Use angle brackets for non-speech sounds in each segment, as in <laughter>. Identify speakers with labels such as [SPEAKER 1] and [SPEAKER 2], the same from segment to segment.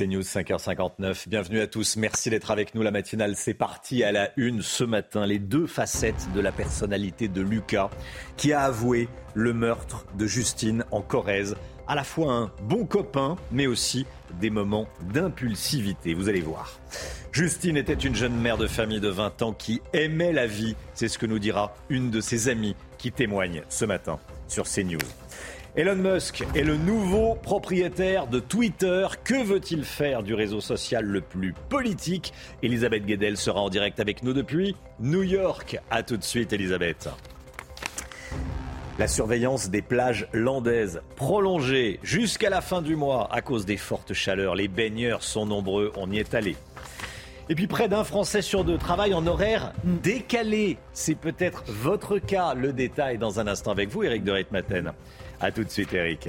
[SPEAKER 1] C'est News 5h59. Bienvenue à tous. Merci d'être avec nous. La matinale, c'est parti à la une ce matin. Les deux facettes de la personnalité de Lucas, qui a avoué le meurtre de Justine en Corrèze. À la fois un bon copain, mais aussi des moments d'impulsivité. Vous allez voir. Justine était une jeune mère de famille de 20 ans qui aimait la vie. C'est ce que nous dira une de ses amies qui témoigne ce matin sur CNews. Elon Musk est le nouveau propriétaire de Twitter. Que veut-il faire du réseau social le plus politique? Elisabeth Guedel sera en direct avec nous depuis New York. A tout de suite, Elisabeth. La surveillance des plages landaises prolongée jusqu'à la fin du mois à cause des fortes chaleurs. Les baigneurs sont nombreux, on y est allé. Et puis près d'un Français sur deux travaille en horaire décalé. C'est peut-être votre cas. Le détail dans un instant avec vous, Eric de Ritmaten. A tout de suite, Eric.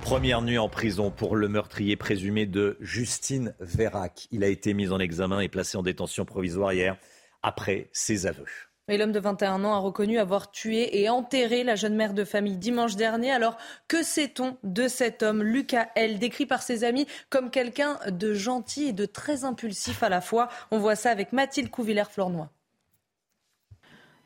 [SPEAKER 1] Première nuit en prison pour le meurtrier présumé de Justine Vérac. Il a été mis en examen et placé en détention provisoire hier après ses aveux.
[SPEAKER 2] Et l'homme de 21 ans a reconnu avoir tué et enterré la jeune mère de famille dimanche dernier. Alors, que sait-on de cet homme, Lucas L, décrit par ses amis comme quelqu'un de gentil et de très impulsif à la fois On voit ça avec Mathilde Couvillère-Flornois.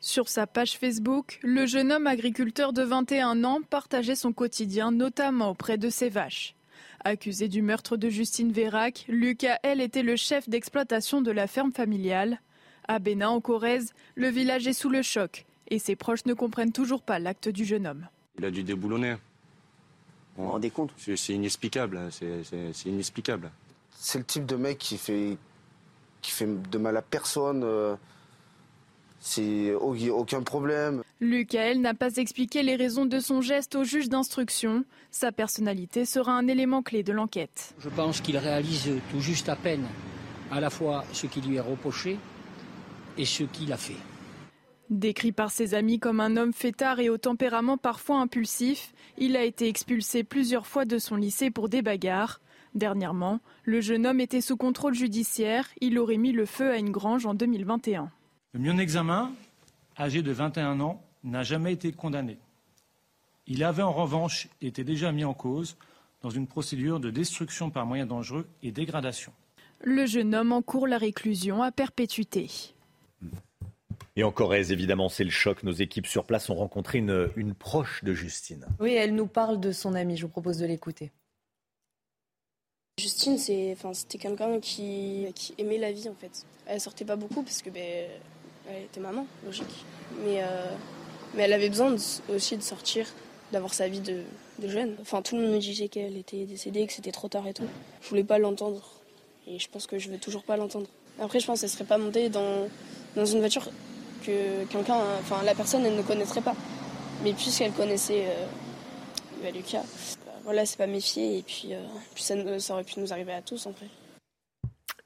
[SPEAKER 3] Sur sa page Facebook, le jeune homme agriculteur de 21 ans partageait son quotidien, notamment auprès de ses vaches. Accusé du meurtre de Justine Vérac, Lucas L était le chef d'exploitation de la ferme familiale. À Bénin, en Corrèze, le village est sous le choc et ses proches ne comprennent toujours pas l'acte du jeune homme.
[SPEAKER 4] Il a dû déboulonner.
[SPEAKER 5] Vous vous rendez compte?
[SPEAKER 4] C'est inexplicable. C'est inexplicable.
[SPEAKER 5] C'est le type de mec qui fait, qui fait de mal à personne. C'est aucun problème.
[SPEAKER 3] Lucael n'a pas expliqué les raisons de son geste au juge d'instruction. Sa personnalité sera un élément clé de l'enquête.
[SPEAKER 6] Je pense qu'il réalise tout juste à peine à la fois ce qui lui est reproché et ce qu'il a fait.
[SPEAKER 3] Décrit par ses amis comme un homme fêtard et au tempérament parfois impulsif, il a été expulsé plusieurs fois de son lycée pour des bagarres. Dernièrement, le jeune homme était sous contrôle judiciaire. Il aurait mis le feu à une grange en 2021.
[SPEAKER 7] Le mis en examen, âgé de 21 ans, n'a jamais été condamné. Il avait en revanche été déjà mis en cause dans une procédure de destruction par moyens dangereux et dégradation.
[SPEAKER 3] Le jeune homme encourt la réclusion à perpétuité.
[SPEAKER 1] Et en Corrèze, évidemment, c'est le choc. Nos équipes sur place ont rencontré une, une proche de Justine.
[SPEAKER 2] Oui, elle nous parle de son ami. Je vous propose de l'écouter.
[SPEAKER 8] Justine, c'est, enfin, c'était quelqu'un qui, qui aimait la vie en fait. Elle sortait pas beaucoup parce que ben, elle était maman, logique. Mais, euh, mais elle avait besoin aussi de sortir, d'avoir sa vie de, de jeune. Enfin, tout le monde me disait qu'elle était décédée, que c'était trop tard et tout. Je voulais pas l'entendre. Et je pense que je veux toujours pas l'entendre. Après, je pense qu'elle serait pas montée dans, dans une voiture que quelqu'un, enfin, la personne, elle ne connaîtrait pas. Mais puisqu'elle connaissait euh, Lucas, bah, voilà, c'est pas méfier. Et puis, euh, puis ça, ça aurait pu nous arriver à tous, en fait.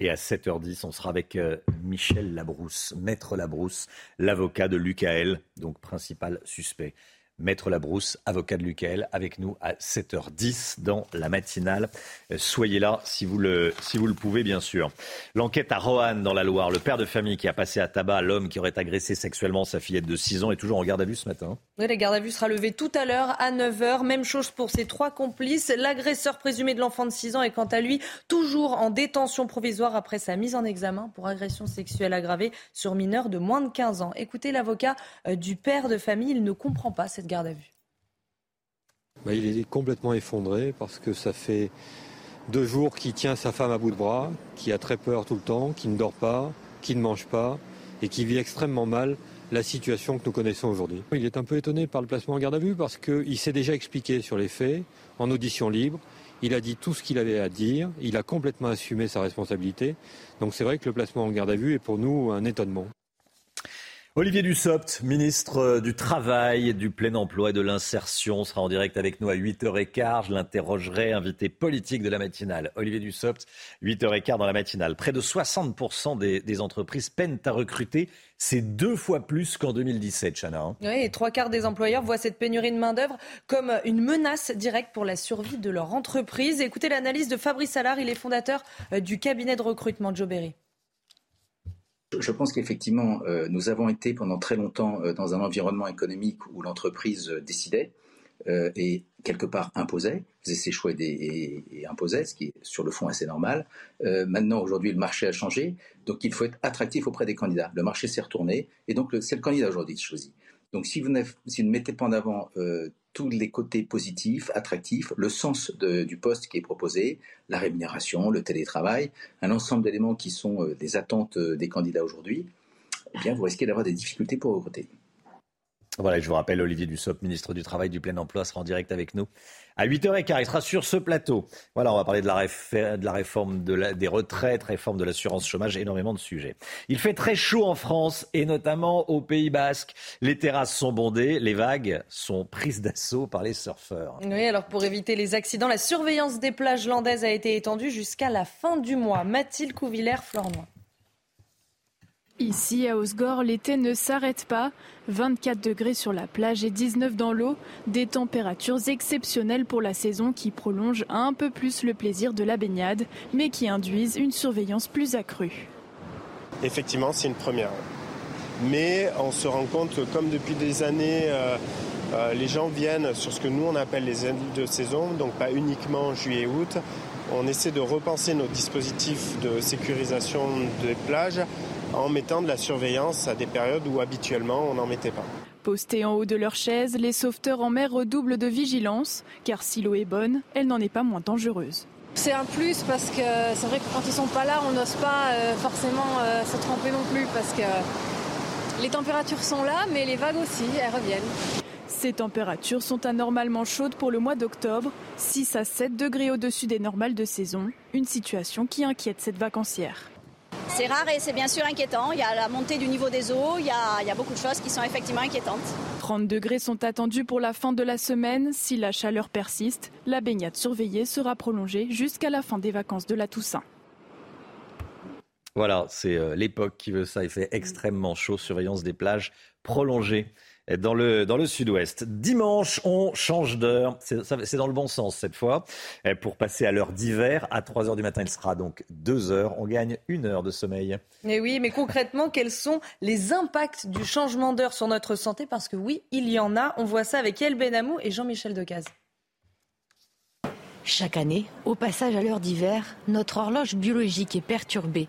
[SPEAKER 1] Et à 7h10, on sera avec euh, Michel Labrousse, maître Labrousse, l'avocat de Lucael, donc principal suspect. Maître Labrousse, avocat de Lucael, avec nous à 7h10 dans la matinale. Euh, Soyez là si vous le, si vous le pouvez, bien sûr. L'enquête à Roanne, dans la Loire. Le père de famille qui a passé à tabac l'homme qui aurait agressé sexuellement sa fillette de 6 ans est toujours en garde à vue ce matin.
[SPEAKER 2] Oui, la garde à vue sera levée tout à l'heure à 9h. Même chose pour ses trois complices. L'agresseur présumé de l'enfant de 6 ans est quant à lui toujours en détention provisoire après sa mise en examen pour agression sexuelle aggravée sur mineur de moins de 15 ans. Écoutez l'avocat euh, du père de famille, il ne comprend pas cette
[SPEAKER 9] Bah, il est complètement effondré parce que ça fait deux jours qu'il tient sa femme à bout de bras, qui a très peur tout le temps, qui ne dort pas, qui ne mange pas et qui vit extrêmement mal la situation que nous connaissons aujourd'hui. Il est un peu étonné par le placement en garde à vue parce qu'il s'est déjà expliqué sur les faits en audition libre. Il a dit tout ce qu'il avait à dire, il a complètement assumé sa responsabilité. Donc c'est vrai que le placement en garde à vue est pour nous un étonnement.
[SPEAKER 1] Olivier Dussopt, ministre du Travail, du plein emploi et de l'insertion, sera en direct avec nous à 8h15. Je l'interrogerai, invité politique de la matinale. Olivier Dussopt, 8h15 dans la matinale. Près de 60% des, entreprises peinent à recruter. C'est deux fois plus qu'en 2017, Chana. Hein.
[SPEAKER 2] Oui, et trois quarts des employeurs voient cette pénurie de main-d'œuvre comme une menace directe pour la survie de leur entreprise. Écoutez l'analyse de Fabrice Allard, il est fondateur euh, du cabinet de recrutement Joe Berry.
[SPEAKER 10] Je pense qu'effectivement, euh, nous avons été pendant très longtemps euh, dans un environnement économique où l'entreprise euh, décidait et quelque part imposait, faisait ses choix et, imposait, ce qui est sur le fond assez normal. Maintenant, aujourd'hui, le marché a changé, donc il faut être attractif auprès des candidats. Le marché s'est retourné et donc c'est le candidat aujourd'hui qui choisit. Donc si vous, si vous ne mettez pas en avant euh, tous les côtés positifs, attractifs, le sens du poste qui est proposé, la rémunération, le télétravail, un ensemble d'éléments qui sont euh, des attentes euh, des candidats aujourd'hui, eh bien vous risquez d'avoir des difficultés pour recruter.
[SPEAKER 1] Voilà, je vous rappelle, Olivier Dussopt, ministre du Travail, du Plein Emploi, sera en direct avec nous à 8h15. Il sera sur ce plateau. Voilà, on va parler de la, réforme de la, des retraites, réforme de l'assurance chômage, énormément de sujets. Il fait très chaud en France et notamment au Pays Basque. Les terrasses sont bondées, les vagues sont prises d'assaut par les surfeurs.
[SPEAKER 2] Oui, alors pour éviter les accidents, la surveillance des plages landaises a été étendue jusqu'à la fin du mois. Mathilde Couvillère, Flornois.
[SPEAKER 3] Ici, à Osgore, l'été ne s'arrête pas. 24 degrés sur la plage et 19 dans l'eau. Des températures exceptionnelles pour la saison qui prolongent un peu plus le plaisir de la baignade, mais qui induisent une surveillance plus accrue.
[SPEAKER 11] Effectivement, c'est une première. Mais on se rend compte que comme depuis des années, euh, euh, les gens viennent sur ce que nous on appelle les aides de saison, donc pas uniquement juillet-août. On essaie de repenser nos dispositifs de sécurisation des plages en mettant de la surveillance à des périodes où habituellement on n'en mettait pas.
[SPEAKER 3] Postés en haut de leur chaise, les sauveteurs en mer redoublent de vigilance, car si l'eau est bonne, elle n'en est pas moins dangereuse.
[SPEAKER 12] C'est un plus parce que c'est vrai que quand ils sont pas là, on n'ose pas euh, forcément euh, se tremper non plus parce que les températures sont là, mais les vagues aussi, elles reviennent.
[SPEAKER 3] Ces températures sont anormalement chaudes pour le mois d'octobre, 6 à 7 degrés au-dessus des normales de saison, une situation qui inquiète cette vacancière.
[SPEAKER 13] C'est rare et c'est bien sûr inquiétant. Il y a la montée du niveau des eaux, il y, a, il y, a, beaucoup de choses qui sont effectivement inquiétantes.
[SPEAKER 3] 30 degrés sont attendus pour la fin de la semaine. Si la chaleur persiste, la baignade surveillée sera prolongée jusqu'à la fin des vacances de la Toussaint.
[SPEAKER 1] Voilà, c'est euh, l'époque qui veut ça. Il fait extrêmement chaud. Surveillance des plages prolongée dans le, dans le sud-ouest. Dimanche, on change d'heure. C'est dans le bon sens cette fois. Pour passer à l'heure d'hiver, à 3 heures du matin, il sera donc 2 heures. On gagne une heure de sommeil.
[SPEAKER 2] Et oui, mais concrètement, quels sont les impacts du changement d'heure sur notre santé? Parce que oui, il y en a. On voit ça avec El Benamou et Jean-Michel Decaze.
[SPEAKER 14] Chaque année, au passage à l'heure d'hiver, notre horloge biologique est perturbée.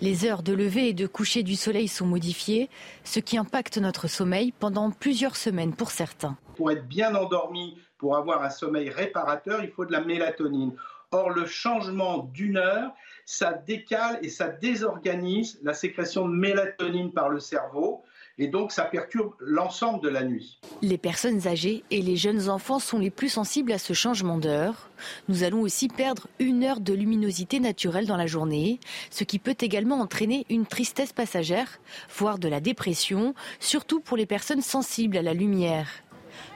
[SPEAKER 14] Les heures de lever et de coucher du soleil sont modifiées, ce qui impacte notre sommeil pendant plusieurs semaines pour certains.
[SPEAKER 15] Pour être bien endormi, pour avoir un sommeil réparateur, il faut de la mélatonine. Or, le changement d'une heure, ça décale et ça désorganise la sécrétion de mélatonine par le cerveau et donc ça perturbe l'ensemble de la nuit.
[SPEAKER 14] Les personnes âgées et les jeunes enfants sont les plus sensibles à ce changement d'heure. Nous allons aussi perdre une heure de luminosité naturelle dans la journée, ce qui peut également entraîner une tristesse passagère, voire de la dépression, surtout pour les personnes sensibles à la lumière.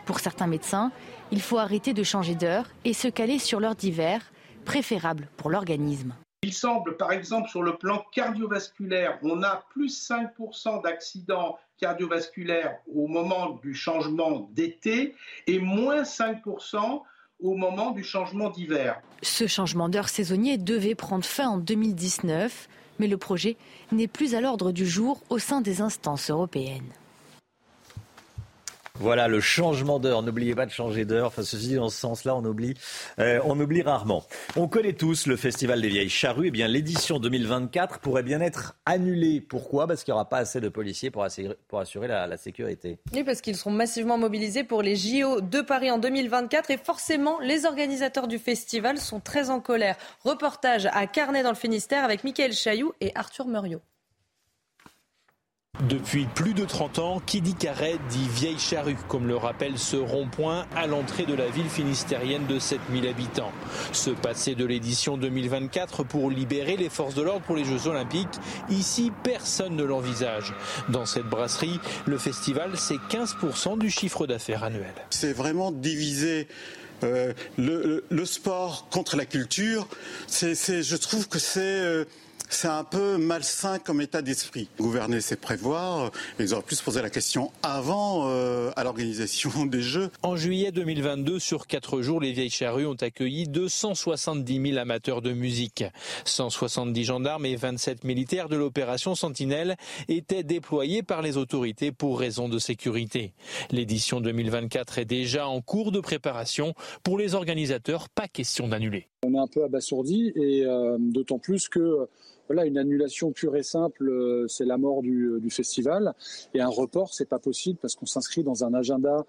[SPEAKER 14] Pour certains médecins, il faut arrêter de changer d'heure et se caler sur l'heure d'hiver, préférable pour l'organisme.
[SPEAKER 15] Il semble, par exemple, sur le plan cardiovasculaire, on a plus 5% d'accidents cardiovasculaires au moment du changement d'été et moins 5% au moment du changement d'hiver.
[SPEAKER 14] Ce changement d'heure saisonnier devait prendre fin en 2019, mais le projet n'est plus à l'ordre du jour au sein des instances européennes.
[SPEAKER 1] Voilà le changement d'heure. N'oubliez pas de changer d'heure. Enfin, ceci dans ce sens-là, on oublie, euh, on oublie rarement. On connaît tous le Festival des Vieilles Charrues. Eh bien, l'édition 2024 pourrait bien être annulée. Pourquoi? Parce qu'il n'y aura pas assez de policiers pour assurer, la, sécurité.
[SPEAKER 2] Oui, parce qu'ils seront massivement mobilisés pour les JO de Paris en 2024. Et forcément, les organisateurs du festival sont très en colère. Reportage à Carnet dans le Finistère avec Michael Chailloux et Arthur Muriot.
[SPEAKER 16] Depuis plus de 30 ans, qui dit dit vieille charrue, comme le rappelle ce rond-point à l'entrée de la ville finistérienne de 7000 habitants. Ce passé de l'édition 2024 pour libérer les forces de l'ordre pour les Jeux Olympiques, ici personne ne l'envisage. Dans cette brasserie, le festival c'est 15% du chiffre d'affaires annuel.
[SPEAKER 17] C'est vraiment diviser euh, le, le, sport contre la culture. C'est, je trouve que c'est euh, c'est un peu malsain comme état d'esprit. Gouverner, c'est prévoir. Ils auraient pu se poser la question avant euh, à l'organisation <laughs> des Jeux.
[SPEAKER 16] En juillet 2022, sur quatre jours, les Vieilles Charrues ont accueilli 270 000 amateurs de musique. 170 gendarmes et 27 militaires de l'opération Sentinelle étaient déployés par les autorités pour raisons de sécurité. L'édition 2024 est déjà en cours de préparation. Pour les organisateurs, pas question d'annuler.
[SPEAKER 18] On est un peu abasourdi et euh, d'autant plus que voilà, une annulation pure et simple, euh, c'est la mort du, festival. Et un report, c'est pas possible parce qu'on s'inscrit dans un agenda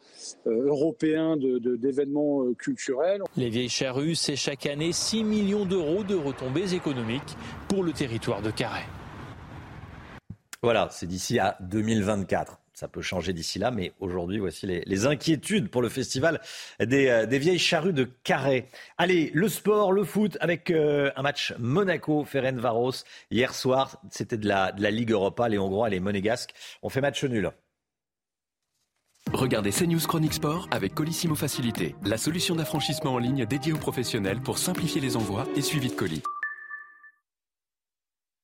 [SPEAKER 18] euh, européen d'événements euh, culturels.
[SPEAKER 16] Les Vieilles Charrues, c'est chaque année 6 millions d'euros de retombées économiques pour le territoire de Carhaix.
[SPEAKER 1] Voilà, c'est d'ici à 2024. Ça peut changer d'ici là, mais aujourd'hui, voici les, inquiétudes pour le festival des, euh, vieilles charrues de Carré. Allez, le sport, le foot, avec euh, un match Monaco-Ferencvaros. Hier soir, c'était de la, de la Ligue Europa. Les Hongrois les Monégasques ont fait match nul.
[SPEAKER 19] Regardez CNews Chronique Sport avec Colissimo Facilité, la solution d'affranchissement en ligne dédiée aux professionnels pour simplifier les envois et suivi de colis.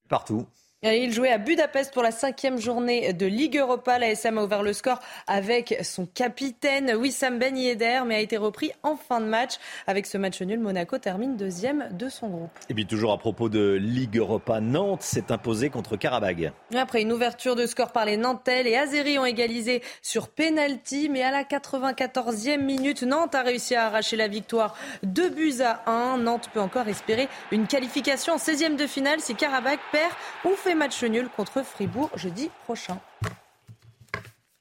[SPEAKER 1] Partout.
[SPEAKER 2] Il jouait à Budapest pour la cinquième journée de Ligue Europa. La SM a ouvert le score avec son capitaine Wissam Ben Yedder, mais a été repris en fin de match. Avec ce match nul, Monaco termine deuxième de son groupe.
[SPEAKER 1] Et puis toujours à propos de Ligue Europa, Nantes s'est imposé contre Karabag.
[SPEAKER 2] Après une ouverture de score par les Nantais, les Azéris ont égalisé sur penalty, mais à la 94e minute, Nantes a réussi à arracher la victoire. Deux buts à 1. Nantes peut encore espérer une qualification en 16e de finale si Karabag perd ou fait match nul contre Fribourg jeudi prochain.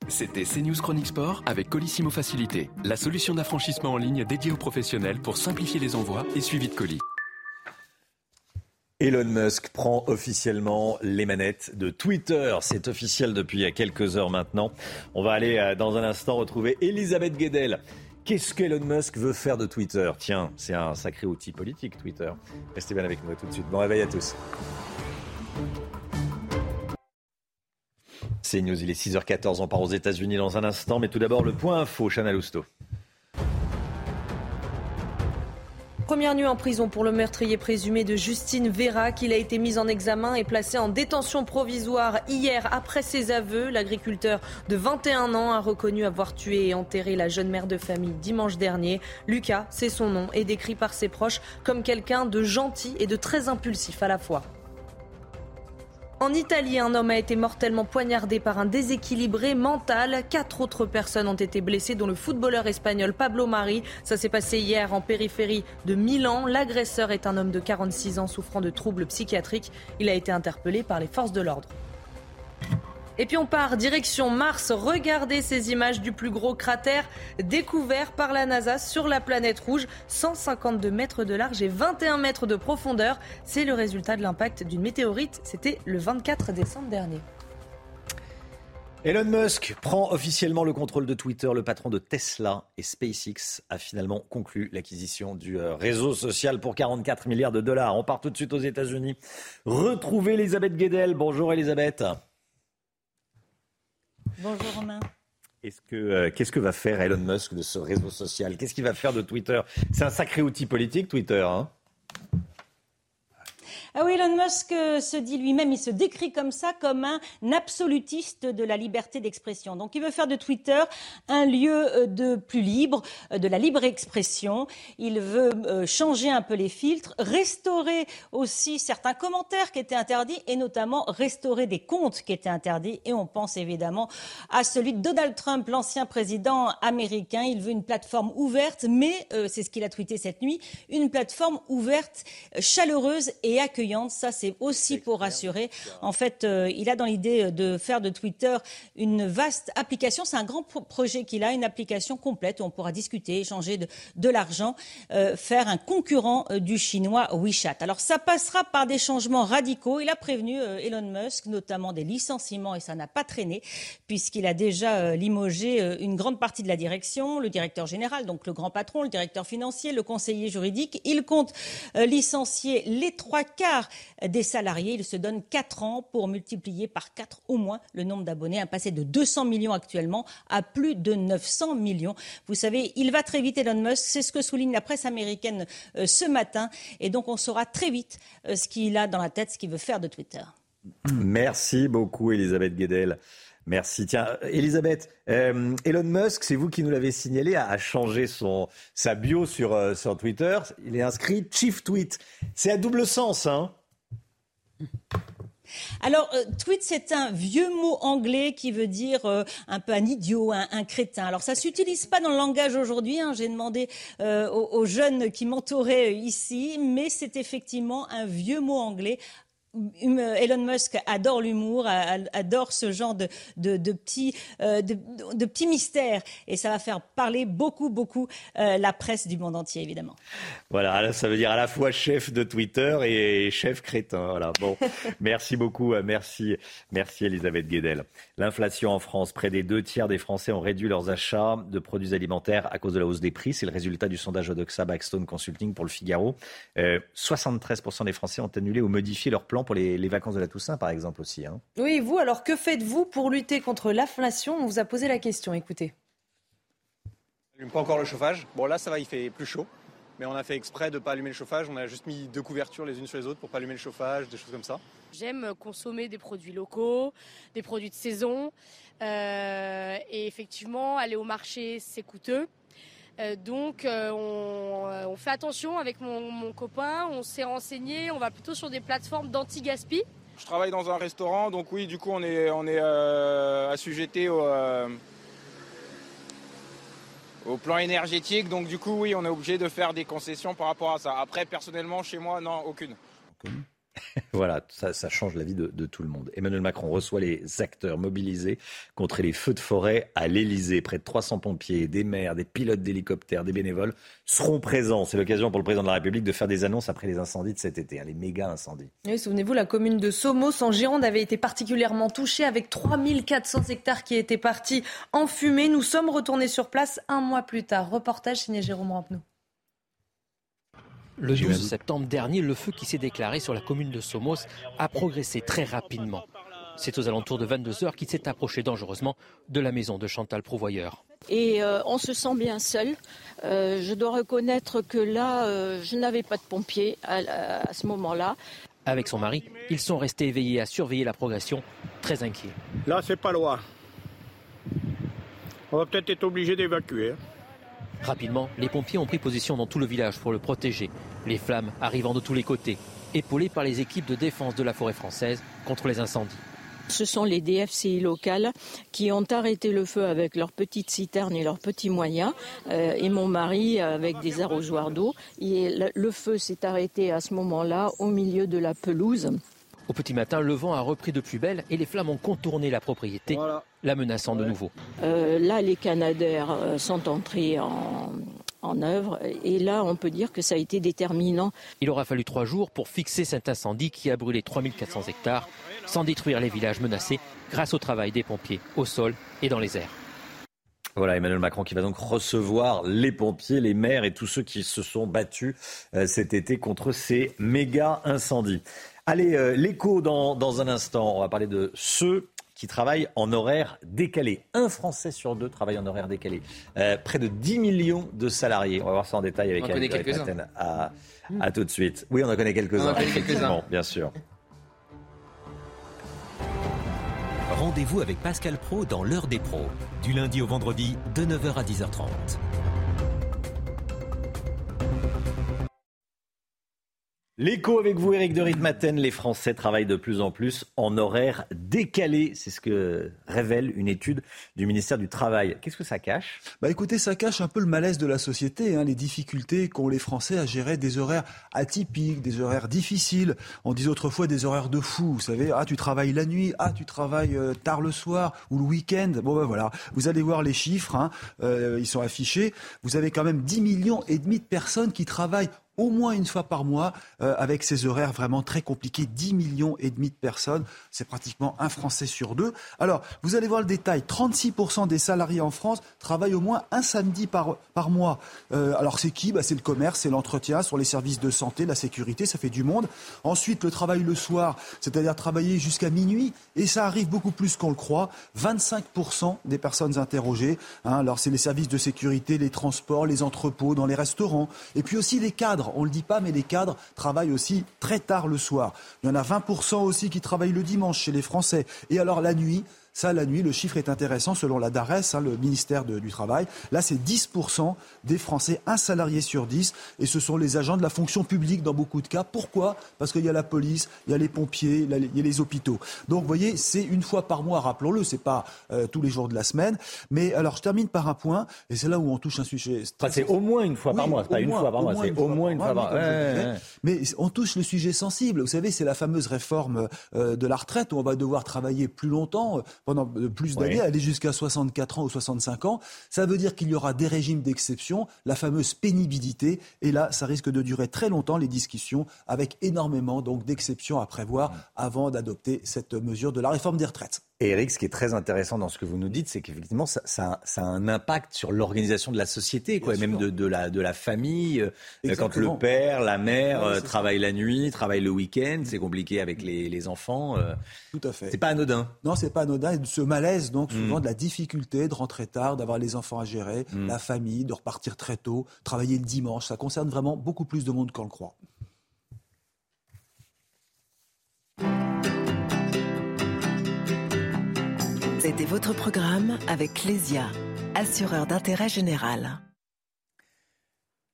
[SPEAKER 19] C'était CNews Chronique Sport avec Colissimo Facilité, la solution d'affranchissement en ligne dédiée aux professionnels pour simplifier les envois et suivi de colis.
[SPEAKER 1] Elon Musk prend officiellement les manettes de Twitter. C'est officiel depuis quelques heures maintenant. On va aller euh, dans un instant retrouver Elisabeth Guedel. Qu'est-ce qu'Elon Musk veut faire de Twitter? Tiens, c'est un sacré outil politique, Twitter. Restez bien avec nous tout de suite. Bon réveil à tous. C'est News, il est 6h14, on part aux États-Unis dans un instant, mais tout d'abord le point info, Chana Lousteau.
[SPEAKER 2] Première nuit en prison pour le meurtrier présumé de Justine Vera, qu'il a été mis en examen et placé en détention provisoire hier après ses aveux. L'agriculteur de 21 ans a reconnu avoir tué et enterré la jeune mère de famille dimanche dernier. Lucas, c'est son nom, est décrit par ses proches comme quelqu'un de gentil et de très impulsif à la fois. En Italie, un homme a été mortellement poignardé par un déséquilibré mental. Quatre autres personnes ont été blessées, dont le footballeur espagnol Pablo Mari. Ça s'est passé hier en périphérie de Milan. L'agresseur est un homme de 46 ans souffrant de troubles psychiatriques. Il a été interpellé par les forces de l'ordre. Et puis on part direction Mars. Regardez ces images du plus gros cratère découvert par la NASA sur la planète rouge. 152 mètres de large et 21 mètres de profondeur. C'est le résultat de l'impact d'une météorite. C'était le 24 décembre dernier.
[SPEAKER 1] Elon Musk prend officiellement le contrôle de Twitter. Le patron de Tesla et SpaceX a finalement conclu l'acquisition du euh, réseau social pour 44 milliards de dollars. On part tout de suite aux États-Unis. Retrouvez Elisabeth Guedel. Bonjour Elisabeth.
[SPEAKER 20] Bonjour Romain.
[SPEAKER 1] Euh, qu'est-ce que va faire Elon Musk de ce réseau social? Qu'est-ce qu'il va faire de Twitter? C'est un sacré outil politique, Twitter. Hein?
[SPEAKER 20] Ah oui, Elon Musk euh, se dit lui-même, il se décrit comme ça, comme un absolutiste de la liberté d'expression. Donc il veut faire de Twitter un lieu euh, de plus libre, euh, de la libre expression. Il veut changer un peu les filtres, restaurer aussi certains commentaires qui étaient interdits et notamment restaurer des comptes qui étaient interdits. Et on pense évidemment à celui de Donald Trump, l'ancien président américain. Il veut une plateforme ouverte, mais c'est ce qu'il a tweeté cette nuit, une plateforme ouverte, chaleureuse et accueillante accueillante. Ça, c'est aussi pour rassurer. En fait, euh, il a dans l'idée de faire de Twitter une vaste application. C'est un grand projet qu'il a, une application complète où on pourra discuter, échanger de, l'argent, euh, faire un concurrent euh, du chinois WeChat. Alors, ça passera par des changements radicaux. Il a prévenu Elon Musk, notamment des licenciements, et ça n'a pas traîné, puisqu'il a déjà limogé une grande partie de la direction, le directeur général, donc le grand patron, le directeur financier, le conseiller juridique. Il compte licencier les trois quarts des salariés. Il se donne quatre ans pour multiplier par quatre au moins le nombre d'abonnés, un passé de 200 millions actuellement à plus de 900 millions. Vous savez, il va très vite Elon Musk, c'est ce que souligne la presse américaine euh, ce matin, et donc on saura très vite euh, ce qu'il a dans la tête, ce qu'il veut faire de Twitter.
[SPEAKER 1] Merci beaucoup Elisabeth Guedel. Merci. Tiens, Elisabeth, euh, Elon Musk, c'est vous qui nous l'avez signalé, a, changé sa bio sur, sur Twitter. Il est inscrit Chief Tweet. C'est à double sens, hein
[SPEAKER 20] alors, euh, tweet, c'est un vieux mot anglais qui veut dire euh, un peu un idiot, un, crétin. Alors, ça s'utilise pas dans le langage aujourd'hui. Hein. J'ai demandé euh, aux, jeunes qui m'entouraient ici, mais c'est effectivement un vieux mot anglais Elon Musk adore l'humour, adore ce genre de, petits, euh, de, petits mystères. Et ça va faire parler beaucoup, beaucoup euh, la presse du monde entier, évidemment.
[SPEAKER 1] Voilà, ça veut dire à la fois chef de Twitter et chef crétin. Voilà. Bon, <laughs> merci beaucoup. Euh, merci, merci Elisabeth Guedel. L'inflation en France, près des deux tiers des Français ont réduit leurs achats de produits alimentaires à cause de la hausse des prix. C'est le résultat du sondage Odoxa Backstone Consulting pour le Figaro. 73% des Français ont annulé ou modifié leur plan pour les, vacances de la Toussaint, par exemple, aussi. Hein.
[SPEAKER 2] Oui, vous, alors que faites-vous pour lutter contre l'inflation? On vous a posé la question, écoutez.
[SPEAKER 21] n'allume pas encore le chauffage. Bon, là, ça va, il fait plus chaud. Mais on a fait exprès de ne pas allumer le chauffage. On a juste mis deux couvertures les unes sur les autres pour pas allumer le chauffage, des choses comme ça.
[SPEAKER 12] J'aime consommer des produits locaux, des produits de saison. Euh, et effectivement, aller au marché, c'est coûteux. Euh, donc euh, euh, on, fait attention avec mon, copain, on s'est renseigné, on va plutôt sur des plateformes d'anti-gaspi.
[SPEAKER 21] Je travaille dans un restaurant, donc oui, du coup on est, on est assujetté au, au plan énergétique, donc du coup oui, on est obligé de faire des concessions par rapport à ça. Après, personnellement, chez moi, non, aucune. <laughs>
[SPEAKER 1] voilà, ça, change la vie de, tout le monde. Emmanuel Macron reçoit les acteurs mobilisés contre les feux de forêt à l'Elysée. Près de 300 pompiers, des maires, des pilotes d'hélicoptères, des bénévoles seront présents. C'est l'occasion pour le président de la République de faire des annonces après les incendies de cet été, hein, les méga incendies.
[SPEAKER 2] Oui, souvenez-vous, la commune de Somos en Gironde avait été particulièrement touchée avec 3400 hectares qui étaient partis en fumée. Nous sommes retournés sur place un mois plus tard. Reportage signé Jérôme Rampenou.
[SPEAKER 22] Le 12 septembre dernier, le feu qui s'est déclaré sur la commune de Somos a progressé très rapidement. C'est aux alentours de 22 heures qu'il s'est approché dangereusement de la maison de Chantal Prouvoyeur.
[SPEAKER 23] Et euh, on se sent bien seul. Euh, je dois reconnaître que là, euh, je n'avais pas de pompiers à, ce moment-là.
[SPEAKER 22] Avec son mari, ils sont restés éveillés à surveiller la progression, très inquiets.
[SPEAKER 24] Là, c'est pas loin. On va peut-être être obligé d'évacuer. Hein.
[SPEAKER 22] Rapidement, les pompiers ont pris position dans tout le village pour le protéger, les flammes arrivant de tous les côtés, épaulées par les équipes de défense de la forêt française contre les incendies.
[SPEAKER 23] Ce sont les DFCI locales qui ont arrêté le feu avec leurs petites citernes et leurs petits moyens, euh, et mon mari avec des arrosoirs d'eau. le feu s'est arrêté à ce moment-là au milieu de la pelouse.
[SPEAKER 22] Au petit matin, le vent a repris de plus belle et les flammes ont contourné la propriété, la menaçant de nouveau.
[SPEAKER 23] Euh, là, les Canadaires euh, sont entrés en, en œuvre et là, on peut dire que ça a été déterminant.
[SPEAKER 22] Il aura fallu trois jours pour fixer cet incendie qui a brûlé 3400 hectares sans détruire les villages menacés grâce au travail des pompiers au sol et dans les airs.
[SPEAKER 1] Voilà Emmanuel Macron qui va donc recevoir les pompiers, les maires et tous ceux qui se sont battus euh, cet été contre ces méga incendies. Allez, euh, l'écho dans, un instant. On va parler de ceux qui travaillent en horaire décalé. Un Français sur deux travaille en horaire décalé. Euh, près de 10 millions de salariés. On va voir ça en détail avec,
[SPEAKER 25] avec,
[SPEAKER 1] À, à, tout de suite. Oui, on en connaît quelques-uns. Quelques bien sûr.
[SPEAKER 26] Rendez-vous avec Pascal Pro dans l'heure des pros, du lundi au vendredi de 9h à 10h30.
[SPEAKER 1] L'écho avec vous, Eric de Ritmaten. Les Français travaillent de plus en plus en horaire décalé. C'est ce que révèle une étude du ministère du Travail. Qu'est-ce que ça cache?
[SPEAKER 27] Bah écoutez, ça cache un peu le malaise de la société, hein, les difficultés qu'ont les Français à gérer des horaires atypiques, des horaires difficiles. On disait autrefois des horaires de fou. Vous savez, ah tu travailles la nuit, ah tu travailles euh, tard le soir ou le week-end. Bon ben voilà, vous allez voir les chiffres, hein, euh, ils sont affichés. Vous avez quand même 10 millions et demi de personnes qui travaillent au moins une fois par mois euh, avec ces horaires vraiment très compliqués. 10 millions et demi de personnes, c'est pratiquement un Français sur deux. Alors, vous allez voir le détail. 36% des salariés en France travaillent au moins un samedi par, mois. Euh, alors, c'est qui? Bah, C'est le commerce, c'est l'entretien, sur les services de santé, la sécurité, ça fait du monde. Ensuite, le travail le soir, c'est-à-dire travailler jusqu'à minuit. Et ça arrive beaucoup plus qu'on le croit. 25% des personnes interrogées. Hein, alors, c'est les services de sécurité, les transports, les entrepôts, dans les restaurants. Et puis aussi les cadres on ne le dit pas, mais les cadres travaillent aussi très tard le soir. Il y en a 20% aussi qui travaillent le dimanche chez les Français. Et alors la nuit, ça, la nuit, le chiffre est intéressant selon la DARES, hein, le ministère du Travail. Là, c'est 10% des Français, un salarié sur 10. Et ce sont les agents de la fonction publique dans beaucoup de cas. Pourquoi? Parce qu'il y a la police, il y a les pompiers, il y a les hôpitaux. Donc, vous voyez, c'est une fois par mois, rappelons-le, c'est pas euh, tous les jours de la semaine. Mais alors, je termine par un point, et c'est là où on touche un sujet.
[SPEAKER 1] c'est au moins une fois par mois, c'est pas une fois par mois, c'est au moins une fois par mois.
[SPEAKER 27] Mais on touche le sujet sensible. Vous savez, c'est la fameuse réforme euh, de la retraite où on va devoir travailler plus longtemps pendant plus d'années, aller jusqu'à 64 ans ou 65 ans. Ça veut dire qu'il y aura des régimes d'exception, la fameuse pénibilité. Et là, ça risque de durer très longtemps, les discussions, avec énormément donc d'exceptions à prévoir avant d'adopter cette mesure de la réforme des retraites.
[SPEAKER 1] Et Eric, ce qui est très intéressant dans ce que vous nous dites, c'est qu'effectivement, ça, ça, a un impact sur l'organisation de la société, quoi, et même de, de, la, de la famille. Euh, quand le père, la mère euh, travaillent la nuit, travaillent le week-end, c'est compliqué avec les, les enfants. Euh,
[SPEAKER 27] Tout à fait.
[SPEAKER 1] C'est pas anodin.
[SPEAKER 27] Non, c'est pas anodin. Et ce malaise, donc, souvent, mm. de la difficulté de rentrer tard, d'avoir les enfants à gérer, mm. la famille, de repartir très tôt, travailler le dimanche, ça concerne vraiment beaucoup plus de monde qu'on le croit.
[SPEAKER 28] C'était votre programme avec Clésia, assureur d'intérêt général.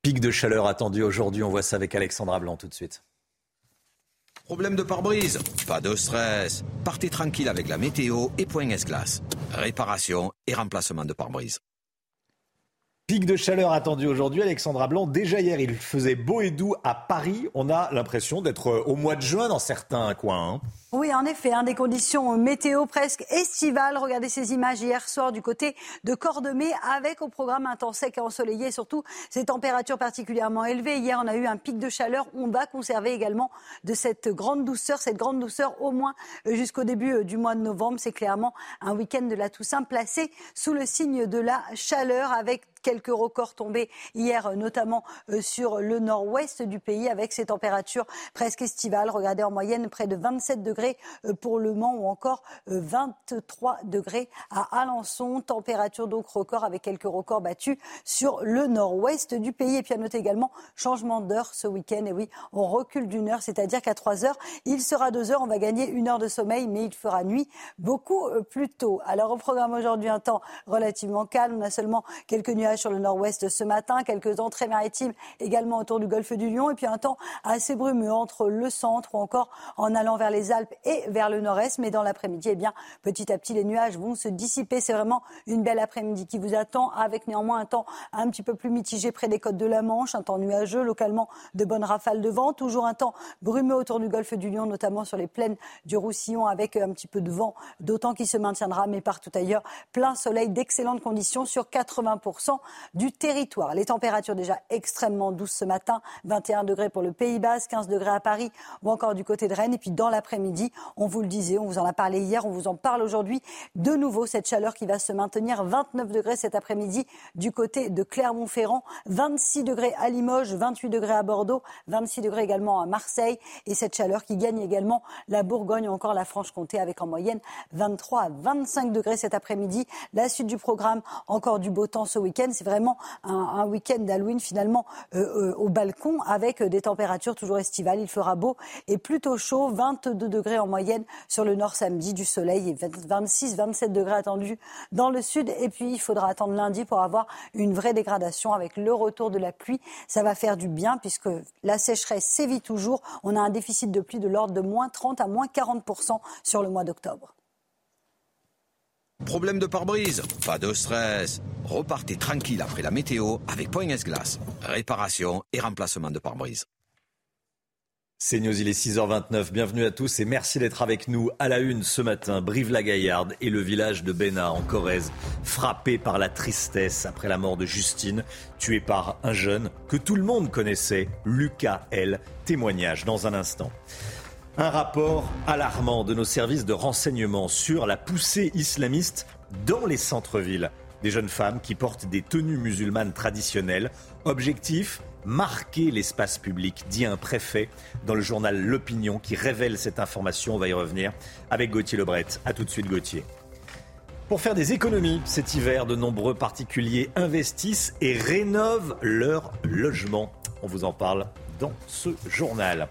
[SPEAKER 1] Pic de chaleur attendu aujourd'hui, on voit ça avec Alexandra Blanc tout de suite.
[SPEAKER 29] Problème de pare-brise Pas de stress. Partez tranquille avec la météo et Point S-Glace. Réparation et remplacement de pare-brise.
[SPEAKER 1] Pic de chaleur attendu aujourd'hui, Alexandra Blanc. Déjà hier, il faisait beau et doux à Paris. On a l'impression d'être euh, au mois de juin dans certains coins. Hein.
[SPEAKER 30] Oui, en effet, hein, des conditions météo presque estivales. Regardez ces images hier soir du côté de Cordemais avec au programme un temps sec et ensoleillé surtout ces températures particulièrement élevées. Hier, on a eu un pic de chaleur. On va conserver également de cette grande douceur, cette grande douceur au moins jusqu'au début euh, du mois de novembre. C'est clairement un week-end de la Toussaint placé sous le signe de la chaleur avec quelques records tombés hier, notamment euh, sur le nord-ouest du pays, avec ces températures presque estivales. Regardez en moyenne près de 27 degrés euh, pour Le Mans ou encore 23 euh, degrés à Alençon. Température donc record avec quelques records battus sur le nord-ouest du pays. Et puis à noter également changement d'heure ce week-end. Et oui, on recule d'une heure, c'est-à-dire qu'à 3 heures, il sera 2 heures. On va gagner une heure de sommeil, mais il fera nuit beaucoup plus tôt. Alors au programme aujourd'hui, un temps relativement calme. On a seulement quelques nuages sur le nord-ouest ce matin, quelques entrées maritimes également autour du golfe du Lion, et puis un temps assez brumeux entre le centre ou encore en allant vers les Alpes et vers le nord-est. Mais dans l'après-midi, eh bien, petit à petit, les nuages vont se dissiper. C'est vraiment une belle après-midi qui vous attend, avec néanmoins un temps un petit peu plus mitigé près des côtes de la Manche, un temps nuageux, localement de bonnes rafales de vent, toujours un temps brumeux autour du golfe du Lion, notamment sur les plaines du Roussillon, avec un petit peu de vent, d'autant qu'il se maintiendra, mais partout ailleurs, plein soleil, d'excellentes conditions sur 80% du territoire. Les températures déjà extrêmement douces ce matin, 21 degrés pour le Pays Basque, 15 degrés à Paris ou encore du côté de Rennes. Et puis dans l'après-midi, on vous le disait, on vous en a parlé hier, on vous en parle aujourd'hui, de nouveau cette chaleur qui va se maintenir, 29 degrés cet après-midi du côté de Clermont-Ferrand, 26 degrés à Limoges, 28 degrés à Bordeaux, 26 degrés également à Marseille et cette chaleur qui gagne également la Bourgogne ou encore la Franche-Comté avec en moyenne 23 à 25 degrés cet après-midi. La suite du programme, encore du beau temps ce week-end c'est vraiment un, week-end d'Halloween finalement au balcon avec des températures toujours estivales. Il fera beau et plutôt chaud, 22 degrés en moyenne sur le nord samedi, du soleil et 26, 27 degrés attendus dans le sud. Et puis il faudra attendre lundi pour avoir une vraie dégradation avec le retour de la pluie. Ça va faire du bien puisque la sécheresse sévit toujours. On a un déficit de pluie de l'ordre de moins 30 à moins 40% sur le mois d'octobre.
[SPEAKER 31] Problème de pare-brise Pas de stress. Repartez tranquille après la météo avec Point S-Glace. Réparation et remplacement de pare-brise.
[SPEAKER 1] C'est News, il est 6h29. Bienvenue à tous et merci d'être avec nous à la une ce matin. Brive-la-Gaillarde et le village de Béna en Corrèze, frappé par la tristesse après la mort de Justine, tuée par un jeune que tout le monde connaissait, Lucas L. Témoignage dans un instant. Un rapport alarmant de nos services de renseignement sur la poussée islamiste dans les centres-villes. Des jeunes femmes qui portent des tenues musulmanes traditionnelles. Objectif marquer l'espace public, dit un préfet dans le journal L'Opinion qui révèle cette information. On va y revenir avec Gauthier Lebret. A tout de suite Gauthier. Pour faire des économies cet hiver, de nombreux particuliers investissent et rénovent leur logement. On vous en parle dans ce journal.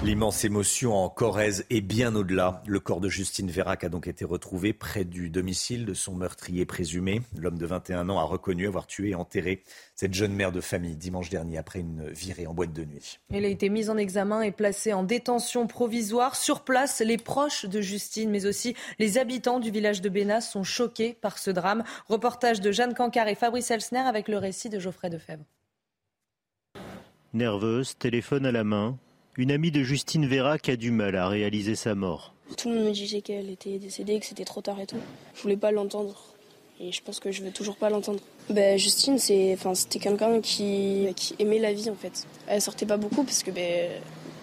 [SPEAKER 1] L'immense émotion en Corrèze est bien au-delà. Le corps de Justine Vérac a donc été retrouvé près du domicile de son meurtrier présumé. L'homme de 21 ans a reconnu avoir tué et enterré cette jeune mère de famille dimanche dernier après une virée en boîte de nuit.
[SPEAKER 2] Elle a été mise en examen et placée en détention provisoire. Sur place, les proches de Justine, mais aussi les habitants du village de Bénas sont choqués par ce drame. Reportage de Jeanne Cancard et Fabrice Elsner avec le récit de Geoffrey Defebvre.
[SPEAKER 32] Nerveuse, téléphone à la main, une amie de Justine Vérac a du mal à réaliser sa mort.
[SPEAKER 33] Tout le monde me disait qu'elle était décédée, que c'était trop tard et tout. Je voulais pas l'entendre. Et je pense que je veux toujours pas l'entendre. Ben, Justine, c'est, enfin, c'était quelqu'un qui, qui aimait la vie en fait. Elle sortait pas beaucoup parce que ben,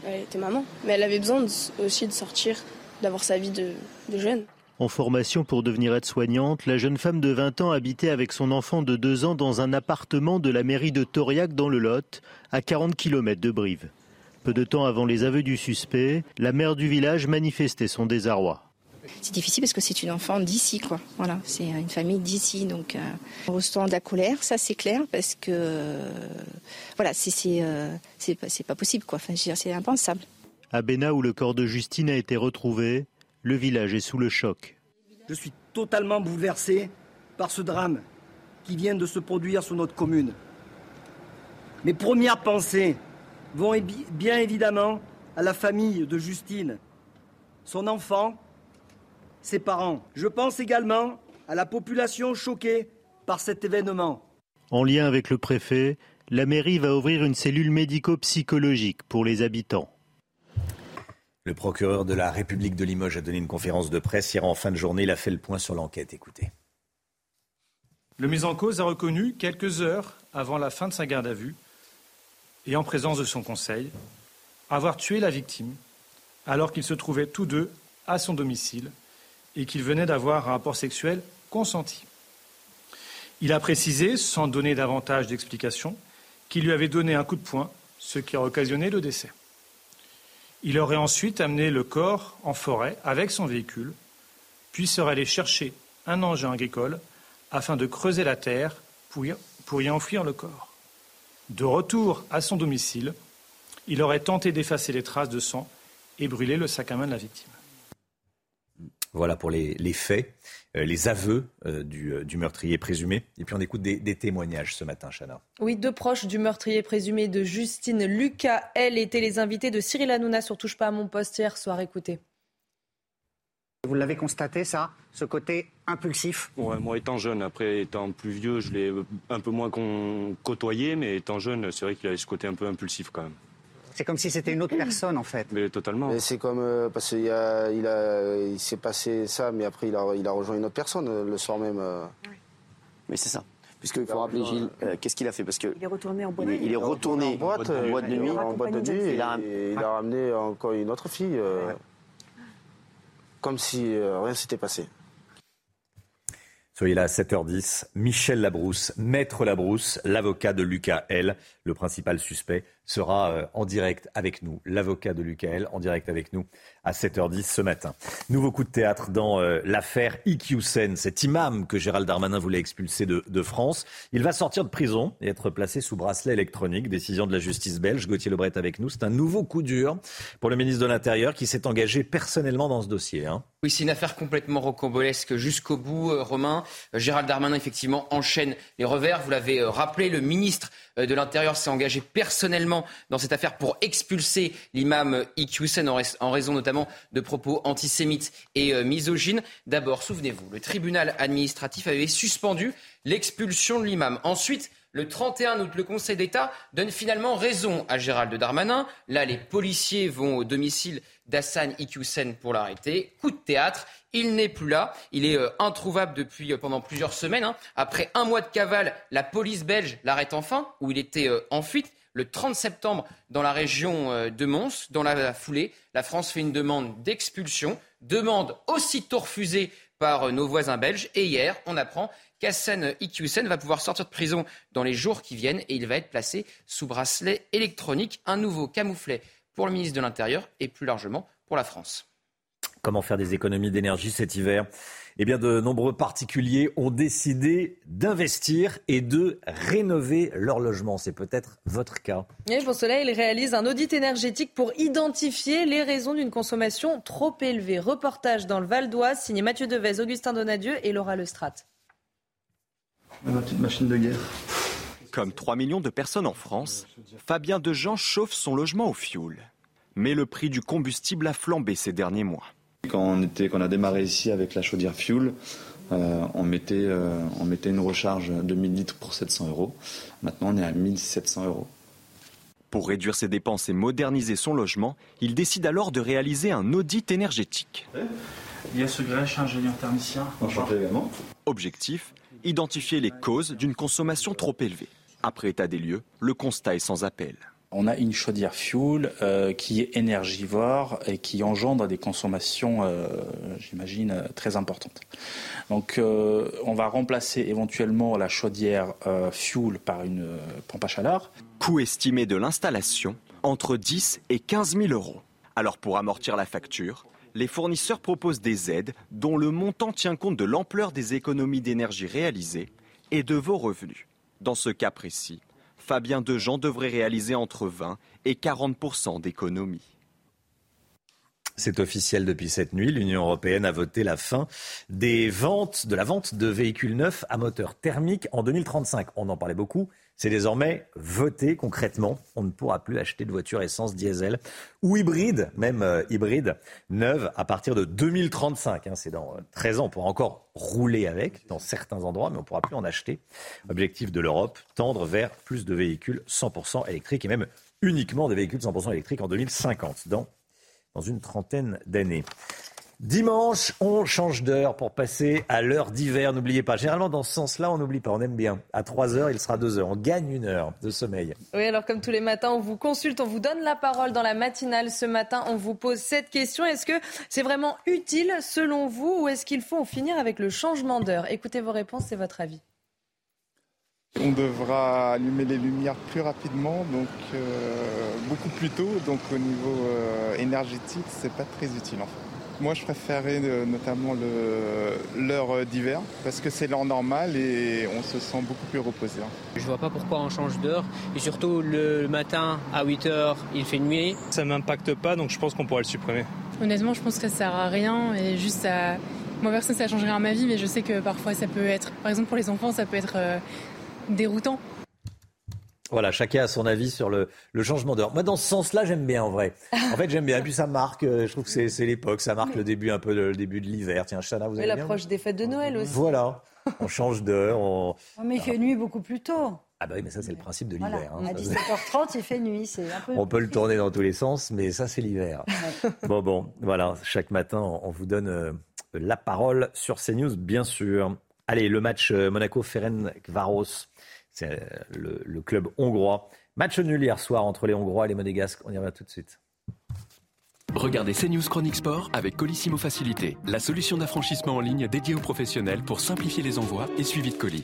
[SPEAKER 33] elle était maman. Mais elle avait besoin aussi de sortir, d'avoir sa vie de, de jeune.
[SPEAKER 32] En formation pour devenir aide-soignante, la jeune femme de 20 ans habitait avec son enfant de 2 ans dans un appartement de la mairie de Tauriac dans le Lot, à 40 km de Brive. Peu de temps avant les aveux du suspect, la mère du village manifestait son désarroi.
[SPEAKER 34] C'est difficile parce que c'est une enfant d'ici, quoi. Voilà, c'est une famille d'ici, donc euh, on ressent de la colère, ça c'est clair, parce que euh, voilà, c'est euh, c'est pas possible, quoi. Enfin, c'est impensable.
[SPEAKER 32] À Béna, où le corps de Justine a été retrouvé, le village est sous le choc.
[SPEAKER 35] Je suis totalement bouleversé par ce drame qui vient de se produire sur notre commune. Mes premières pensées vont bien évidemment à la famille de Justine, son enfant, ses parents. Je pense également à la population choquée par cet événement.
[SPEAKER 32] En lien avec le préfet, la mairie va ouvrir une cellule médico-psychologique pour les habitants.
[SPEAKER 1] Le procureur de la République de Limoges a donné une conférence de presse hier en fin de journée. Il a fait le point sur l'enquête. Écoutez.
[SPEAKER 36] Le mis en cause a reconnu, quelques heures avant la fin de sa garde à vue, et en présence de son conseil, avoir tué la victime alors qu'ils se trouvaient tous deux à son domicile et qu'ils venaient d'avoir un rapport sexuel consenti. Il a précisé, sans donner davantage d'explications, qu'il lui avait donné un coup de poing, ce qui a occasionné le décès. Il aurait ensuite amené le corps en forêt avec son véhicule, puis serait allé chercher un engin agricole afin de creuser la terre pour y, enfuir le corps. De retour à son domicile, il aurait tenté d'effacer les traces de sang et brûler le sac à main de la victime.
[SPEAKER 1] Voilà pour les, faits, euh, les aveux euh, euh, du, meurtrier présumé. Et puis on écoute des, témoignages ce matin, Chana.
[SPEAKER 2] Oui, deux proches du meurtrier présumé de Justine Lucas, elle, étaient les invités de Cyril Hanouna sur Touche pas à mon poste hier soir. Écoutez.
[SPEAKER 37] Vous l'avez constaté, ça Ce côté impulsif
[SPEAKER 25] Moi, étant jeune, après étant plus vieux, je l'ai un peu moins côtoyé, mais étant jeune, c'est vrai qu'il avait ce côté un peu impulsif quand même.
[SPEAKER 37] C'est comme si c'était une autre personne, en fait.
[SPEAKER 25] Mais totalement.
[SPEAKER 38] c'est comme. Euh, parce qu'il il, il s'est passé ça, mais après, il a, il a rejoint une autre personne euh, le soir même. Euh.
[SPEAKER 39] Mais c'est ça. Puisqu'il faut rappeler, Gilles, qu'est-ce qu'il a fait? Parce que
[SPEAKER 30] Il est retourné en boîte de
[SPEAKER 38] nuit. Il est retourné en boîte, de nuit. En boîte de nuit. Et, il a, ramené encore une autre fille comme si euh, rien s'était passé.
[SPEAKER 1] Soyez là à 7h10. Michel Labrousse, maître Labrousse, l'avocat de Lucas L, le principal suspect, sera euh, en direct avec nous. L'avocat de Lucas L, en direct avec nous à 7h10 ce matin. Nouveau coup de théâtre dans euh, l'affaire Iqiyoussen, cet imam que Gérald Darmanin voulait expulser de, France. Il va sortir de prison et être placé sous bracelet électronique. Décision de la justice belge. Gauthier Lebret avec nous. C'est un nouveau coup dur pour le ministre de l'Intérieur qui s'est engagé personnellement dans ce dossier. Hein.
[SPEAKER 40] Oui, c'est une affaire complètement rocambolesque jusqu'au bout, euh, Romain. Gérald Darmanin, effectivement, enchaîne les revers. Vous l'avez rappelé, le ministre de l'Intérieur s'est engagé personnellement dans cette affaire pour expulser l'imam Iqiyoussen en raison notamment de propos antisémites et misogynes. D'abord, souvenez-vous, le tribunal administratif avait suspendu l'expulsion de l'imam. Ensuite, le 31 août, le Conseil d'État donne finalement raison à Gérald Darmanin. Là, les policiers vont au domicile d'Hassan Iqiyoussen pour l'arrêter. Coup de théâtre. Il n'est plus là. Il est euh, introuvable depuis euh, pendant plusieurs semaines. Hein. Après un mois de cavale, la police belge l'arrête enfin, où il était euh, en fuite. Le 30 septembre, dans la région de Mons, dans la foulée, la France fait une demande d'expulsion. Demande aussitôt refusée par nos voisins belges. Et hier, on apprend qu'Hassan Iqiyoussen va pouvoir sortir de prison dans les jours qui viennent et il va être placé sous bracelet électronique. Un nouveau camouflet pour le ministre de l'Intérieur et plus largement pour la France.
[SPEAKER 1] Comment faire des économies d'énergie cet hiver? Eh bien, de nombreux particuliers ont décidé d'investir et de rénover leur logement. C'est peut-être votre cas.
[SPEAKER 2] Et pour cela, ils réalisent un audit énergétique pour identifier les raisons d'une consommation trop élevée. Reportage dans le Val d'Oise, signé Mathieu Devez, Augustin Donadieu et Laura Lestrade.
[SPEAKER 41] Ma petite machine de guerre.
[SPEAKER 42] Comme 3 millions de personnes en France, Fabien Dejean chauffe son logement au fioul. Mais le prix du combustible a flambé ces derniers mois.
[SPEAKER 41] Quand on, était, quand on a démarré ici avec la chaudière fuel, euh, on, mettait, euh, on mettait une recharge de 1000 litres pour 700 euros. Maintenant, on est à 1700 euros.
[SPEAKER 42] Pour réduire ses dépenses et moderniser son logement, il décide alors de réaliser un audit énergétique.
[SPEAKER 41] Il y a ce grèche ingénieur thermicien. Enchanté également.
[SPEAKER 42] Objectif identifier les causes d'une consommation trop élevée. Après état des lieux, le constat est sans appel.
[SPEAKER 41] On a une chaudière fuel euh, qui est énergivore et qui engendre des consommations, euh, j'imagine, euh, très importantes. Donc on va remplacer éventuellement la chaudière fuel par une pompe à chaleur.
[SPEAKER 42] Coût estimé de l'installation entre 10 et 15 000 euros. Alors pour amortir la facture, les fournisseurs proposent des aides dont le montant tient compte de l'ampleur des économies d'énergie réalisées et de vos revenus. Dans ce cas précis, Fabien Dejean devrait réaliser entre 20 et 40% d'économies.
[SPEAKER 1] C'est officiel depuis cette nuit. L'Union européenne a voté la fin des ventes, de la vente de véhicules neufs à moteur thermique en 2035. On en parlait beaucoup. C'est désormais voté concrètement. On ne pourra plus acheter de voitures essence diesel ou hybride, même euh, hybride, neuve à partir de 2035. Hein. c'est dans 13 euh, ans. On pourra encore rouler avec dans certains endroits, mais on ne pourra plus en acheter. Objectif de l'Europe, tendre vers plus de véhicules 100% électriques et même uniquement des véhicules 100% électriques en 2050, dans, dans une trentaine d'années. Dimanche, on change d'heure pour passer à l'heure d'hiver. N'oubliez pas, généralement dans ce sens-là, on n'oublie pas, on aime bien. À 3 heures, il sera 2 heures. On gagne une heure de sommeil.
[SPEAKER 2] Oui, alors comme tous les matins, on vous consulte, on vous donne la parole dans la matinale. Ce matin, on vous pose cette question. Est-ce que c'est vraiment utile selon vous ou est-ce qu'il faut en finir avec le changement d'heure? Écoutez vos réponses, c'est votre avis.
[SPEAKER 43] On devra allumer les lumières plus rapidement, donc euh, beaucoup plus tôt. Donc au niveau euh, énergétique, c'est pas très utile en fait. Moi, je préférais euh, notamment l'heure euh, d'hiver parce que c'est l'heure normale et on se sent beaucoup plus reposé. Hein.
[SPEAKER 44] Je vois pas pourquoi on change d'heure et surtout le matin à 8 h il fait nuit.
[SPEAKER 45] Ça m'impacte pas donc je pense qu'on pourrait le supprimer.
[SPEAKER 46] Honnêtement, je pense que ça sert à rien et juste ça. Moi, personne, ça changerait rien à ma vie, mais je sais que parfois ça peut être, par exemple pour les enfants, ça peut être euh, déroutant.
[SPEAKER 1] Voilà, chacun a son avis sur le, changement d'heure. Moi, dans ce sens-là, j'aime bien en vrai. En fait, j'aime bien. Et puis ça marque, euh, je trouve que c'est l'époque, ça marque le début un peu le début de l'hiver. Tiens, Chana, vous avez
[SPEAKER 2] l'approche des fêtes de Noël aussi.
[SPEAKER 1] Voilà, on change d'heure. On...
[SPEAKER 30] mais il fait nuit beaucoup plus tôt.
[SPEAKER 1] Ah bah oui, mais ça c'est le principe de l'hiver.
[SPEAKER 30] Hein. À 17h30, il fait nuit. Un peu
[SPEAKER 1] on peut le tourner dans tous les sens, mais ça c'est l'hiver. bon, bon, voilà, chaque matin on vous donne euh, la parole sur CNews, bien sûr. Allez, le match euh, Monaco-Ferencvaros. C'est euh, le, club hongrois. Match nul hier soir entre les Hongrois et les Monégasques. On y revient tout de suite.
[SPEAKER 19] Regardez CNews Chronique Sport avec Colissimo Facilité, la solution d'affranchissement en ligne dédiée aux professionnels pour simplifier les envois et suivi de colis.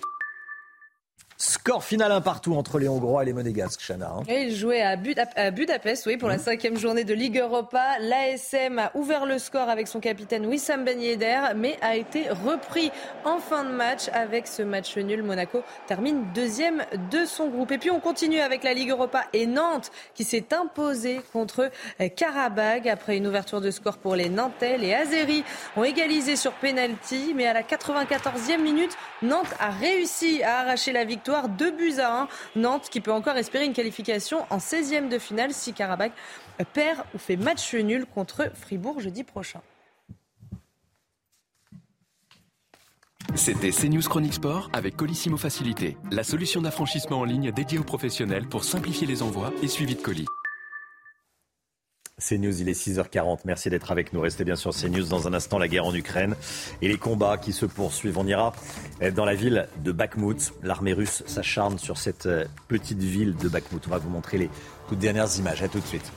[SPEAKER 1] Score final un partout entre les Hongrois et les Monégasques, Chana.
[SPEAKER 2] Hein. Et il jouait à, Budapest, oui, pour la mmh. cinquième journée de Ligue Europa. L'ASM a ouvert le score avec son capitaine Wissam Ben Yedder, mais a été repris en fin de match avec ce match nul. Monaco termine deuxième de son groupe. Et puis on continue avec la Ligue Europa et Nantes qui s'est imposé contre Karabag après une ouverture de score pour les Nantais. Les Azeris ont égalisé sur penalty, mais à la 94e minute, Nantes a réussi à arracher la victoire 2 buts à 1. Nantes qui peut encore espérer une qualification en 16e de finale si Karabakh perd ou fait match nul contre Fribourg jeudi prochain.
[SPEAKER 19] C'était CNews Chronique Sport avec Colissimo Facilité, la solution d'affranchissement en ligne dédiée aux professionnels pour simplifier les envois et suivi de colis.
[SPEAKER 1] CNews, il est 6h40. Merci d'être avec nous. Restez bien sur CNews. Dans un instant, la guerre en Ukraine et les combats qui se poursuivent. On ira dans la ville de Bakhmut. L'armée russe s'acharne sur cette euh, petite ville de Bakhmut. On va vous montrer les toutes dernières images. À tout de suite.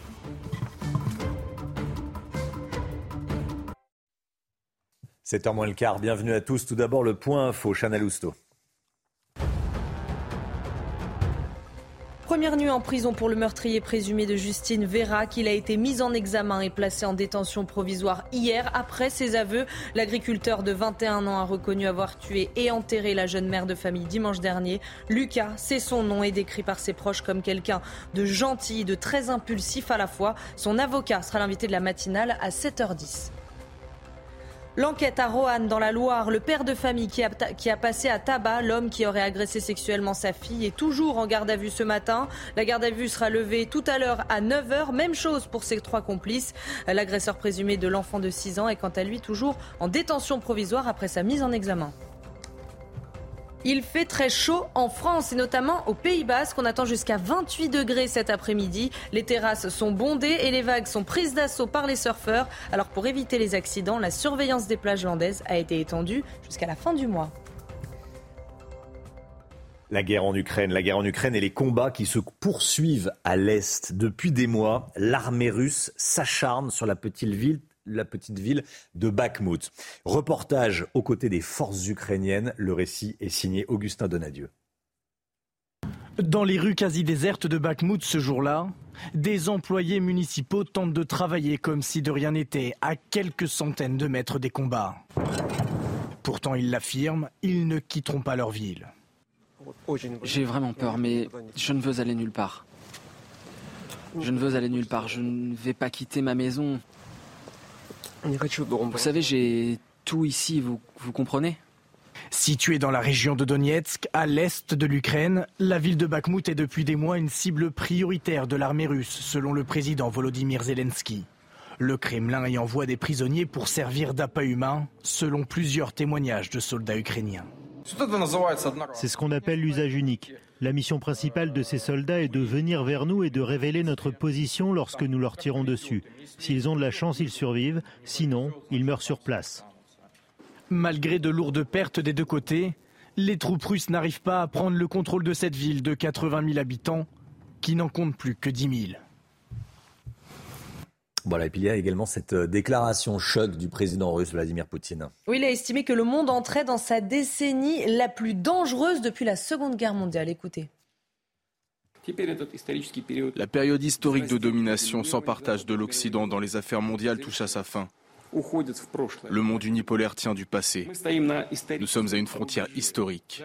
[SPEAKER 1] « 7h moins le quart, bienvenue à tous. Tout d'abord le point info, Chanel Housteau.
[SPEAKER 2] Première nuit en prison pour le meurtrier présumé de Justine Vera, qu'il a été mis en examen et placé en détention provisoire hier. Après ses aveux, l'agriculteur de 21 ans a reconnu avoir tué et enterré la jeune mère de famille dimanche dernier. Lucas, c'est son nom, est décrit par ses proches comme quelqu'un de gentil, de très impulsif à la fois. Son avocat sera l'invité de la matinale à 7h10. L'enquête à Roanne, dans la Loire, le père de famille qui a, qui a passé à tabac l'homme qui aurait agressé sexuellement sa fille est toujours en garde à vue ce matin. La garde à vue sera levée tout à l'heure à 9h. Même chose pour ses trois complices. L'agresseur présumé de l'enfant de 6 ans est quant à lui toujours en détention provisoire après sa mise en examen. Il fait très chaud en France et notamment au Pays Basque. On attend jusqu'à 28 degrés cet après-midi. Les terrasses sont bondées et les vagues sont prises d'assaut par les surfeurs. Alors pour éviter les accidents, la surveillance des plages landaises a été étendue jusqu'à la fin du mois.
[SPEAKER 1] La guerre en Ukraine, la guerre en Ukraine et les combats qui se poursuivent à l'est. Depuis des mois, l'armée russe s'acharne sur la petite ville la petite ville de Bakhmut. Reportage aux côtés des forces ukrainiennes. Le récit est signé Augustin Donadieu.
[SPEAKER 47] Dans les rues quasi désertes de Bakhmut ce jour-là, des employés municipaux tentent de travailler comme si de rien n'était, à quelques centaines de mètres des combats. Pourtant, ils l'affirment, ils ne quitteront pas leur ville.
[SPEAKER 48] J'ai vraiment peur, mais je ne veux aller nulle part. Je ne veux aller nulle part. Je ne vais pas quitter ma maison. Vous savez, j'ai tout ici, vous, vous comprenez?
[SPEAKER 47] Située dans la région de Donetsk, à l'est de l'Ukraine, la ville de Bakhmut est depuis des mois une cible prioritaire de l'armée russe, selon le président Volodymyr Zelensky. Le Kremlin y envoie des prisonniers pour servir d'appât humain, selon plusieurs témoignages de soldats ukrainiens.
[SPEAKER 32] C'est ce qu'on appelle l'usage unique. La mission principale de ces soldats est de venir vers nous et de révéler notre position lorsque nous leur tirons dessus. S'ils ont de la chance, ils survivent, sinon, ils meurent sur place.
[SPEAKER 47] Malgré de lourdes pertes des deux côtés, les troupes russes n'arrivent pas à prendre le contrôle de cette ville de 80 000 habitants qui n'en compte plus que 10 000.
[SPEAKER 1] Voilà, et puis il y a également cette euh, déclaration choc du président russe Vladimir Poutine.
[SPEAKER 2] Oui, il a estimé que le monde entrait dans sa décennie la plus dangereuse depuis la Seconde Guerre mondiale. Écoutez.
[SPEAKER 49] La période historique de domination sans partage de l'Occident dans les affaires mondiales touche à sa fin. Le monde unipolaire tient du passé. Nous sommes à une frontière historique.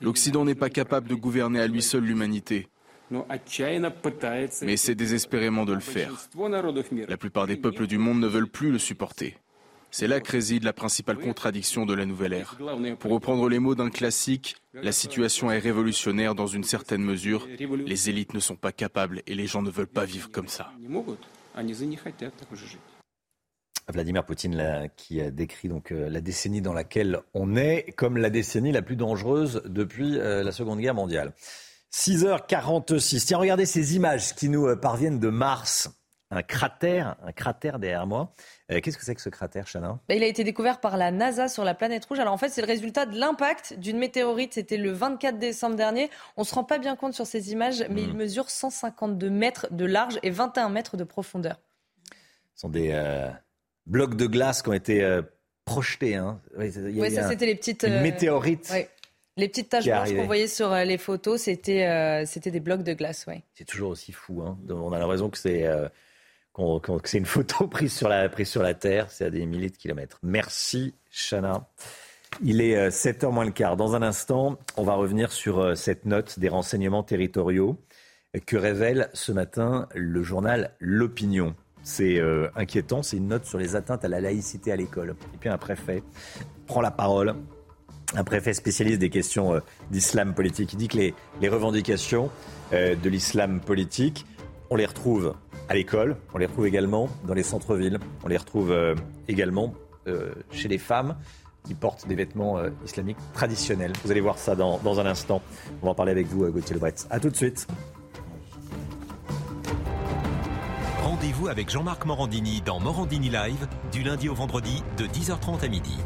[SPEAKER 49] L'Occident n'est pas capable de gouverner à lui seul l'humanité mais essaie désespérément de le faire. La plupart des peuples du monde ne veulent plus le supporter. C'est là que réside la principale contradiction de la nouvelle ère. Pour reprendre les mots d'un classique, la situation est révolutionnaire dans une certaine mesure. Les élites ne sont pas capables et les gens ne veulent pas vivre comme ça.
[SPEAKER 1] Vladimir Poutine qui a décrit donc euh, la décennie dans laquelle on est comme la décennie la plus dangereuse depuis euh, la Seconde Guerre mondiale. 6h46. Tiens, regardez ces images qui nous euh, parviennent de Mars. Un cratère, un cratère derrière moi. Euh, qu'est-ce que c'est que ce cratère, Chana
[SPEAKER 2] bah, Il a été découvert par la NASA sur la planète rouge. Alors en fait, c'est le résultat de l'impact d'une météorite. C'était le 24 décembre dernier. On ne se rend pas bien compte sur ces images, mais il hmm. mesure 152 mètres de large et 21 mètres de profondeur.
[SPEAKER 1] Ce sont des blocs de glace qui ont été projetés. Hein.
[SPEAKER 2] Oui, ça c'était les petites...
[SPEAKER 1] Une météorite.
[SPEAKER 2] Les petites taches blanches qu'on voyait sur les photos, c'était c'était des blocs de glace, ouais.
[SPEAKER 1] C'est toujours aussi fou. Hein. On a l'impression que c'est que c'est une <laughs> photo prise sur la, prise sur la Terre. C'est à des milliers de kilomètres. Merci, Chana. Il est 7h euh, moins le quart. Dans un instant, on va revenir sur euh, cette note des renseignements territoriaux que révèle ce matin le journal L'Opinion. C'est euh, inquiétant, c'est une note sur les atteintes à la laïcité à l'école. Et puis un préfet prend la parole, un préfet spécialiste des questions d'islam politique. Il dit que les, revendications de l'islam politique, on les retrouve à l'école, on les retrouve également dans les centres-villes, on les retrouve également chez les femmes qui portent des vêtements euh, islamiques traditionnels. Vous allez voir ça dans, un instant. On va en parler avec vous, euh, Gauthier Lebret. A tout de suite.
[SPEAKER 50] Rendez-vous avec Jean-Marc Morandini dans Morandini Live, du lundi au vendredi, de 10h30 à midi.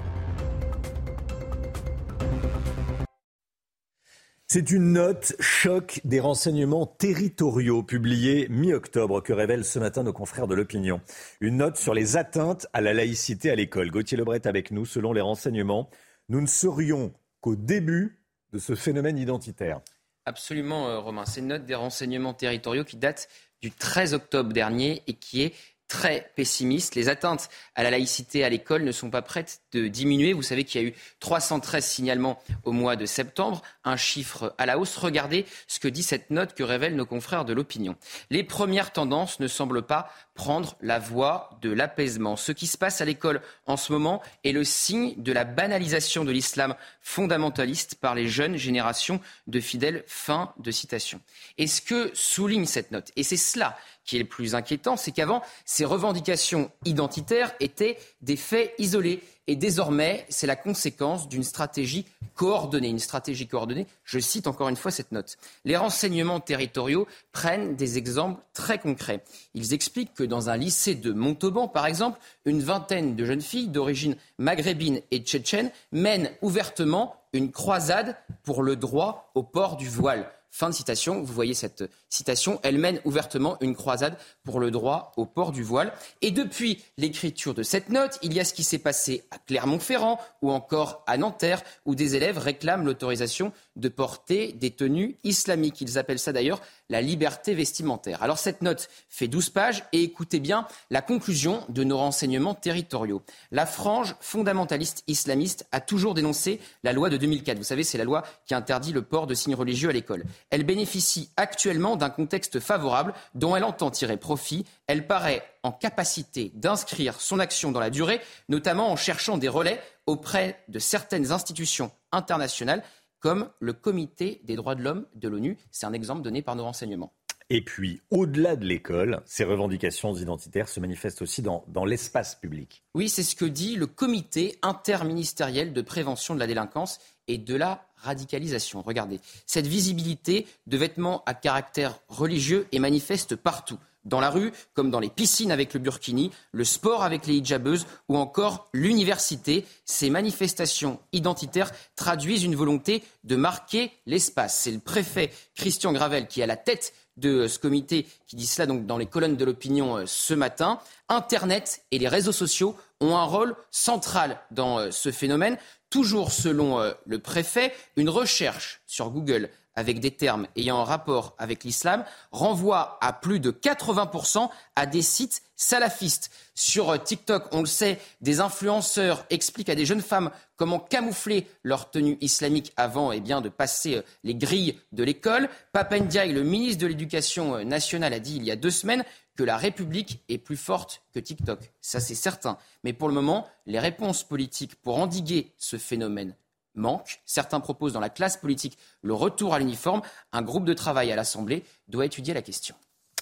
[SPEAKER 1] C'est une note choc des renseignements territoriaux publiée mi-octobre que révèlent ce matin nos confrères de l'opinion. Une note sur les atteintes à la laïcité à l'école. Gauthier Lebret avec nous. Selon les renseignements, nous ne serions qu'au début de ce phénomène identitaire.
[SPEAKER 40] Absolument, euh, Romain. C'est une note des renseignements territoriaux qui date du 13 octobre dernier et qui est très pessimiste. Les atteintes à la laïcité à l'école ne sont pas prêtes de diminuer. Vous savez qu'il y a eu 313 signalements au mois de septembre, un chiffre à la hausse. Regardez ce que dit cette note que révèlent nos confrères de l'opinion. Les premières tendances ne semblent pas prendre la voie de l'apaisement. Ce qui se passe à l'école en ce moment est le signe de la banalisation de l'islam fondamentaliste par les jeunes générations de fidèles. Fin de citation. Et ce que souligne cette note, et c'est cela qui est le plus inquiétant, c'est qu'avant, ces revendications identitaires étaient des faits isolés. Et désormais, c'est la conséquence d'une stratégie coordonnée. Une stratégie coordonnée, je cite encore une fois cette note. Les renseignements territoriaux prennent des exemples très concrets. Ils expliquent que dans un lycée de Montauban, par exemple, une vingtaine de jeunes filles d'origine maghrébine et tchétchène mènent ouvertement une croisade pour le droit au port du voile. Fin de citation. Vous voyez cette citation. Elle mène ouvertement une croisade pour le droit au port du voile. Et depuis l'écriture de cette note, il y a ce qui s'est passé à Clermont-Ferrand ou encore à Nanterre, où des élèves réclament l'autorisation de porter des tenues islamiques. Ils appellent ça d'ailleurs la liberté vestimentaire. Alors cette note fait 12 pages et écoutez bien la conclusion de nos renseignements territoriaux. La frange fondamentaliste islamiste a toujours dénoncé la loi de 2004. Vous savez, c'est la loi qui interdit le port de signes religieux à l'école. Elle bénéficie actuellement d'un contexte favorable dont elle entend tirer profit. Elle paraît en capacité d'inscrire son action dans la durée, notamment en cherchant des relais auprès de certaines institutions internationales comme le Comité des droits de l'homme de l'ONU. C'est un exemple donné par nos renseignements.
[SPEAKER 1] Et puis, au-delà de l'école, ces revendications identitaires se manifestent aussi dans, dans l'espace public.
[SPEAKER 40] Oui, c'est ce que dit le Comité interministériel de prévention de la délinquance et de la radicalisation. Regardez, cette visibilité de vêtements à caractère religieux est manifeste partout dans la rue, comme dans les piscines avec le burkini, le sport avec les hijabeuses ou encore l'université. Ces manifestations identitaires traduisent une volonté de marquer l'espace. C'est le préfet Christian Gravel qui est à la tête de ce comité qui dit cela donc dans les colonnes de l'opinion euh, ce matin. Internet et les réseaux sociaux ont un rôle central dans euh, ce phénomène. Toujours selon euh, le préfet, une recherche sur Google avec des termes ayant un rapport avec l'islam renvoie à plus de 80% à des sites salafistes. Sur TikTok, on le sait, des influenceurs expliquent à des jeunes femmes comment camoufler leur tenue islamique avant eh bien, de passer euh, les grilles de l'école. Papendiaï, le ministre de l'Éducation euh, nationale, a dit il y a deux semaines que la République est plus forte que TikTok. Ça, c'est certain. Mais pour le moment, les réponses politiques pour endiguer ce phénomène manque. Certains proposent dans la classe politique le retour à l'uniforme. Un groupe de travail à l'Assemblée doit étudier la question.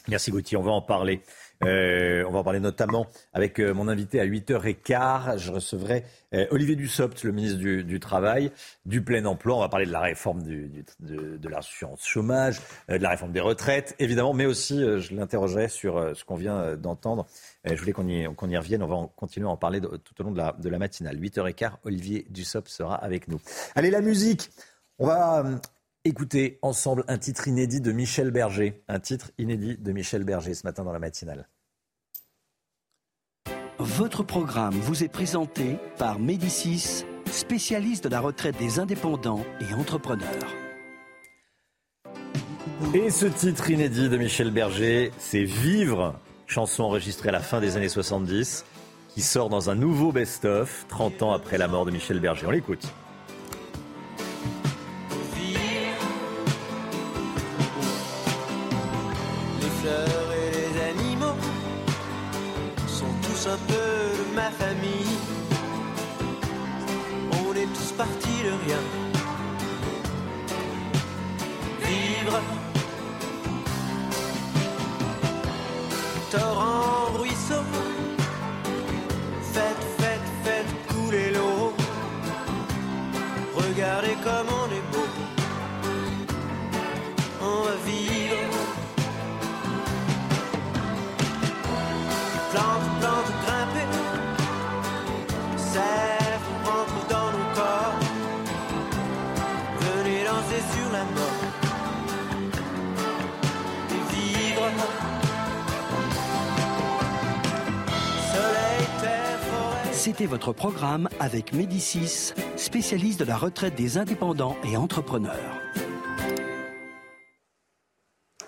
[SPEAKER 1] Merci Gauthier, on va en parler. Euh, on va en parler notamment avec euh, mon invité à 8h15. Je recevrai euh, Olivier Dussopt, le ministre du, Travail, du plein emploi. On va parler de la réforme de, de l'assurance chômage, de la réforme des retraites, évidemment, mais aussi je l'interrogerai sur ce qu'on vient d'entendre. je voulais qu'on y, y, revienne. On va continuer à en parler tout au long de la, de la matinale. 8h15, Olivier Dussopt sera avec nous. Allez, la musique. On va Écoutez ensemble un titre inédit de Michel Berger. Un titre inédit de Michel Berger ce matin dans la matinale.
[SPEAKER 51] Votre programme vous est présenté par Médicis, spécialiste de la retraite des indépendants et entrepreneurs.
[SPEAKER 1] Et ce titre inédit de Michel Berger, c'est Vivre, chanson enregistrée à la fin des années 70, qui sort dans un nouveau best-of, 30 ans après la mort de Michel Berger. On l'écoute.
[SPEAKER 52] Un peu de ma famille. On est tous partis de rien. Vivre. Torrent,
[SPEAKER 51] C'était votre programme avec Médicis, spécialiste de la retraite des indépendants et entrepreneurs.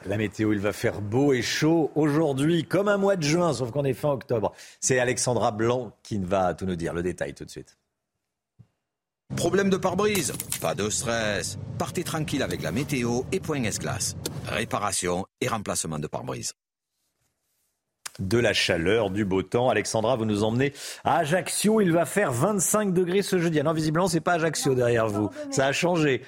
[SPEAKER 1] La météo, il va faire beau et chaud aujourd'hui, comme un mois de juin, sauf qu'on est fin octobre. C'est Alexandra Blanc qui va tout nous dire. Le détail tout de suite.
[SPEAKER 53] Problème de pare-brise? Pas de stress. Partez tranquille avec la météo et Point S-Glace. Réparation et remplacement de pare-brise.
[SPEAKER 1] De la chaleur, du beau temps. Alexandra, vous nous emmenez à Ajaccio. Il va faire 25 degrés ce jeudi. Ah non, visiblement, c'est pas Ajaccio derrière vous. Ça a changé.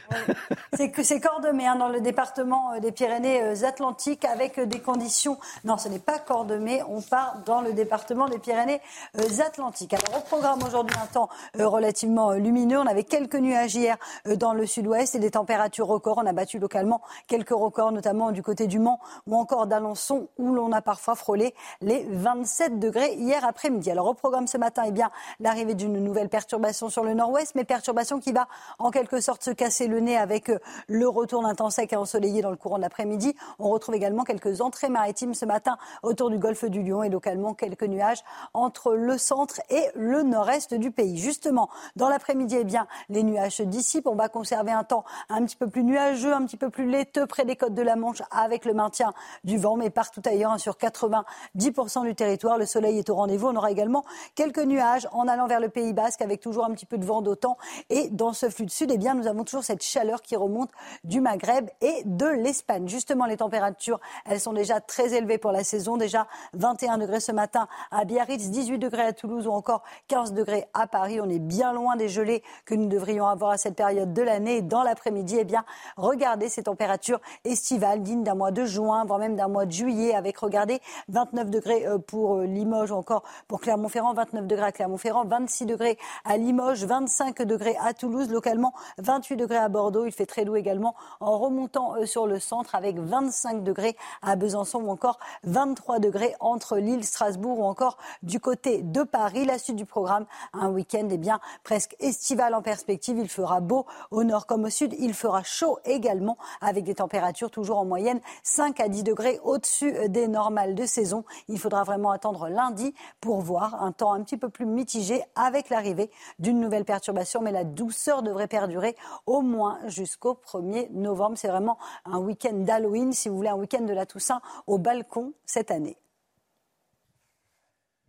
[SPEAKER 30] C'est que c'est Cordemais hein, dans le département euh, des Pyrénées-Atlantiques avec euh, des conditions. Non, ce n'est pas Cordemais. On part dans le département des Pyrénées-Atlantiques. Alors au programme aujourd'hui un temps euh, relativement euh, lumineux. On avait quelques nuages hier euh, dans le sud-ouest et des températures records. On a battu localement quelques records, notamment du côté du Mans ou encore d'Alençon, où l'on a parfois frôlé les 27 degrés hier après-midi. Alors au programme ce matin, eh bien l'arrivée d'une nouvelle perturbation sur le nord-ouest, mais perturbation qui va en quelque sorte se casser le nez avec euh, le retour d'un temps sec et ensoleillé dans le courant de l'après-midi. On retrouve également quelques entrées maritimes ce matin autour du golfe du Lion et localement quelques nuages entre le centre et le nord-est du pays. Justement, dans l'après-midi, eh bien, les nuages se dissipent. On va conserver un temps un petit peu plus nuageux, un petit peu plus laiteux près des côtes de la Manche avec le maintien du vent, mais partout ailleurs, hein, sur 90% du territoire, le soleil est au rendez-vous. On aura également quelques nuages en allant vers le Pays Basque avec toujours un petit peu de vent d'autant. Et dans ce flux de sud, eh bien, nous avons toujours cette chaleur qui remonte du Maghreb et de l'Espagne. Justement, les températures, elles sont déjà très élevées pour la saison. Déjà 21 degrés ce matin à Biarritz, 18 degrés à Toulouse ou encore 15 degrés à Paris. On est bien loin des gelées que nous devrions avoir à cette période de l'année. Dans l'après-midi, eh bien, regardez ces températures estivales dignes d'un mois de juin, voire même d'un mois de juillet, avec, regardez, 29 degrés euh, pour euh, Limoges ou encore pour Clermont-Ferrand, 29 degrés à Clermont-Ferrand, 26 degrés à Limoges, 25 degrés à Toulouse, localement 28 degrés à Bordeaux. Il fait très doux également en remontant euh, sur le centre avec 25 degrés à Besançon ou encore 23 degrés entre Lille, Strasbourg ou encore du côté de Paris. La suite du programme, un week-end eh bien presque estival en perspective. Il fera beau au nord comme au sud. Il fera chaud également avec des températures toujours en moyenne 5 à 10 degrés au-dessus des normales de saison. Il faudra vraiment attendre lundi pour voir un temps un petit peu plus mitigé avec l'arrivée d'une nouvelle perturbation. Mais la douceur devrait perdurer au moins jusqu'au 1er novembre. C'est vraiment un week-end d'Halloween, si vous voulez, un week-end de la Toussaint au balcon cette année.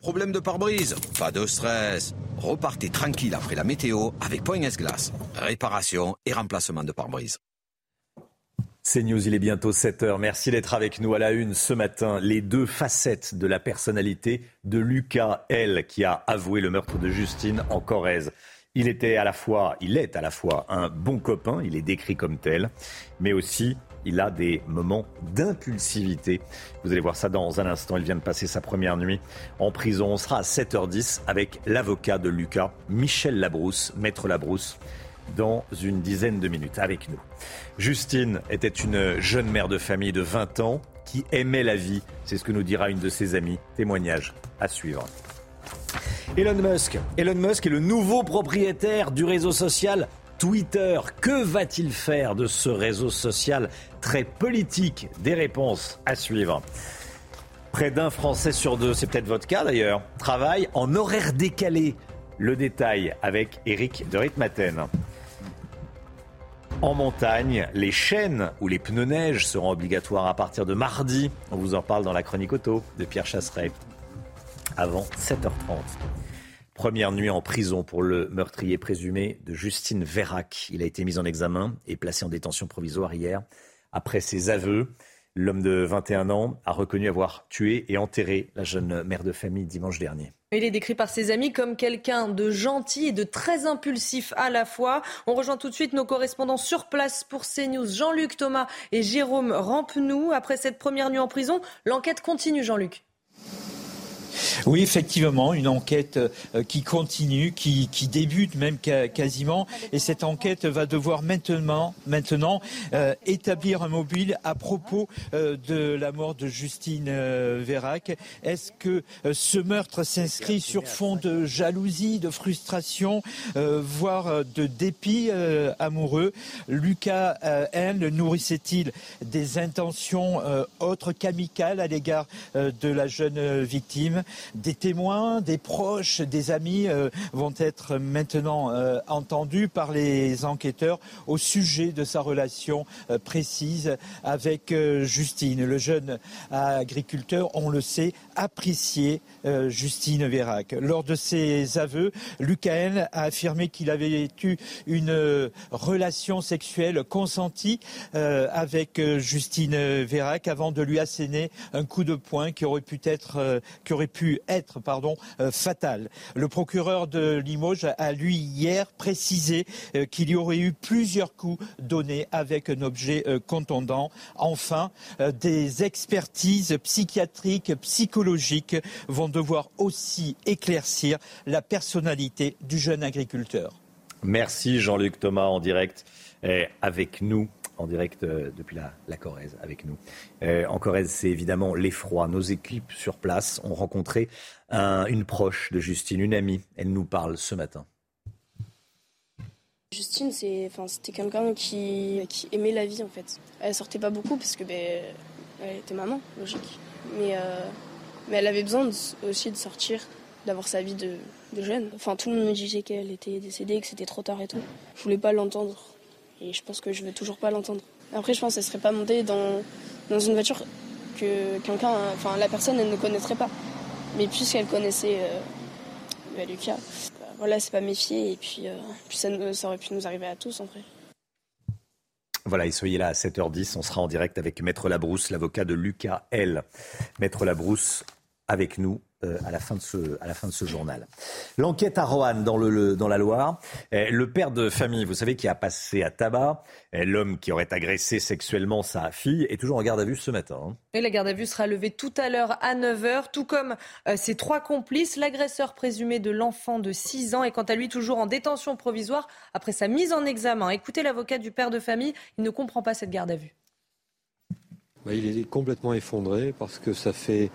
[SPEAKER 53] Problème de pare-brise? Pas de stress. Repartez tranquille après la météo avec Point S-Glace. Réparation et remplacement de pare-brise.
[SPEAKER 1] C'est News, il est bientôt 7h. Merci d'être avec nous à la une ce matin. Les deux facettes de la personnalité de Lucas L, qui a avoué le meurtre de Justine en Corrèze. Il était à la fois, il est à la fois un bon copain, il est décrit comme tel, mais aussi il a des moments d'impulsivité. Vous allez voir ça dans un instant. Il vient de passer sa première nuit en prison. On sera à 7h10 avec l'avocat de Lucas, Michel Labrousse, maître Labrousse, dans une dizaine de minutes avec nous. Justine était une jeune mère de famille de 20 ans qui aimait la vie. C'est ce que nous dira une de ses amies. Témoignage à suivre. Elon Musk. Elon Musk est le nouveau propriétaire du réseau social Twitter. Que va-t-il faire de ce réseau social très politique? Des réponses à suivre. Près d'un Français sur deux, c'est peut-être votre cas d'ailleurs, travaille en horaire décalé. Le détail avec Eric de Ritmaten. En montagne, les chaînes ou les pneus neige seront obligatoires à partir de mardi. On vous en parle dans la chronique auto de Pierre Chasseret avant 7h30. Première nuit en prison pour le meurtrier présumé de Justine Vérac. Il a été mis en examen et placé en détention provisoire hier. Après ses aveux, l'homme de 21 ans a reconnu avoir tué et enterré la jeune mère de famille dimanche dernier.
[SPEAKER 2] Il est décrit par ses amis comme quelqu'un de gentil et de très impulsif à la fois. On rejoint tout de suite nos correspondants sur place pour CNews, Jean-Luc Thomas et Jérôme Rampenou. Après cette première nuit en prison, l'enquête continue, Jean-Luc.
[SPEAKER 54] Oui, effectivement, une enquête euh, qui continue, qui, qui débute même quasiment. Et cette enquête va devoir maintenant, maintenant euh, établir un mobile à propos euh, de la mort de Justine Vérac. Est-ce que ce meurtre s'inscrit sur fond de jalousie, de frustration, voire de dépit amoureux? Lucas N nourrissait-il des intentions autres qu'amicales à l'égard de la jeune victime? Des témoins, des proches, des amis euh, vont être maintenant euh, entendus par les enquêteurs au sujet de sa relation euh, précise avec Justine. Le jeune agriculteur, on le sait, appréciait Justine Vérac. Lors de ses aveux, Lucaen a affirmé qu'il avait eu une relation sexuelle consentie avec Justine Vérac avant de lui asséner un coup de poing qui aurait pu être, qui aurait pu être pardon, euh, fatal. Le procureur de Limoges a, lui, hier, précisé euh, qu'il y aurait eu plusieurs coups donnés avec un objet euh, contondant. Enfin, des expertises psychiatriques, psychologiques vont devoir aussi éclaircir la personnalité du jeune agriculteur.
[SPEAKER 1] Merci Jean-Luc Thomas en direct avec nous en direct euh, depuis la, Corrèze avec nous. Euh, en Corrèze, c'est évidemment l'effroi. Nos équipes sur place ont rencontré une proche de Justine, une amie. Elle nous parle ce matin.
[SPEAKER 55] Justine, c'était quelqu'un qui, aimait la vie en fait. Elle sortait pas beaucoup parce que ben, elle était maman, logique. Mais, euh, mais elle avait besoin aussi de sortir, d'avoir sa vie de, de, jeune. Enfin, tout le monde me disait qu'elle était décédée, que c'était trop tard et tout. Je voulais pas l'entendre. Et je pense que je veux toujours pas l'entendre. Après, je pense qu'elle ne serait pas montée dans, dans une voiture que quelqu'un, enfin la personne, elle ne connaîtrait pas. Mais puisqu'elle connaissait euh, bah, Lucas, bah, voilà, c'est pas méfier. Et puis, euh, puis ça, ça, aurait pu nous arriver à tous en vrai.
[SPEAKER 1] Voilà, et soyez là à 7h10. On sera en direct avec Maître Labrousse, l'avocat de Lucas L. Maître Labrousse avec nous à, la fin de ce, à la fin de ce journal. L'enquête à Roanne dans, le, dans la Loire. Euh, le père de famille, vous savez, qui a passé à tabac, euh, l'homme qui aurait agressé sexuellement sa fille, est toujours en garde à vue ce matin. Hein.
[SPEAKER 2] Et la garde à vue sera levée tout à l'heure à 9h, tout comme ses trois complices. L'agresseur présumé de l'enfant de 6 ans est quant à lui toujours en détention provisoire après sa mise en examen. Écoutez l'avocat du père de famille, il ne comprend pas cette garde à vue.
[SPEAKER 56] Bah, il est complètement effondré parce que ça fait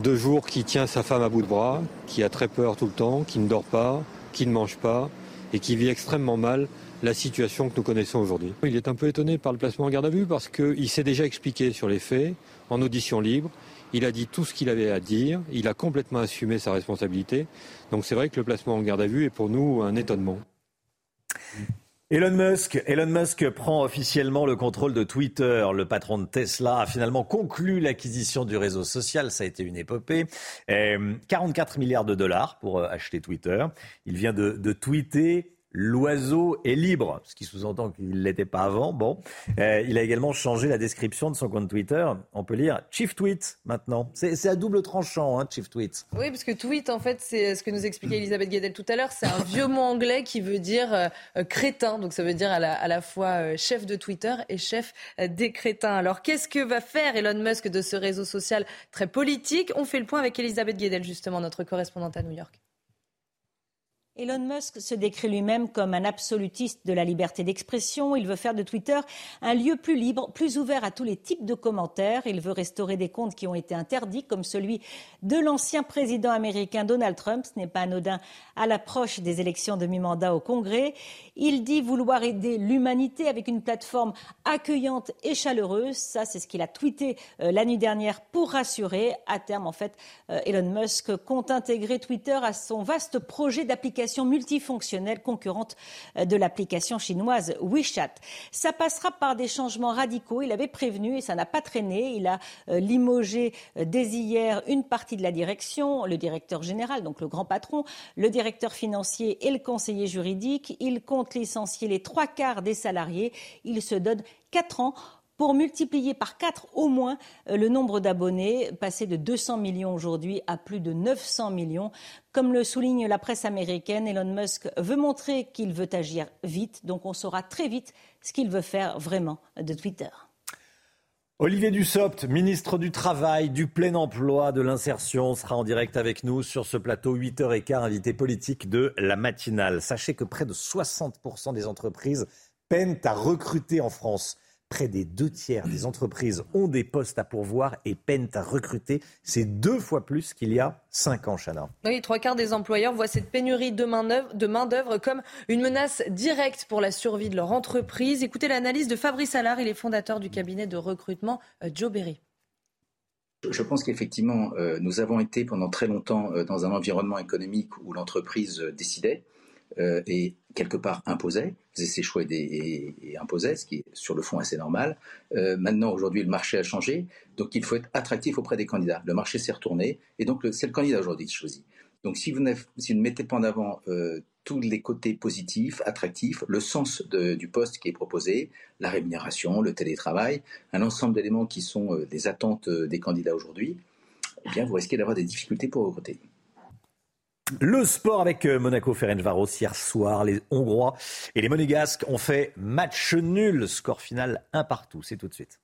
[SPEAKER 56] deux jours qui tient sa femme à bout de bras, qui a très peur tout le temps, qui ne dort pas, qui ne mange pas et qui vit extrêmement mal la situation que nous connaissons aujourd'hui. Il est un peu étonné par le placement en garde à vue parce qu'il s'est déjà expliqué sur les faits en audition libre. Il a dit tout ce qu'il avait à dire, il a complètement assumé sa responsabilité. Donc c'est vrai que le placement en garde à vue est pour nous un étonnement.
[SPEAKER 1] Elon Musk, Elon Musk prend officiellement le contrôle de Twitter. Le patron de Tesla a finalement conclu l'acquisition du réseau social. Ça a été une épopée. 44 milliards de dollars pour euh, acheter Twitter. Il vient de, de tweeter L'oiseau est libre, ce qui sous-entend qu'il ne l'était pas avant. Bon, euh, il a également changé la description de son compte Twitter. On peut lire Chief Tweet maintenant. C'est à double tranchant, hein, Chief Tweet.
[SPEAKER 2] Oui, parce que tweet, en fait, c'est ce que nous expliquait Elisabeth Guedel tout à l'heure. C'est un vieux mot anglais qui veut dire euh, crétin. Donc ça veut dire à la, à la fois euh, chef de Twitter et chef des crétins. Alors qu'est-ce que va faire Elon Musk de ce réseau social très politique? On fait le point avec Elisabeth Guedel, justement, notre correspondante à New York.
[SPEAKER 20] Elon Musk se décrit lui-même comme un absolutiste de la liberté d'expression. Il veut faire de Twitter un lieu plus libre, plus ouvert à tous les types de commentaires. Il veut restaurer des comptes qui ont été interdits, comme celui de l'ancien président américain Donald Trump. Ce n'est pas anodin à l'approche des élections de mi-mandat au Congrès. Il dit vouloir aider l'humanité avec une plateforme accueillante et chaleureuse. Ça, c'est ce qu'il a tweeté euh, la nuit dernière pour rassurer. À terme, en fait, euh, Elon Musk compte intégrer Twitter à son vaste projet d'application multifonctionnelle concurrente euh, de l'application chinoise WeChat. Ça passera par des changements radicaux. Il avait prévenu et ça n'a pas traîné. Il a euh, limogé euh, dès hier une partie de la direction, le directeur général, donc le grand patron, le directeur financier et le conseiller juridique. Il compte licencier les trois quarts des salariés. Il se donne quatre ans pour multiplier par quatre au moins euh, le nombre d'abonnés, passé de 200 millions aujourd'hui à plus de 900 millions. Comme le souligne la presse américaine, Elon Musk veut montrer qu'il veut agir vite, donc on saura très vite ce qu'il veut faire vraiment de Twitter.
[SPEAKER 1] Olivier Dussopt, ministre du Travail, du plein emploi, de l'insertion, sera en direct avec nous sur ce plateau 8h15, invité politique de la matinale. Sachez que près de 60% des entreprises peinent à recruter en France. Près des deux tiers des entreprises ont des postes à pourvoir et peinent à recruter. C'est deux fois plus qu'il y a cinq ans, Chana.
[SPEAKER 2] Oui, trois quarts des employeurs voient cette pénurie de main-d'œuvre comme une menace directe pour la survie de leur entreprise. Écoutez l'analyse de Fabrice Allard, il est fondateur du cabinet de recrutement euh, Joe Berry.
[SPEAKER 10] Je pense qu'effectivement, euh, nous avons été pendant très longtemps euh, dans un environnement économique où l'entreprise décidait et quelque part imposait, faisait ses choix et, imposait, ce qui est sur le fond assez normal. Euh, maintenant, aujourd'hui, le marché a changé, donc il faut être attractif auprès des candidats. Le marché s'est retourné, et donc c'est le candidat aujourd'hui qui choisit. Donc si vous, si vous ne mettez pas en avant euh, tous les côtés positifs, attractifs, le sens du poste qui est proposé, la rémunération, le télétravail, un ensemble d'éléments qui sont euh, des attentes des candidats aujourd'hui, eh bien vous risquez d'avoir des difficultés pour recruter.
[SPEAKER 1] Le sport avec euh, Monaco Ferencvaros hier soir. Les Hongrois et les Monégasques ont fait match nul. Score final un partout. C'est tout de suite.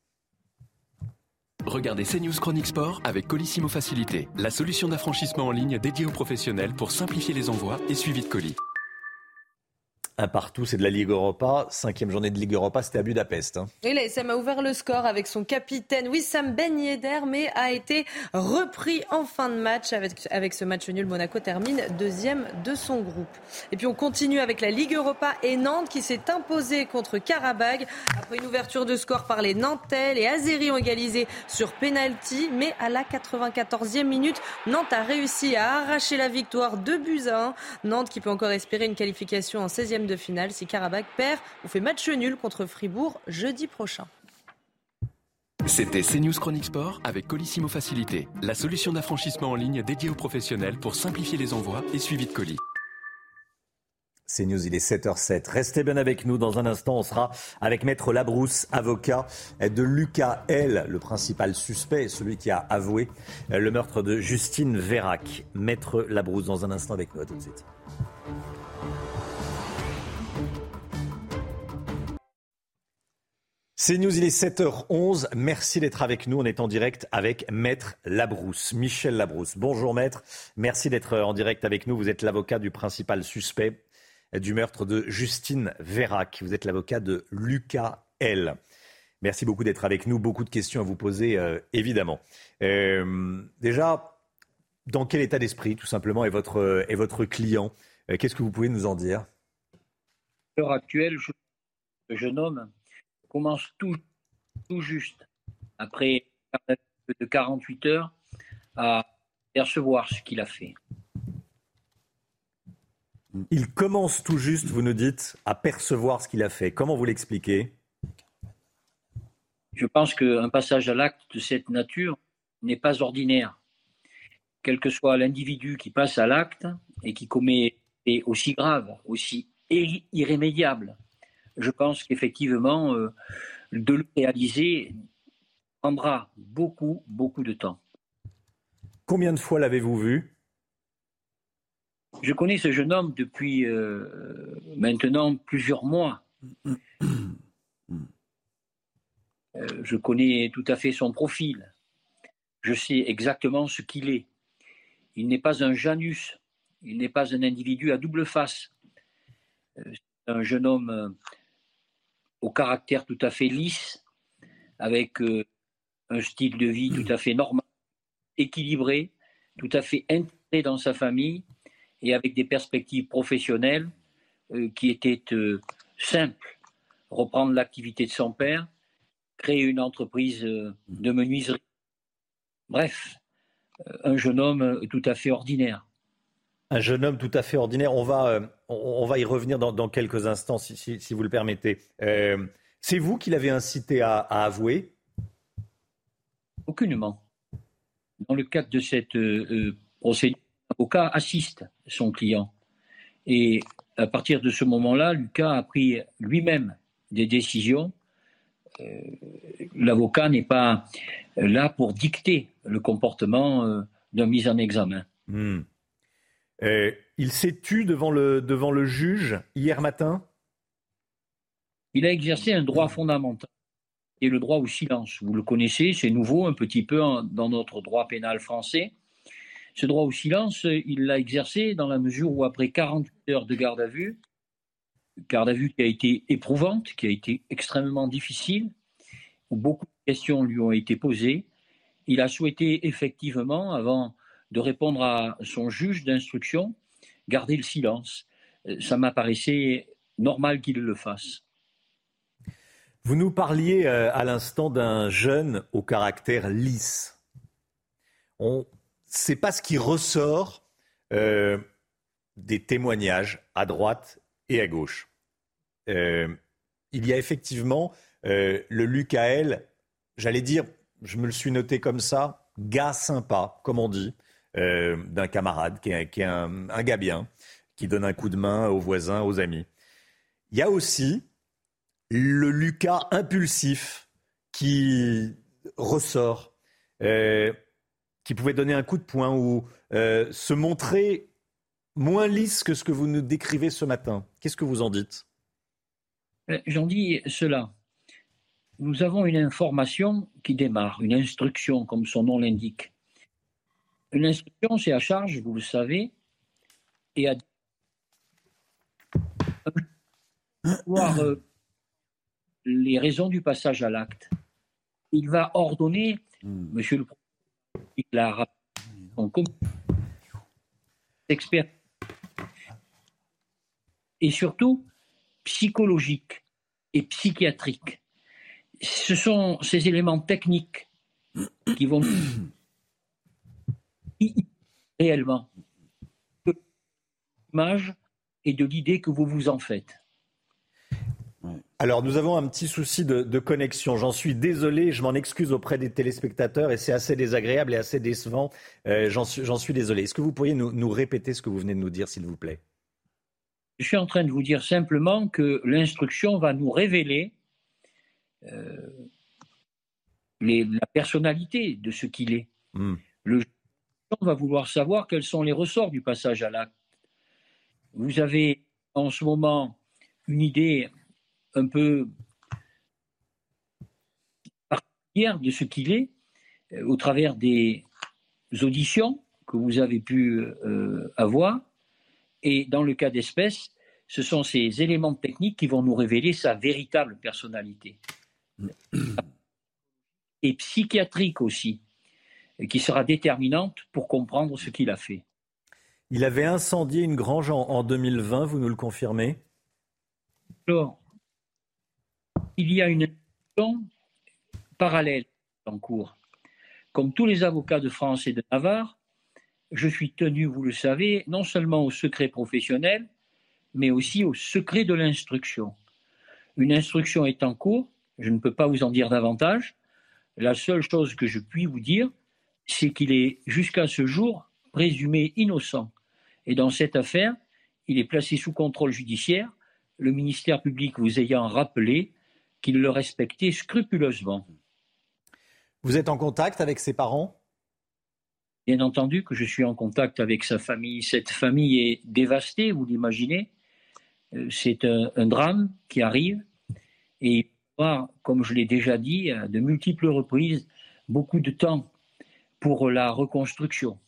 [SPEAKER 19] Regardez CNews Chronique Sport avec Colissimo Facilité, la solution d'affranchissement en ligne dédiée aux professionnels pour simplifier les envois et suivi de colis
[SPEAKER 1] un partout, c'est de la Ligue Europa. Cinquième journée de Ligue Europa, c'était à Budapest. Hein.
[SPEAKER 2] Oui, l'ASM a ouvert le score avec son capitaine Wissam Ben Yedder, mais a été repris en fin de match. Avec, avec ce match nul, Monaco termine deuxième de son groupe. Et puis on continue avec la Ligue Europa et Nantes qui s'est imposée contre Karabag. Après une ouverture de score par les Nantais, les Azéris ont égalisé sur penalty, mais à la 94e minute, Nantes a réussi à arracher la victoire de buts à 1. Nantes qui peut encore espérer une qualification en 16e de finale si Karabakh perd ou fait match nul contre Fribourg jeudi prochain.
[SPEAKER 19] C'était CNews Chronique Sport avec Colissimo Facilité, la solution d'affranchissement en ligne dédiée aux professionnels pour simplifier les envois et suivi de colis.
[SPEAKER 1] C'est News, il est 7h07. Restez bien avec nous. Dans un instant, on sera avec Maître Labrousse, avocat de Lucas L, le principal suspect, celui qui a avoué le meurtre de Justine Vérac. Maître Labrousse, dans un instant avec nous. À tout de suite. C'est News, il est 7h11. Merci d'être avec nous. On est en direct avec Maître Labrousse, Michel Labrousse. Bonjour Maître, merci d'être en direct avec nous. Vous êtes l'avocat du principal suspect du meurtre de Justine Vérac. Vous êtes l'avocat de Lucas L. Merci beaucoup d'être avec nous. Beaucoup de questions à vous poser, euh, évidemment. Euh, déjà, dans quel état d'esprit, tout simplement, est votre, est votre client? Euh, Qu'est-ce que vous pouvez nous en dire?
[SPEAKER 57] L'heure actuelle, je, jeune homme commence tout, tout juste, après de 48 heures, à percevoir ce qu'il a fait.
[SPEAKER 1] Il commence tout juste, vous nous dites, à percevoir ce qu'il a fait. Comment vous l'expliquez?
[SPEAKER 57] Je pense qu'un passage à l'acte de cette nature n'est pas ordinaire. Quel que soit l'individu qui passe à l'acte et qui commet est aussi grave, aussi irrémédiable je pense qu'effectivement, euh, de le réaliser prendra beaucoup, beaucoup de temps.
[SPEAKER 1] Combien de fois l'avez-vous vu?
[SPEAKER 57] Je connais ce jeune homme depuis euh, maintenant plusieurs mois. Euh, je connais tout à fait son profil. Je sais exactement ce qu'il est. Il n'est pas un Janus, Il n'est pas un individu à double face. C'est un jeune homme au caractère tout à fait lisse, avec euh, un style de vie tout à fait normal, équilibré, tout à fait intégré dans sa famille et avec des perspectives professionnelles qui étaient simples. Reprendre l'activité de son père, créer une entreprise de menuiserie. Bref, un jeune homme tout à fait ordinaire.
[SPEAKER 1] Un jeune homme tout à fait ordinaire. On va, euh, on, va y revenir dans, quelques instants, si, vous le permettez. Euh, c'est vous qui l'avez incité à, avouer?
[SPEAKER 57] Aucunement. Dans le cadre de cette euh, procédure, l'avocat assiste son client. Et à partir de ce moment-là, Lucas a pris lui-même des décisions. L'avocat n'est pas là pour dicter le comportement d'un mise en examen.
[SPEAKER 1] Hmm. Euh, il s'est tu devant le, devant le juge hier matin?
[SPEAKER 57] Il a exercé un droit fondamental, qui est le droit au silence. Vous le connaissez, c'est nouveau un petit peu dans notre droit pénal français. Ce droit au silence, il l'a exercé dans la mesure où, après 48 heures de garde à vue, garde à vue qui a été éprouvante, qui a été extrêmement difficile, où beaucoup de questions lui ont été posées, il a souhaité effectivement, avant de répondre à son juge d'instruction, garder le silence. Euh, ça m'apparaissait normal qu'il le fasse.
[SPEAKER 1] Vous nous parliez euh, à l'instant d'un jeune au caractère lisse. On sait pas ce qui ressort euh, des témoignages à droite et à gauche. il y a effectivement le Lucael, j'allais dire, je me le suis noté comme ça, gars sympa, comme on dit, euh, d'un camarade qui est, un, gars bien, qui donne un coup de main aux voisins, aux amis. Il y a aussi le Lucas impulsif qui ressort, euh, qui pouvait donner un coup de poing ou euh, se montrer moins lisse que ce que vous nous décrivez ce matin. Qu'est-ce que vous en dites?
[SPEAKER 57] J'en dis cela. Nous avons une information qui démarre, une instruction, comme son nom l'indique. Une instruction, c'est à charge, vous le savez, et à voir euh, les raisons du passage à l'acte. Il va ordonner, hmm. monsieur le président, l'a expert et surtout psychologique et psychiatrique. Ce sont ces éléments techniques qui vont <coughs> <laughs> réellement de l'image et de l'idée que vous vous en faites.
[SPEAKER 1] Alors nous avons un petit souci de, connexion. J'en suis désolé, je m'en excuse auprès des téléspectateurs et c'est assez désagréable et assez décevant. Euh, j'en suis, désolé. Est-ce que vous pourriez nous, répéter ce que vous venez de nous dire, s'il vous plaît?
[SPEAKER 57] Je suis en train de vous dire simplement que l'instruction va nous révéler euh, la personnalité de ce qu'il est. Hmm. Le va vouloir savoir quels sont les ressorts du passage à l'acte. Vous avez en ce moment une idée un peu particulière de ce qu'il est euh, au travers des auditions que vous avez pu euh, avoir. Et dans le cas d'espèce, ce sont ces éléments techniques qui vont nous révéler sa véritable personnalité. Et psychiatrique aussi qui sera déterminante pour comprendre ce qu'il a fait.
[SPEAKER 1] Il avait incendié une grange en, 2020, vous nous le confirmez?
[SPEAKER 57] Alors, il y a une action parallèle en cours. Comme tous les avocats de France et de Navarre, je suis tenu, vous le savez, non seulement au secret professionnel, mais aussi au secret de l'instruction. Une instruction est en cours, je ne peux pas vous en dire davantage. La seule chose que je puis vous dire, c'est qu'il est jusqu'à ce jour présumé innocent. Et dans cette affaire, il est placé sous contrôle judiciaire, le ministère public vous ayant rappelé qu'il le respectait scrupuleusement.
[SPEAKER 1] Vous êtes en contact avec ses parents?
[SPEAKER 57] Bien entendu que je suis en contact avec sa famille. Cette famille est dévastée, vous l'imaginez. Euh, c'est un, un, drame qui arrive. Et comme je l'ai déjà dit à de multiples reprises, beaucoup de temps pour la reconstruction.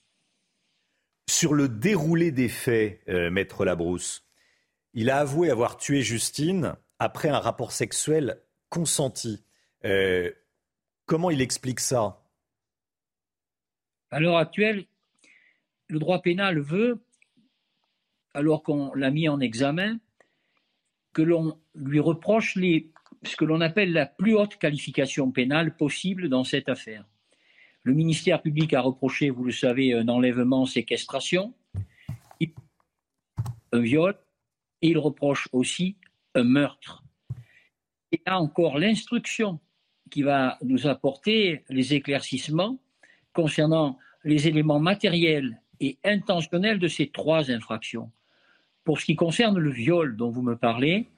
[SPEAKER 1] Sur le déroulé des faits, euh, Maître Labrousse, il a avoué avoir tué Justine après un rapport sexuel consenti. Euh, comment il explique ça?
[SPEAKER 57] À l'heure actuelle, le droit pénal veut, alors qu'on l'a mis en examen, que l'on lui reproche les, ce que l'on appelle la plus haute qualification pénale possible dans cette affaire. Le ministère public a reproché, vous le savez, un enlèvement, séquestration, un viol, et il reproche aussi un meurtre. Et là encore, l'instruction qui va nous apporter les éclaircissements concernant les éléments matériels et intentionnels de ces trois infractions. Pour ce qui concerne le viol dont vous me parlez,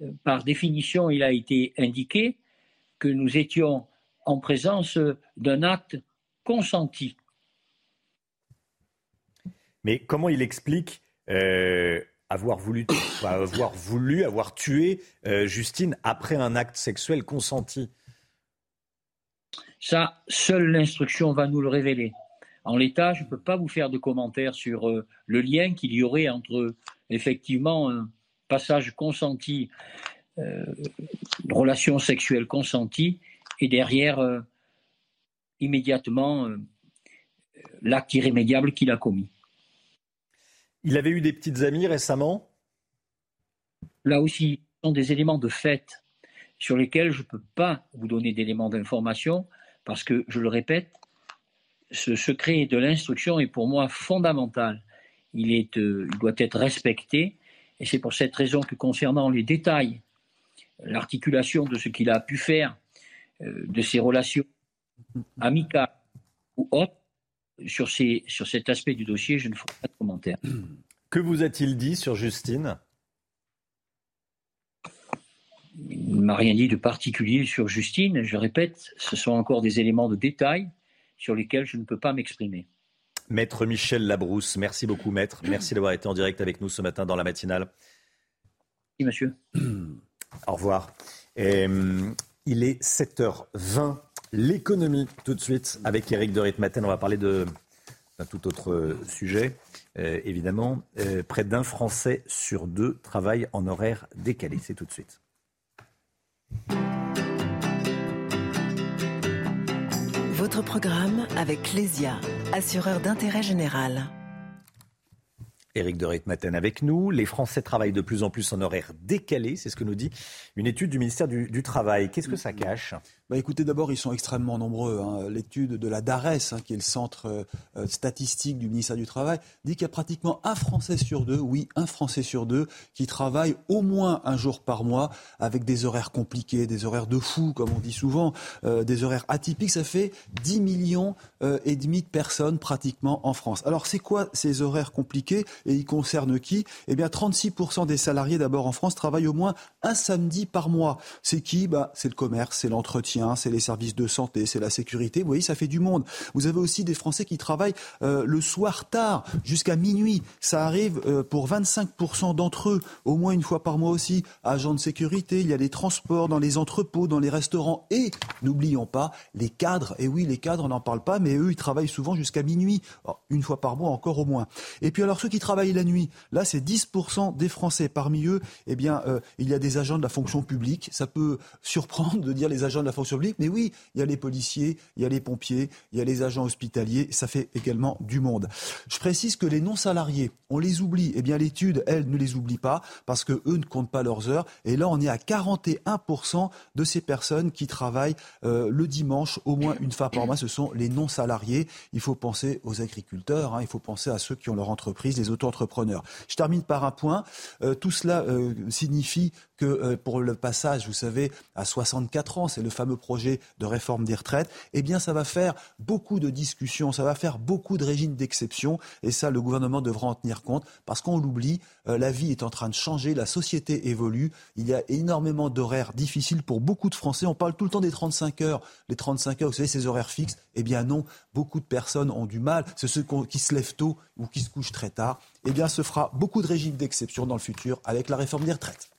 [SPEAKER 57] euh, par définition, il a été indiqué que nous étions en présence d'un acte consenti.
[SPEAKER 1] Mais comment il explique euh, avoir, voulu, avoir voulu, avoir tué euh, Justine après un acte sexuel consenti?
[SPEAKER 57] Ça, seule l'instruction va nous le révéler. En l'état, je ne peux pas vous faire de commentaires sur euh, le lien qu'il y aurait entre effectivement un passage consenti, relation sexuelle consentie, et derrière immédiatement euh, l'acte irrémédiable qu'il a commis.
[SPEAKER 1] Il avait eu des petites amies récemment?
[SPEAKER 57] Là aussi, ce sont des éléments de fait sur lesquels je ne peux pas vous donner d'éléments d'information parce que, je le répète, ce secret de l'instruction est pour moi fondamental. Il, est, euh, il doit être respecté et c'est pour cette raison que concernant les détails, l'articulation de ce qu'il a pu faire, euh, de ses relations amical ou autre, sur, ces, sur cet aspect du dossier, je ne ferai pas de commentaire. <clears throat>
[SPEAKER 1] Que vous a-t-il dit sur Justine?
[SPEAKER 57] Il ne m'a rien dit de particulier sur Justine. Je répète, ce sont encore des éléments de détail sur lesquels je ne peux pas m'exprimer.
[SPEAKER 1] Maître Michel Labrousse, merci beaucoup, maître. Merci d'avoir été en direct avec nous ce matin dans la matinale.
[SPEAKER 57] Merci, monsieur. <clears throat>
[SPEAKER 1] Au revoir. Euh, il est 7h20 L'économie, tout de suite, avec Eric de Ritmaten. On va parler de d'un tout autre sujet. Euh, évidemment, euh, près d'un Français sur deux travaille en horaire décalé. C'est tout de suite.
[SPEAKER 58] Votre programme avec Lesia, assureur d'intérêt général.
[SPEAKER 1] Éric de Ritmaten avec nous. Les Français travaillent de plus en plus en horaire décalé, c'est ce que nous dit une étude du ministère du, Travail. Qu'est-ce que ça cache?
[SPEAKER 27] Bah écoutez, d'abord, ils sont extrêmement nombreux. Hein. L'étude de la DARES, hein, qui est le centre euh, statistique du ministère du Travail, dit qu'il y a pratiquement un Français sur deux, oui, un Français sur deux, qui travaille au moins un jour par mois avec des horaires compliqués, des horaires de fou, comme on dit souvent, euh, des horaires atypiques. Ça fait 10 millions euh, et demi de personnes pratiquement en France. Alors, c'est quoi ces horaires compliqués et ils concernent qui? Eh bien, 36% des salariés d'abord en France travaillent au moins un samedi par mois. C'est qui? Bah, C'est le commerce, c'est l'entretien c'est les services de santé, c'est la sécurité. Vous voyez, ça fait du monde. Vous avez aussi des Français qui travaillent euh, le soir tard, jusqu'à minuit. Ça arrive euh, pour 25% d'entre eux, au moins une fois par mois aussi. Agents de sécurité, il y a des transports dans les entrepôts, dans les restaurants. Et, n'oublions pas, les cadres. Et oui, les cadres, on n'en parle pas, mais eux, ils travaillent souvent jusqu'à minuit. une fois par mois, encore au moins. Et puis alors, ceux qui travaillent la nuit, là, c'est 10% des Français. Parmi eux, eh bien, euh, il y a des agents de la fonction publique. Ça peut surprendre de dire les agents de la fonction mais oui, il y a les policiers, il y a les pompiers, il y a les agents hospitaliers, ça fait également du monde. Je précise que les non-salariés, on les oublie. Eh bien, l'étude, elle, ne les oublie pas parce que eux ne comptent pas leurs heures. Et là, on est à 41% de ces personnes qui travaillent euh, le dimanche au moins une fois par mois. Ce sont les non-salariés. Il faut penser aux agriculteurs, hein. il faut penser à ceux qui ont leur entreprise, les auto-entrepreneurs. Je termine par un point. Euh, tout cela euh, signifie que pour le passage, vous savez, à 64 ans, c'est le fameux projet de réforme des retraites, eh bien, ça va faire beaucoup de discussions, ça va faire beaucoup de régimes d'exception. Et ça, le gouvernement devra en tenir compte parce qu'on l'oublie, euh, la vie est en train de changer, la société évolue. Il y a énormément d'horaires difficiles pour beaucoup de Français. On parle tout le temps des 35 heures. Les 35 heures, vous savez, ces horaires fixes. Eh bien, non, beaucoup de personnes ont du mal. C'est ceux qui se lèvent tôt ou qui se couchent très tard. Eh bien, ce fera beaucoup de régimes d'exception dans le futur avec la réforme des retraites.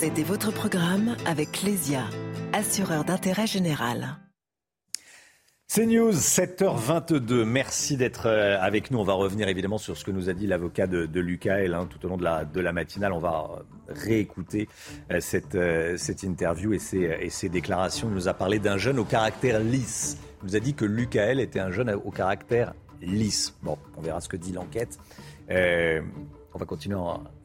[SPEAKER 58] C'était votre programme avec Clésia, assureur d'intérêt général.
[SPEAKER 1] C'est News, 7h22. Merci d'être euh, avec nous. On va revenir évidemment sur ce que nous a dit l'avocat de, de Lucas hein, tout au long de la, matinale. On va euh, réécouter euh, cette, interview et ses, déclarations. Il nous a parlé d'un jeune au caractère lisse. Il nous a dit que Lucas était un jeune au caractère lisse. Bon, on verra ce que dit l'enquête. On va continuer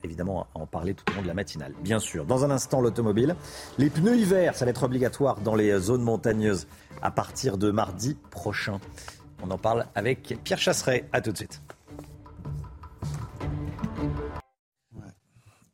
[SPEAKER 1] évidemment à en parler tout au long de la matinale. Bien sûr, dans un instant, l'automobile. Les pneus hiver, ça va être obligatoire dans les zones montagneuses à partir de mardi prochain. On en parle avec Pierre Chasseret. À tout de suite.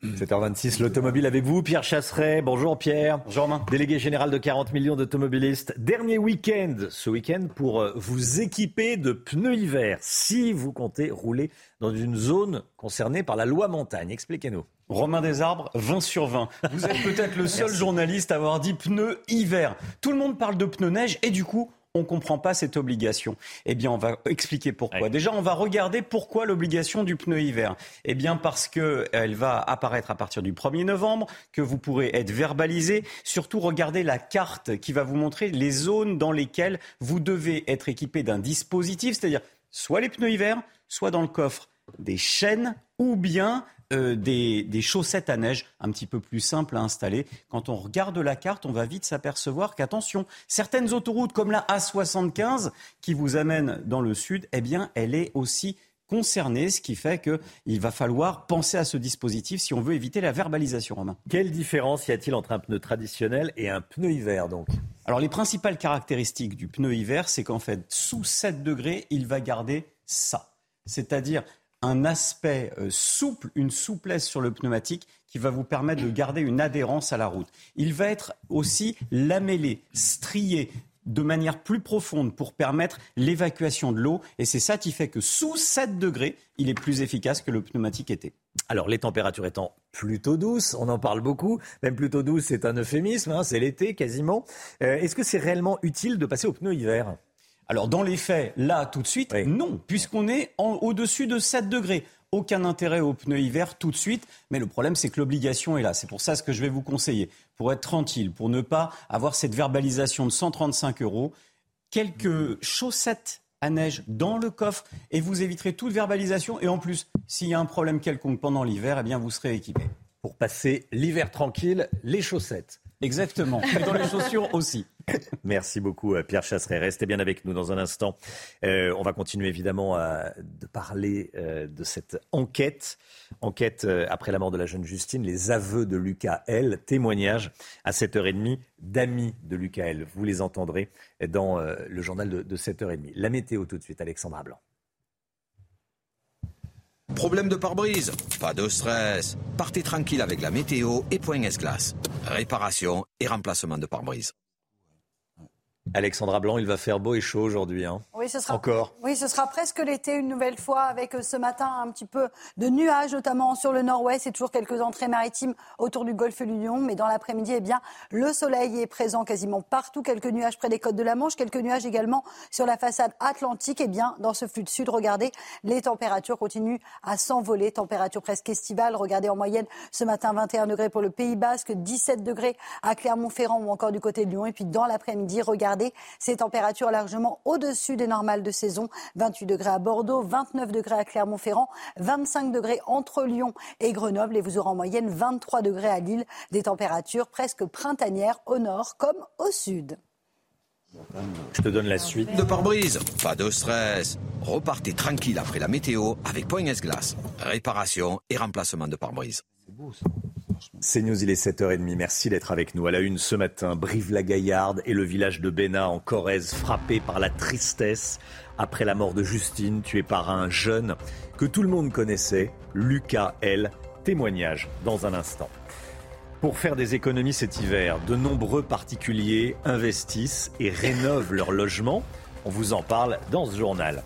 [SPEAKER 1] 7h26, l'automobile avec vous, Pierre Chasseret. Bonjour Pierre.
[SPEAKER 59] Bonjour Romain.
[SPEAKER 1] Délégué général de 40 millions d'automobilistes. Dernier week-end, ce week-end, pour euh, vous équiper de pneus hiver si vous comptez rouler dans une zone concernée par la loi montagne. Expliquez-nous.
[SPEAKER 59] Romain Desarbres, 20 sur 20. Vous êtes peut-être le <laughs> seul journaliste à avoir dit pneus hiver. Tout le monde parle de pneus neige et du coup, on ne comprend pas cette obligation. Eh bien, on va expliquer pourquoi. Déjà, on va regarder pourquoi l'obligation du pneu hiver. Eh bien, parce qu'elle va apparaître à partir du 1er novembre, que vous pourrez être verbalisé. Surtout, regardez la carte qui va vous montrer les zones dans lesquelles vous devez être équipé d'un dispositif, c'est-à-dire soit les pneus hiver, soit dans le coffre des chaînes ou bien euh, des, chaussettes à neige un petit peu plus simples à installer. Quand on regarde la carte, on va vite s'apercevoir qu'attention, certaines autoroutes comme la A75 qui vous amène dans le sud, eh bien, elle est aussi concernée, ce qui fait qu'il va falloir penser à ce dispositif si on veut éviter la verbalisation, Romain.
[SPEAKER 1] Quelle différence y a-t-il entre un pneu traditionnel et un pneu hiver donc?
[SPEAKER 59] Alors les principales caractéristiques du pneu hiver, c'est qu'en fait, sous 7 degrés, il va garder ça. C'est-à-dire un aspect euh, souple, une souplesse sur le pneumatique qui va vous permettre de garder une adhérence à la route. Il va être aussi lamellé, strié de manière plus profonde pour permettre l'évacuation de l'eau. Et c'est ça qui fait que sous 7 degrés, il est plus efficace que le pneumatique était.
[SPEAKER 1] Alors les températures étant plutôt douces, on en parle beaucoup, même plutôt douce c'est un euphémisme, hein, c'est l'été quasiment. Euh, est-ce que c'est réellement utile de passer au pneu hiver?
[SPEAKER 59] Alors dans les faits, là tout de suite, non, puisqu'on est au-dessus de 7 degrés. Aucun intérêt aux pneus hiver tout de suite, mais le problème c'est que l'obligation est là. C'est pour ça ce que je vais vous conseiller, pour être tranquille, pour ne pas avoir cette verbalisation de 135 euros, quelques chaussettes à neige dans le coffre et vous éviterez toute verbalisation. Et en plus, s'il y a un problème quelconque pendant l'hiver, eh bien vous serez équipé.
[SPEAKER 1] Pour passer l'hiver tranquille, les chaussettes.
[SPEAKER 59] Exactement. Et dans les chaussures aussi.
[SPEAKER 1] Merci beaucoup, euh, Pierre Chasseret. Restez bien avec nous dans un instant. Euh, on va continuer évidemment à, de parler euh, de cette enquête. Enquête après la mort de la jeune Justine, les aveux de Lucas L. Témoignage à 7h30 d'amis de Lucas L. Vous les entendrez dans le journal de, de 7h30. La météo tout de suite, Alexandra Blanc.
[SPEAKER 53] Problème de pare-brise? Pas de stress. Partez tranquille avec la météo et Point S-Glace. Réparation et remplacement de pare-brise.
[SPEAKER 1] Alexandra Blanc, il va faire beau et chaud aujourd'hui. Hein.
[SPEAKER 30] Oui, ce sera,
[SPEAKER 1] Encore.
[SPEAKER 30] Oui, ce sera presque l'été une nouvelle fois avec euh, ce matin un petit peu de nuages, notamment sur le nord-ouest et toujours quelques entrées maritimes autour du golfe du Lion. Mais dans l'après-midi, eh bien, le soleil est présent quasiment partout. Quelques nuages près des côtes de la Manche, quelques nuages également sur la façade atlantique. Et eh bien, dans ce flux de sud, regardez, les températures continuent à s'envoler. Température presque estivale. Regardez en moyenne ce matin 21 degrés pour le Pays Basque, 17 degrés à Clermont-Ferrand ou encore du côté de Lyon. Et puis dans l'après-midi, regardez ces températures largement au-dessus des normales de saison. 28 degrés à Bordeaux, 29 degrés à Clermont-Ferrand, 25 degrés entre Lyon et Grenoble et vous aurez en moyenne 23 degrés à Lille, des températures presque printanières au nord comme au sud.
[SPEAKER 1] Je te donne la suite.
[SPEAKER 53] De pare-brise, pas de stress. Repartez tranquille après la météo avec Poignes Glace. Réparation et remplacement de pare-brise. C'est beau ça.
[SPEAKER 1] C'est News, il est 7h30. Merci d'être avec nous. À la une ce matin, Brive-la-Gaillarde et le village de Bénin en Corrèze frappés par la tristesse après la mort de Justine, tuée par un jeune que tout le monde connaissait, Lucas L. Témoignage dans un instant. Pour faire des économies cet hiver, de nombreux particuliers investissent et rénovent leur logement. On vous en parle dans ce journal.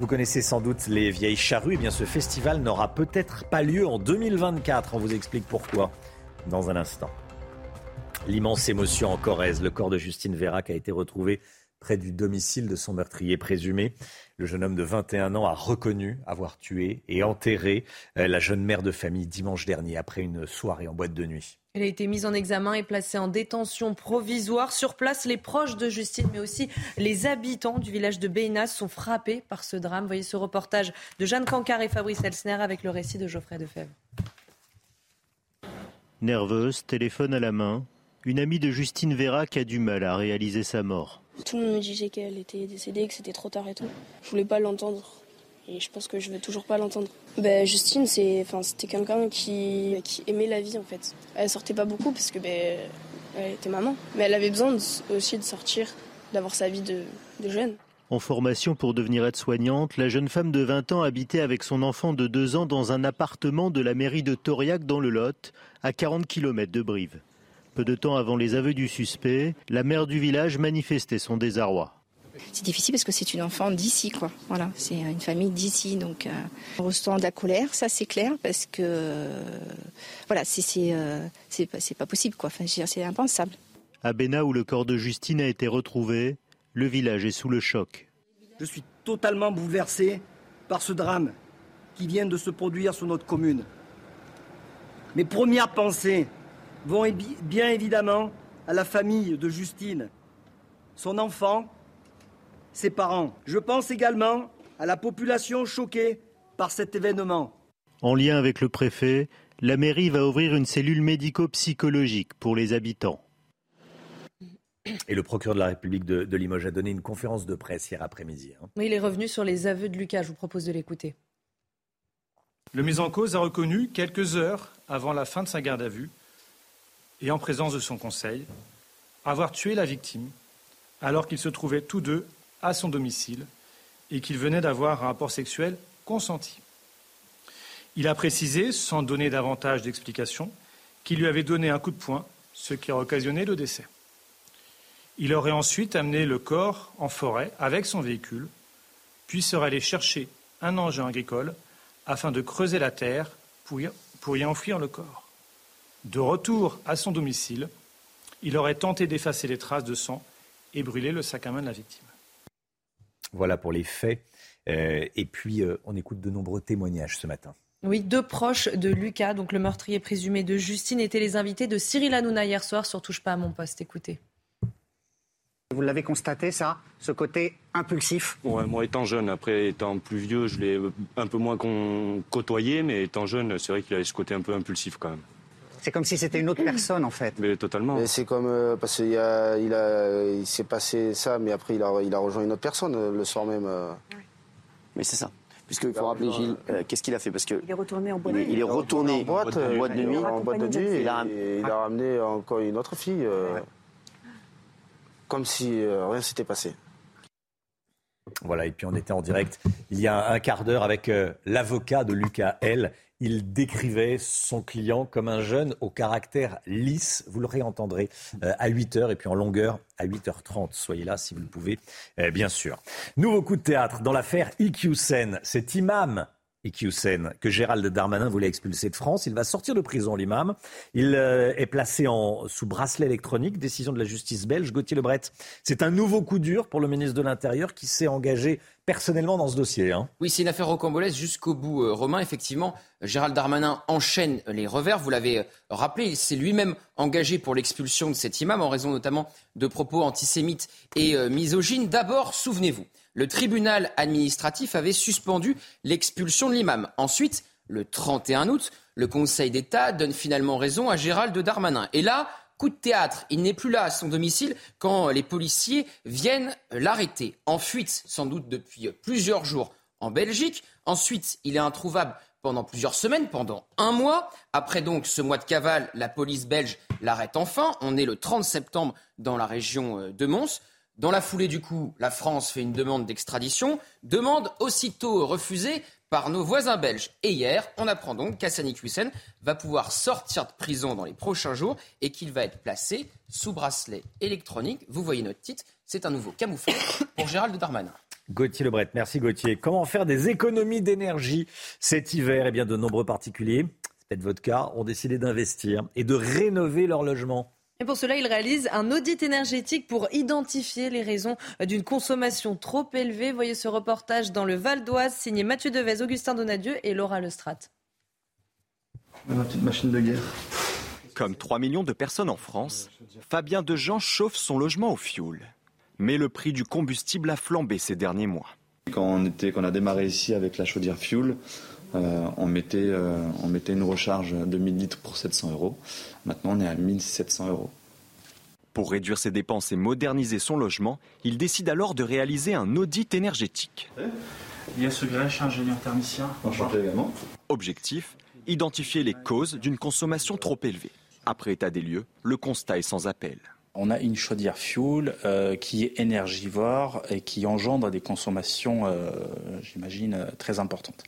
[SPEAKER 1] Vous connaissez sans doute les vieilles charrues. Eh bien, ce festival n'aura peut-être pas lieu en 2024. On vous explique pourquoi dans un instant. L'immense émotion en Corrèze. Le corps de Justine Vérac a été retrouvé près du domicile de son meurtrier présumé. Le jeune homme de 21 ans a reconnu avoir tué et enterré euh, la jeune mère de famille dimanche dernier après une soirée en boîte de nuit.
[SPEAKER 2] Elle a été mise en examen et placée en détention provisoire. Sur place, les proches de Justine, mais aussi les habitants du village de Beynas sont frappés par ce drame. Voyez ce reportage de Jeanne Cancard et Fabrice Elsner avec le récit de Geoffrey Defebvre.
[SPEAKER 32] Nerveuse, téléphone à la main, une amie de Justine Vérac a du mal à réaliser sa mort.
[SPEAKER 60] Tout le monde me disait qu'elle était décédée, que c'était trop tard et tout. Je voulais pas l'entendre. Et je pense que je vais toujours pas l'entendre. Ben, Justine, c'était quelqu'un qui, aimait la vie en fait. Elle sortait pas beaucoup parce que elle était maman. Mais elle avait besoin aussi de sortir, d'avoir sa vie de, de jeune.
[SPEAKER 32] En formation pour devenir aide-soignante, la jeune femme de 20 ans habitait avec son enfant de 2 ans dans un appartement de la mairie de Tauriac dans le Lot, à 40 km de Brive. Peu de temps avant les aveux du suspect, la mère du village manifestait son désarroi.
[SPEAKER 61] C'est difficile parce que c'est une enfant d'ici, quoi. Voilà, c'est une famille d'ici, donc euh, on ressent de la colère, ça c'est clair, parce que euh, voilà, c'est euh, c'est pas possible, quoi. Enfin, c'est impensable.
[SPEAKER 32] À Béna, où le corps de Justine a été retrouvé, le village est sous le choc.
[SPEAKER 62] Je suis totalement bouleversé par ce drame qui vient de se produire sur notre commune. Mes premières pensées vont bien évidemment à la famille de Justine, son enfant, ses parents. Je pense également à la population choquée par cet événement.
[SPEAKER 32] En lien avec le préfet, la mairie va ouvrir une cellule médico-psychologique pour les habitants.
[SPEAKER 1] Et le procureur de la République de, Limoges a donné une conférence de presse hier après-midi.
[SPEAKER 2] Hein. Oui, il est revenu sur les aveux de Lucas. Je vous propose de l'écouter.
[SPEAKER 63] Le mis en cause a reconnu, quelques heures avant la fin de sa garde à vue, et en présence de son conseil, avoir tué la victime alors qu'ils se trouvaient tous deux à son domicile et qu'ils venaient d'avoir un rapport sexuel consenti. Il a précisé, sans donner davantage d'explications, qu'il lui avait donné un coup de poing, ce qui a occasionné le décès. Il aurait ensuite amené le corps en forêt avec son véhicule, puis serait allé chercher un engin agricole afin de creuser la terre pour y, enfuir le corps. De retour à son domicile, il aurait tenté d'effacer les traces de sang et brûler le sac à main de la victime.
[SPEAKER 1] Voilà pour les faits. Euh, et puis, euh, on écoute de nombreux témoignages ce matin.
[SPEAKER 2] Oui, deux proches de Lucas, donc le meurtrier présumé de Justine, étaient les invités de Cyril Hanouna hier soir sur Touche pas à mon poste. Écoutez.
[SPEAKER 64] Vous l'avez constaté, ça Ce côté impulsif?
[SPEAKER 65] Ouais, Moi, étant jeune, après étant plus vieux, je l'ai un peu moins côtoyé, mais étant jeune, c'est vrai qu'il avait ce côté un peu impulsif quand même.
[SPEAKER 64] C'est comme si c'était une autre personne, en fait.
[SPEAKER 65] Mais totalement.
[SPEAKER 38] C'est comme. Euh, parce qu'il a, il, a, il s'est passé ça, mais après, il a, il a rejoint une autre personne euh, le soir même. Euh.
[SPEAKER 66] Mais c'est ça. Puisqu'il faut rappeler, Gilles, qu'est-ce qu'il a fait? Parce que
[SPEAKER 64] Il est retourné en boîte
[SPEAKER 66] Il, est retourné
[SPEAKER 38] en boîte,
[SPEAKER 66] de nuit.
[SPEAKER 38] En boîte de nuit. Et, il a, il a ramené encore une autre fille comme si euh, rien s'était passé.
[SPEAKER 1] Voilà, et puis on était en direct il y a un quart d'heure avec euh, l'avocat de Lucas L. Il décrivait son client comme un jeune au caractère lisse. Vous le réentendrez euh, à 8h et puis en longueur à 8h30. Soyez là si vous le pouvez, bien sûr. Nouveau coup de théâtre dans l'affaire Sen. Cet imam Iqiyoussen, que Gérald Darmanin voulait expulser de France. Il va sortir de prison, l'imam. Il euh, est placé sous bracelet électronique, décision de la justice belge. Gauthier Lebret, c'est un nouveau coup dur pour le ministre de l'Intérieur qui s'est engagé personnellement dans ce dossier. Hein.
[SPEAKER 40] Oui, c'est une affaire rocambolesque jusqu'au bout. Euh, Romain, effectivement, Gérald Darmanin enchaîne les revers. Vous l'avez euh, rappelé, il s'est lui-même engagé pour l'expulsion de cet imam en raison notamment de propos antisémites et misogynes. D'abord, souvenez-vous, le tribunal administratif avait suspendu l'expulsion de l'imam. Ensuite, le 31 août, le Conseil d'État donne finalement raison à Gérald Darmanin. Et là, coup de théâtre, il n'est plus là à son domicile quand les policiers viennent l'arrêter. En fuite, sans doute depuis plusieurs jours en Belgique. Ensuite, il est introuvable pendant plusieurs semaines, pendant un mois. Après donc ce mois de cavale, la police belge l'arrête enfin. On est le 30 septembre dans la région de Mons. Dans la foulée du coup, la France fait une demande d'extradition, demande aussitôt refusée par nos voisins belges. Et hier, on apprend donc qu'Assani Hussein va pouvoir sortir de prison dans les prochains jours et qu'il va être placé sous bracelet électronique. Vous voyez notre titre, c'est un nouveau camouflage <coughs> pour Gérald Darmanin.
[SPEAKER 1] Gauthier Lebret, merci Gauthier. Comment faire des économies d'énergie cet hiver? Eh bien, de nombreux particuliers, c'est peut-être votre cas, ont décidé d'investir et de rénover leur logement.
[SPEAKER 2] Et pour cela, il réalise un audit énergétique pour identifier les raisons d'une consommation trop élevée. Voyez ce reportage dans le Val d'Oise, signé Mathieu Devez, Augustin Donadieu et Laura Lestrade.
[SPEAKER 67] Ma petite machine de guerre.
[SPEAKER 68] Comme 3 millions de personnes en France, Fabien Dejean chauffe son logement au fioul. Mais le prix du combustible a flambé ces derniers mois.
[SPEAKER 67] Quand on, était, quand on a démarré ici avec la chaudière fuel, euh, on, mettait, euh, on mettait une recharge de 1000 litres pour 700 euros. Maintenant, on est à 1700 euros.
[SPEAKER 68] Pour réduire ses dépenses et moderniser son logement, il décide alors de réaliser un audit énergétique.
[SPEAKER 67] Il y a ce grèche ingénieur thermicien. Enchanté également.
[SPEAKER 68] Objectif identifier les causes d'une consommation trop élevée. Après état des lieux, le constat est sans appel.
[SPEAKER 69] On a une chaudière fuel euh, qui est énergivore et qui engendre des consommations, euh, j'imagine, euh, très importantes.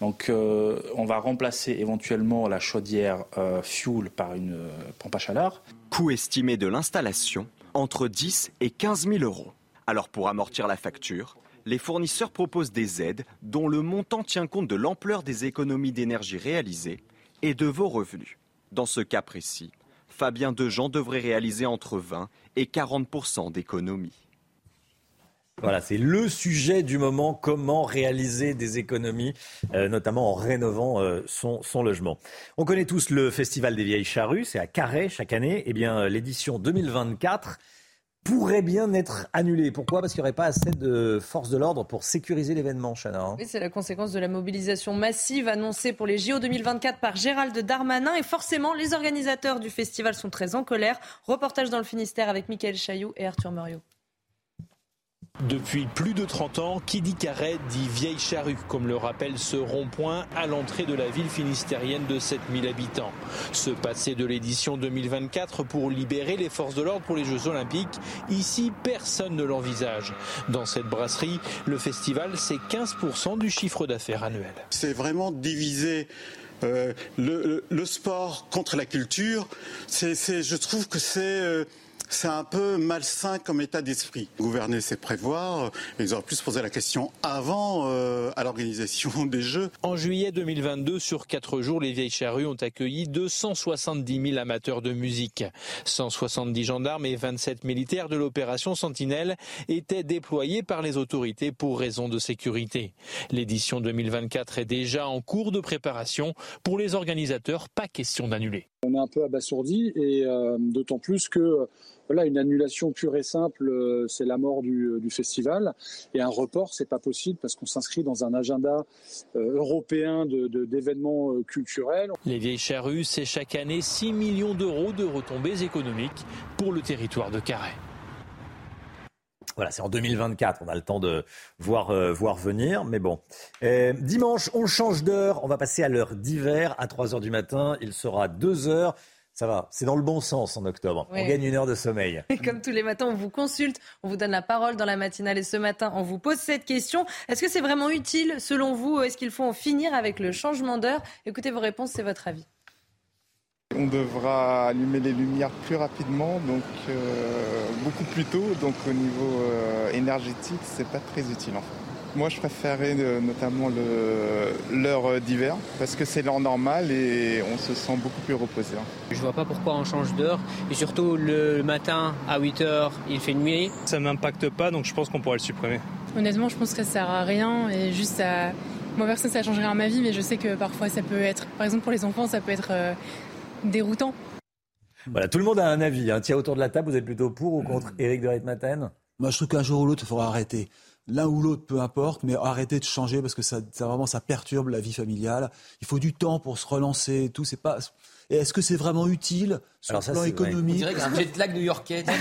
[SPEAKER 69] Donc on va remplacer éventuellement la chaudière fuel par une pompe à chaleur.
[SPEAKER 68] Coût estimé de l'installation entre 10 et 15 000 euros. Alors pour amortir la facture, les fournisseurs proposent des aides dont le montant tient compte de l'ampleur des économies d'énergie réalisées et de vos revenus. Dans ce cas précis, Fabien Dejean devrait réaliser entre 20 et 40% d'économies.
[SPEAKER 1] Voilà, c'est le sujet du moment, comment réaliser des économies, euh, notamment en rénovant euh, son, logement. On connaît tous le Festival des Vieilles Charrues, c'est à Carré chaque année. Eh bien, l'édition 2024 pourrait bien être annulé. Pourquoi? Parce qu'il n'y aurait pas assez de forces de l'ordre pour sécuriser l'événement, Chana. Hein.
[SPEAKER 2] Oui, c'est la conséquence de la mobilisation massive annoncée pour les JO 2024 par Gérald Darmanin. Et forcément, les organisateurs du festival sont très en colère. Reportage dans le Finistère avec Michael Chailloux et Arthur Muriot.
[SPEAKER 16] Depuis plus de 30 ans, qui dit dit vieille charrue, comme le rappelle ce rond-point à l'entrée de la ville finistérienne de 7000 habitants. Ce passé de l'édition 2024 pour libérer les forces de l'ordre pour les Jeux Olympiques, ici personne ne l'envisage. Dans cette brasserie, le festival c'est 15% du chiffre d'affaires annuel.
[SPEAKER 17] C'est vraiment diviser euh, le, sport contre la culture. C'est, je trouve que c'est euh, c'est un peu malsain comme état d'esprit. Gouverner, c'est prévoir. Ils auraient pu se poser la question avant euh, à l'organisation <laughs> des Jeux.
[SPEAKER 16] En juillet 2022, sur quatre jours, les Vieilles Charrues ont accueilli 270 000 amateurs de musique. 170 gendarmes et 27 militaires de l'opération Sentinelle étaient déployés par les autorités pour raisons de sécurité. L'édition 2024 est déjà en cours de préparation. Pour les organisateurs, pas question d'annuler.
[SPEAKER 70] On est un peu abasourdi et euh, d'autant plus que voilà, une annulation pure et simple, euh, c'est la mort du, festival. Et un report, c'est pas possible parce qu'on s'inscrit dans un agenda euh, européen d'événements de, culturels.
[SPEAKER 16] Les Vieilles Charrues, c'est chaque année 6 millions d'euros de retombées économiques pour le territoire de Carré.
[SPEAKER 1] Voilà, c'est en 2024, on a le temps de voir, voir venir, mais bon. dimanche, on change d'heure, on va passer à l'heure d'hiver, à 3 heures du matin, il sera 2 heures. Ça va, c'est dans le bon sens en octobre. On gagne une heure de sommeil. <laughs>
[SPEAKER 2] comme tous les matins, on vous consulte, on vous donne la parole dans la matinale et ce matin, on vous pose cette question. Est-ce que c'est vraiment utile selon vous Est-ce qu'il faut en finir avec le changement d'heure? Écoutez vos réponses, c'est votre avis.
[SPEAKER 71] On devra allumer les lumières plus rapidement, donc euh, beaucoup plus tôt. Donc au niveau euh, énergétique, c'est pas très utile en fait. Moi, je préférais euh, notamment l'heure d'hiver parce que c'est l'heure normale et on se sent beaucoup plus reposé. Hein.
[SPEAKER 72] Je vois pas pourquoi on change d'heure et surtout le matin à 8 h il fait nuit.
[SPEAKER 73] Ça m'impacte pas donc je pense qu'on pourrait le supprimer.
[SPEAKER 74] Honnêtement, je pense que ça sert à rien et juste à moi personne ça change rien à ma vie mais je sais que parfois ça peut être par exemple pour les enfants ça peut être euh, déroutant.
[SPEAKER 1] Voilà, tout le monde a un avis. Hein. Tiens, autour de la table, vous êtes plutôt pour ou contre Éric de Ritmaten?
[SPEAKER 27] Moi, je trouve qu'un jour ou l'autre, il faudra arrêter l'un ou l'autre, peu importe, mais arrêtez de changer parce que ça, vraiment ça perturbe la vie familiale. Il faut du temps pour se relancer et tout. C'est pas. Et est-ce que c'est vraiment utile sur le plan économique
[SPEAKER 40] On dirait qu'un jet lag new-yorkais. <laughs>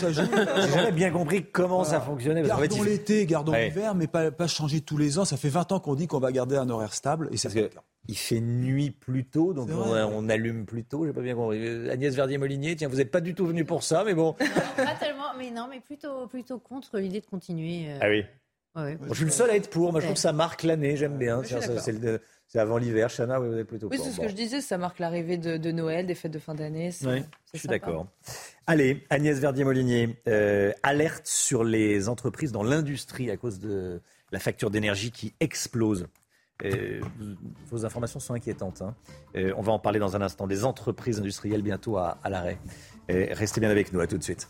[SPEAKER 1] J'ai jamais bien compris comment ça fonctionnait.
[SPEAKER 27] Gardons l'été, gardons l'hiver, mais pas, pas changer tous les ans. Ça fait 20 ans qu'on dit qu'on va garder un horaire stable et c'est
[SPEAKER 1] il fait nuit plus tôt, donc on, allume plus tôt. J'ai pas bien compris. Agnès Verdier-Molinier, tiens, vous n'êtes pas du tout venu pour ça, mais bon.
[SPEAKER 75] pas tellement, mais non, mais plutôt, plutôt contre l'idée de continuer.
[SPEAKER 1] Euh. Ah oui. je suis le seul à être pour. Moi, je trouve que ça marque l'année. J'aime bien. C'est avant l'hiver. Chana, oui, vous êtes plutôt
[SPEAKER 2] oui, c'est ce que je disais. Ça marque l'arrivée de, Noël, des fêtes de fin d'année.
[SPEAKER 1] Oui, je suis d'accord. Allez, Agnès Verdier-Molinier, euh, alerte sur les entreprises dans l'industrie à cause de la facture d'énergie qui explose. vos informations sont inquiétantes. Hein. on va en parler dans un instant. Des entreprises industrielles bientôt à, à l'arrêt. restez bien avec nous. À tout de suite.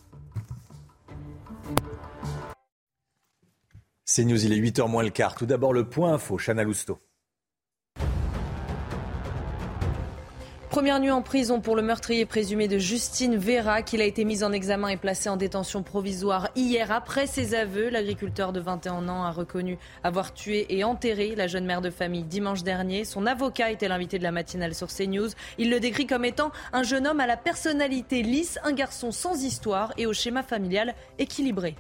[SPEAKER 1] C'est News, il est 8h moins le quart. Tout d'abord le point info, Chana Lousteau.
[SPEAKER 2] Première nuit en prison pour le meurtrier présumé de Justine Vera, qu'il a été mis en examen et placé en détention provisoire hier. Après ses aveux, l'agriculteur de 21 ans a reconnu avoir tué et enterré la jeune mère de famille dimanche dernier. Son avocat était l'invité de la matinale sur CNews. Il le décrit comme étant un jeune homme à la personnalité lisse, un garçon sans histoire et au schéma familial équilibré.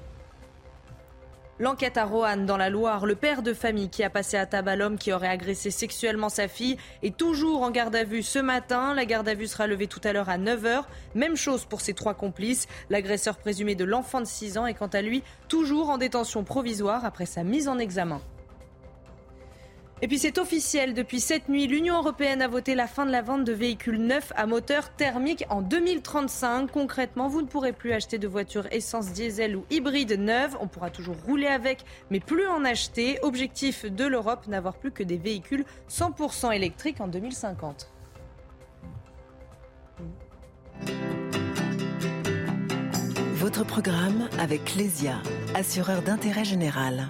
[SPEAKER 2] L'enquête à Roanne, dans la Loire, le père de famille qui a passé à tabac l'homme qui aurait agressé sexuellement sa fille est toujours en garde à vue ce matin. La garde à vue sera levée tout à l'heure à 9h. Même chose pour ses trois complices. L'agresseur présumé de l'enfant de 6 ans est quant à lui toujours en détention provisoire après sa mise en examen. Et puis c'est officiel, depuis cette nuit, l'Union européenne a voté la fin de la vente de véhicules neufs à moteur thermique en 2035. Concrètement, vous ne pourrez plus acheter de voitures essence, diesel ou hybride neuves. On pourra toujours rouler avec, mais plus en acheter. Objectif de l'Europe, n'avoir plus que des véhicules 100% électriques en 2050.
[SPEAKER 76] Votre programme avec Clésia, assureur d'intérêt général.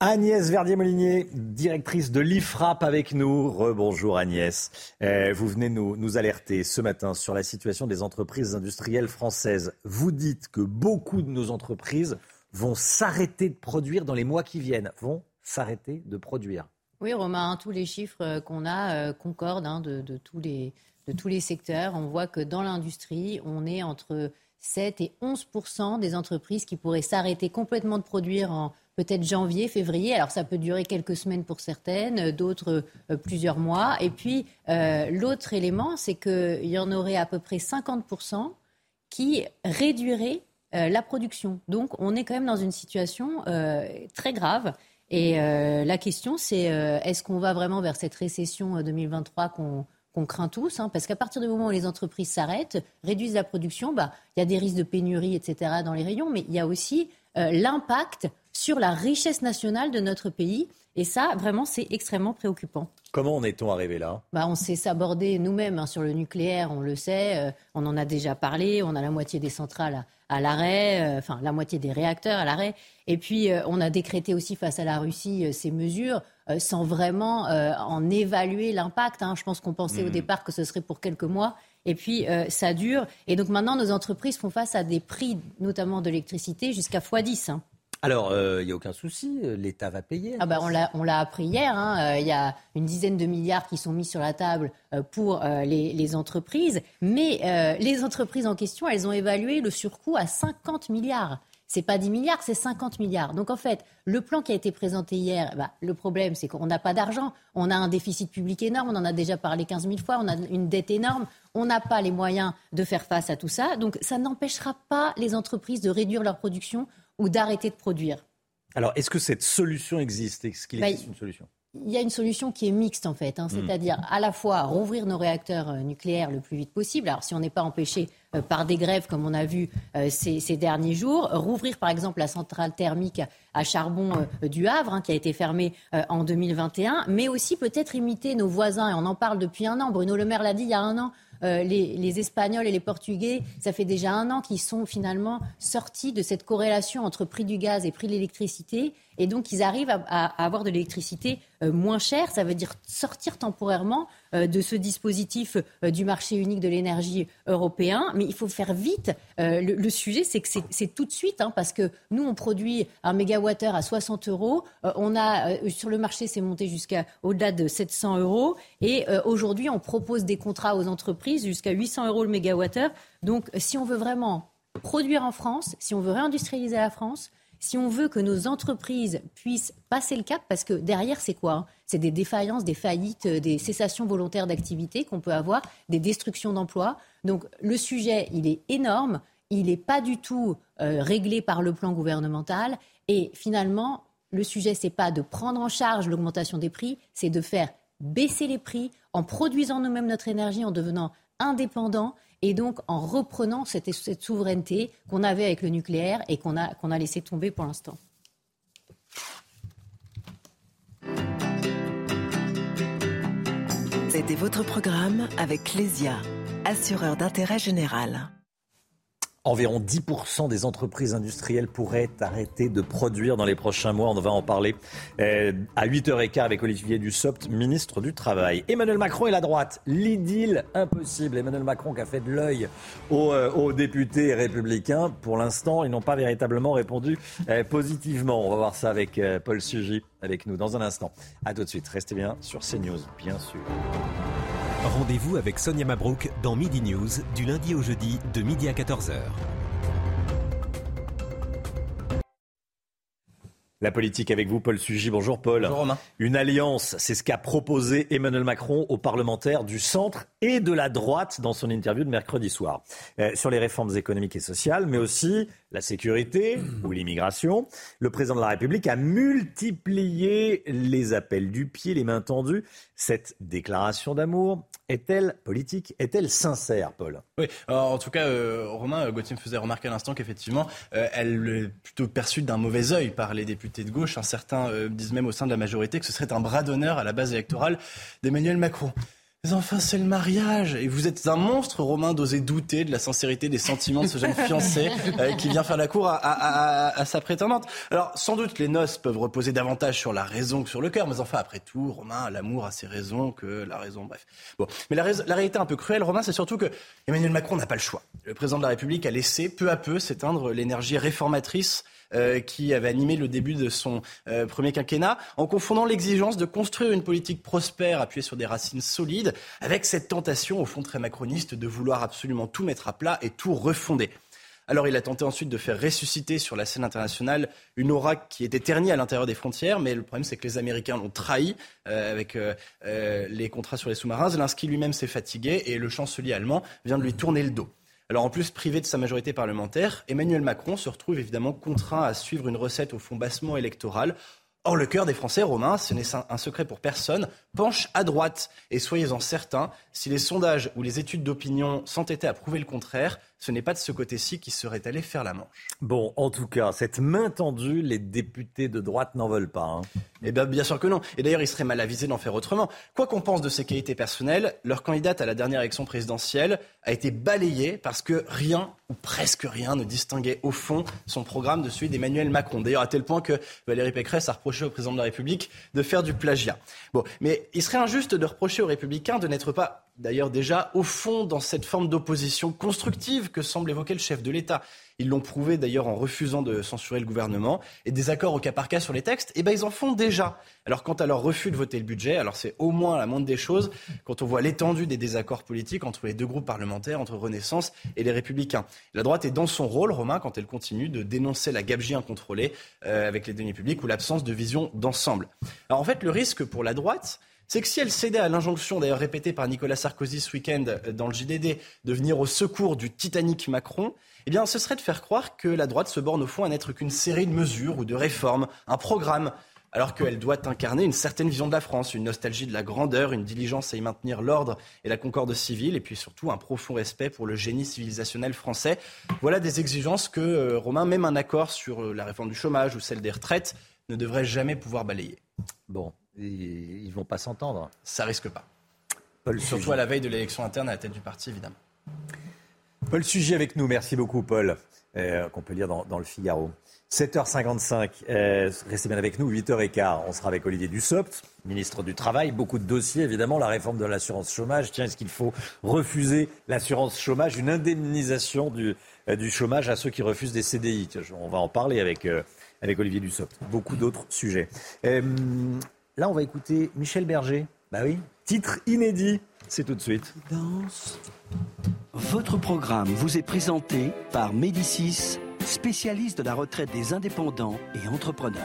[SPEAKER 1] Agnès Verdier-Molinier, directrice de l'IFRAP avec nous. Rebonjour Agnès. Euh, vous venez nous, nous alerter ce matin sur la situation des entreprises industrielles françaises. Vous dites que beaucoup de nos entreprises vont s'arrêter de produire dans les mois qui viennent, vont s'arrêter de produire.
[SPEAKER 75] Oui, Romain, tous les chiffres qu'on a euh, concordent hein, de, tous les, de tous les secteurs. On voit que dans l'industrie, on est entre 7 et 11 des entreprises qui pourraient s'arrêter complètement de produire en peut-être janvier, février. Alors ça peut durer quelques semaines pour certaines, d'autres euh, plusieurs mois. Et puis euh, l'autre élément, c'est qu'il y en aurait à peu près 50% qui réduiraient euh, la production. Donc on est quand même dans une situation très grave. Et la question, c'est est-ce qu'on va vraiment vers cette récession 2023 qu'on craint tous, hein? parce qu'à partir du moment où les entreprises s'arrêtent, réduisent la production, bah, il y a des risques de pénurie, etc., dans les rayons, mais il y a aussi l'impact sur la richesse nationale de notre pays. Et ça, vraiment, c'est extrêmement préoccupant.
[SPEAKER 1] Comment en est-on arrivé là?
[SPEAKER 75] Bah, On s'est sabordé nous-mêmes hein, sur le nucléaire, on le sait, euh, on en a déjà parlé, on a la moitié des centrales à, l'arrêt, euh, enfin la moitié des réacteurs à l'arrêt. Et puis, euh, on a décrété aussi face à la Russie ces mesures sans vraiment en évaluer l'impact. Hein. Je pense qu'on pensait au hmm. départ que ce serait pour quelques mois. Et puis, ça dure. Et donc maintenant, nos entreprises font face à des prix, notamment d'électricité, jusqu'à x10. Hein.
[SPEAKER 1] Alors, il euh, n'y a aucun souci, euh, l'État va payer.
[SPEAKER 75] Ah bah, on l'a appris hier, hein, euh, il y a une dizaine de milliards qui sont mis sur la table pour les, entreprises, mais les entreprises en question, elles ont évalué le surcoût à 50 milliards. C'est pas 10 milliards, c'est 50 milliards. Donc en fait, le plan qui a été présenté hier, bah, le problème c'est qu'on n'a pas d'argent, on a un déficit public énorme, on en a déjà parlé 15 000 fois, on a une dette énorme, on n'a pas les moyens de faire face à tout ça. Donc ça n'empêchera pas les entreprises de réduire leur production ou d'arrêter de produire.
[SPEAKER 1] Alors, est-ce que cette solution existe? Est-ce qu'il bah, existe une solution?
[SPEAKER 75] il y a une solution qui est mixte en fait, hein. hmm. c'est-à-dire à la fois rouvrir nos réacteurs euh, nucléaires le plus vite possible. Alors si on n'est pas empêché euh, par des grèves comme on a vu euh, ces, derniers jours, rouvrir par exemple la centrale thermique à charbon du Havre hein, qui a été fermée en 2021, mais aussi peut-être imiter nos voisins et on en parle depuis un an. Bruno Le Maire l'a dit il y a un an euh, les, Espagnols et les Portugais, ça fait déjà un an qu'ils sont finalement sortis de cette corrélation entre prix du gaz et prix de l'électricité. Et donc, ils arrivent à, avoir de l'électricité euh, moins chère. Ça veut dire sortir temporairement euh, de ce dispositif du marché unique de l'énergie européen. Mais il faut faire vite. Le, sujet, c'est que c'est tout de suite, hein, parce que nous, on produit un mégawattheure à 60 euros. on a, sur le marché, c'est monté jusqu'à au-delà de 700 euros. Et aujourd'hui, on propose des contrats aux entreprises jusqu'à 800 euros le mégawattheure. Donc, si on veut vraiment produire en France, si on veut réindustrialiser la France, si on veut que nos entreprises puissent passer le cap, parce que derrière, c'est quoi hein? C'est des défaillances, des faillites, euh, des cessations volontaires d'activité qu'on peut avoir, des destructions d'emplois. Donc le sujet, il est énorme, il n'est pas du tout euh, réglé par le plan gouvernemental. Et finalement, le sujet, c'est pas de prendre en charge l'augmentation des prix, c'est de faire baisser les prix en produisant nous-mêmes notre énergie, en devenant indépendants et donc en reprenant cette, souveraineté qu'on avait avec le nucléaire et qu'on a, laissé tomber pour l'instant.
[SPEAKER 76] C'était votre programme avec Clésia, assureur d'intérêt général.
[SPEAKER 1] Environ 10% des entreprises industrielles pourraient arrêter de produire dans les prochains mois. On va en parler euh, à 8h15 avec Olivier Dussopt, ministre du Travail. Emmanuel Macron et la droite, l'idylle impossible. Emmanuel Macron qui a fait de l'œil aux, euh, députés républicains. Pour l'instant, ils n'ont pas véritablement répondu euh, positivement. On va voir ça avec Paul Sugy avec nous dans un instant. A tout de suite. Restez bien sur CNews, bien sûr.
[SPEAKER 77] Rendez-vous avec Sonia Mabrouk dans Midi News du lundi au jeudi de midi à 14h.
[SPEAKER 1] La politique avec vous, Paul Sugy. Bonjour Paul.
[SPEAKER 78] Bonjour Romain.
[SPEAKER 1] Une alliance, c'est ce qu'a proposé Emmanuel Macron aux parlementaires du centre et de la droite dans son interview de mercredi soir. Euh, sur les réformes économiques et sociales, mais aussi la sécurité ou l'immigration. Le président de la République a multiplié les appels du pied, les mains tendues. Cette déclaration d'amour est-elle politique Est-elle sincère, Paul?
[SPEAKER 78] Oui, en tout cas, euh, Romain, Gauthier me faisait remarquer à l'instant qu'effectivement, euh, elle est plutôt perçue d'un mauvais œil par les députés de gauche. Certains euh, disent même au sein de la majorité que ce serait un bras d'honneur à la base électorale d'Emmanuel Macron. Mais enfin, c'est le mariage. Et vous êtes un monstre, Romain, d'oser douter de la sincérité des sentiments de ce jeune fiancé <laughs> euh, qui vient faire la cour à, sa prétendante. Alors, sans doute, les noces peuvent reposer davantage sur la raison que sur le cœur. Mais enfin, après tout, Romain, l'amour a ses raisons que la raison, bref. Bon. Mais la, la réalité un peu cruelle, Romain, c'est surtout que Emmanuel Macron n'a pas le choix. Le président de la République a laissé peu à peu s'éteindre l'énergie réformatrice euh, qui avait animé le début de son euh, premier quinquennat, en confondant l'exigence de construire une politique prospère appuyée sur des racines solides avec cette tentation, au fond très macroniste, de vouloir absolument tout mettre à plat et tout refonder. Alors il a tenté ensuite de faire ressusciter sur la scène internationale une aura qui était ternie à l'intérieur des frontières, mais le problème c'est que les Américains l'ont trahi euh, avec les contrats sur les sous-marins. Zelensky lui-même s'est fatigué et le chancelier allemand vient de lui tourner le dos. Alors en plus, privé de sa majorité parlementaire, Emmanuel Macron se retrouve évidemment contraint à suivre une recette au fond bassement électorale. Or, le cœur des Français, Romain, ce n'est un secret pour personne, penche à droite. Et soyez-en certains, si les sondages ou les études d'opinion s'entêtaient à prouver le contraire, ce n'est pas de ce côté-ci qui serait allé faire la manche.
[SPEAKER 1] Bon, en tout cas, cette main tendue, les députés de droite n'en veulent pas. Hein.
[SPEAKER 78] Eh bien, bien sûr que non. Et d'ailleurs, il serait mal avisé d'en faire autrement. Quoi qu'on pense de ses qualités personnelles, leur candidate à la dernière élection présidentielle a été balayée parce que rien, ou presque rien, ne distinguait au fond son programme de celui d'Emmanuel Macron. D'ailleurs, à tel point que Valérie Pécresse a reproché au président de la République de faire du plagiat. Bon, mais il serait injuste de reprocher aux Républicains de n'être pas d'ailleurs déjà au fond dans cette forme d'opposition constructive que semble évoquer le chef de l'État. Ils l'ont prouvé d'ailleurs en refusant de censurer le gouvernement et des accords au cas par cas sur les textes, eh ben ils en font déjà. Alors quant à leur refus de voter le budget, alors c'est au moins la moindre des choses quand on voit l'étendue des désaccords politiques entre les deux groupes parlementaires, entre Renaissance et les Républicains. La droite est dans son rôle, Romain, quand elle continue de dénoncer la gabegie incontrôlée euh, avec les deniers publics ou l'absence de vision d'ensemble. Alors en fait, le risque pour la droite, c'est que si elle cédait à l'injonction, d'ailleurs répétée par Nicolas Sarkozy ce week-end euh, dans le JDD, de venir au secours du Titanic Macron, eh bien, ce serait de faire croire que la droite se borne au fond à n'être qu'une série de mesures ou de réformes, un programme, alors qu'elle doit incarner une certaine vision de la France, une nostalgie de la grandeur, une diligence à y maintenir l'ordre et la concorde civile, et puis surtout un profond respect pour le génie civilisationnel français. Voilà des exigences que, euh, Romain, même un accord sur euh, la réforme du chômage ou celle des retraites ne devrait jamais pouvoir balayer.
[SPEAKER 1] Bon, ils vont pas s'entendre.
[SPEAKER 78] Ça risque pas. Surtout à la veille de l'élection interne à la tête du parti, évidemment.
[SPEAKER 1] Paul Sujet avec nous. Merci beaucoup, Paul, euh, qu'on peut lire dans, le Figaro. 7h55, euh, restez bien avec nous, 8h15, on sera avec Olivier Dussopt, ministre du Travail, beaucoup de dossiers évidemment, la réforme de l'assurance chômage, tiens, est-ce qu'il faut refuser l'assurance chômage, une indemnisation du, euh, du, chômage à ceux qui refusent des CDI On va en parler avec, avec Olivier Dussopt, beaucoup d'autres sujets. Là, on va écouter Michel Berger. Bah oui, titre inédit. C'est tout de suite.
[SPEAKER 79] Votre programme vous est présenté par Médicis, spécialiste de la retraite des indépendants et entrepreneurs.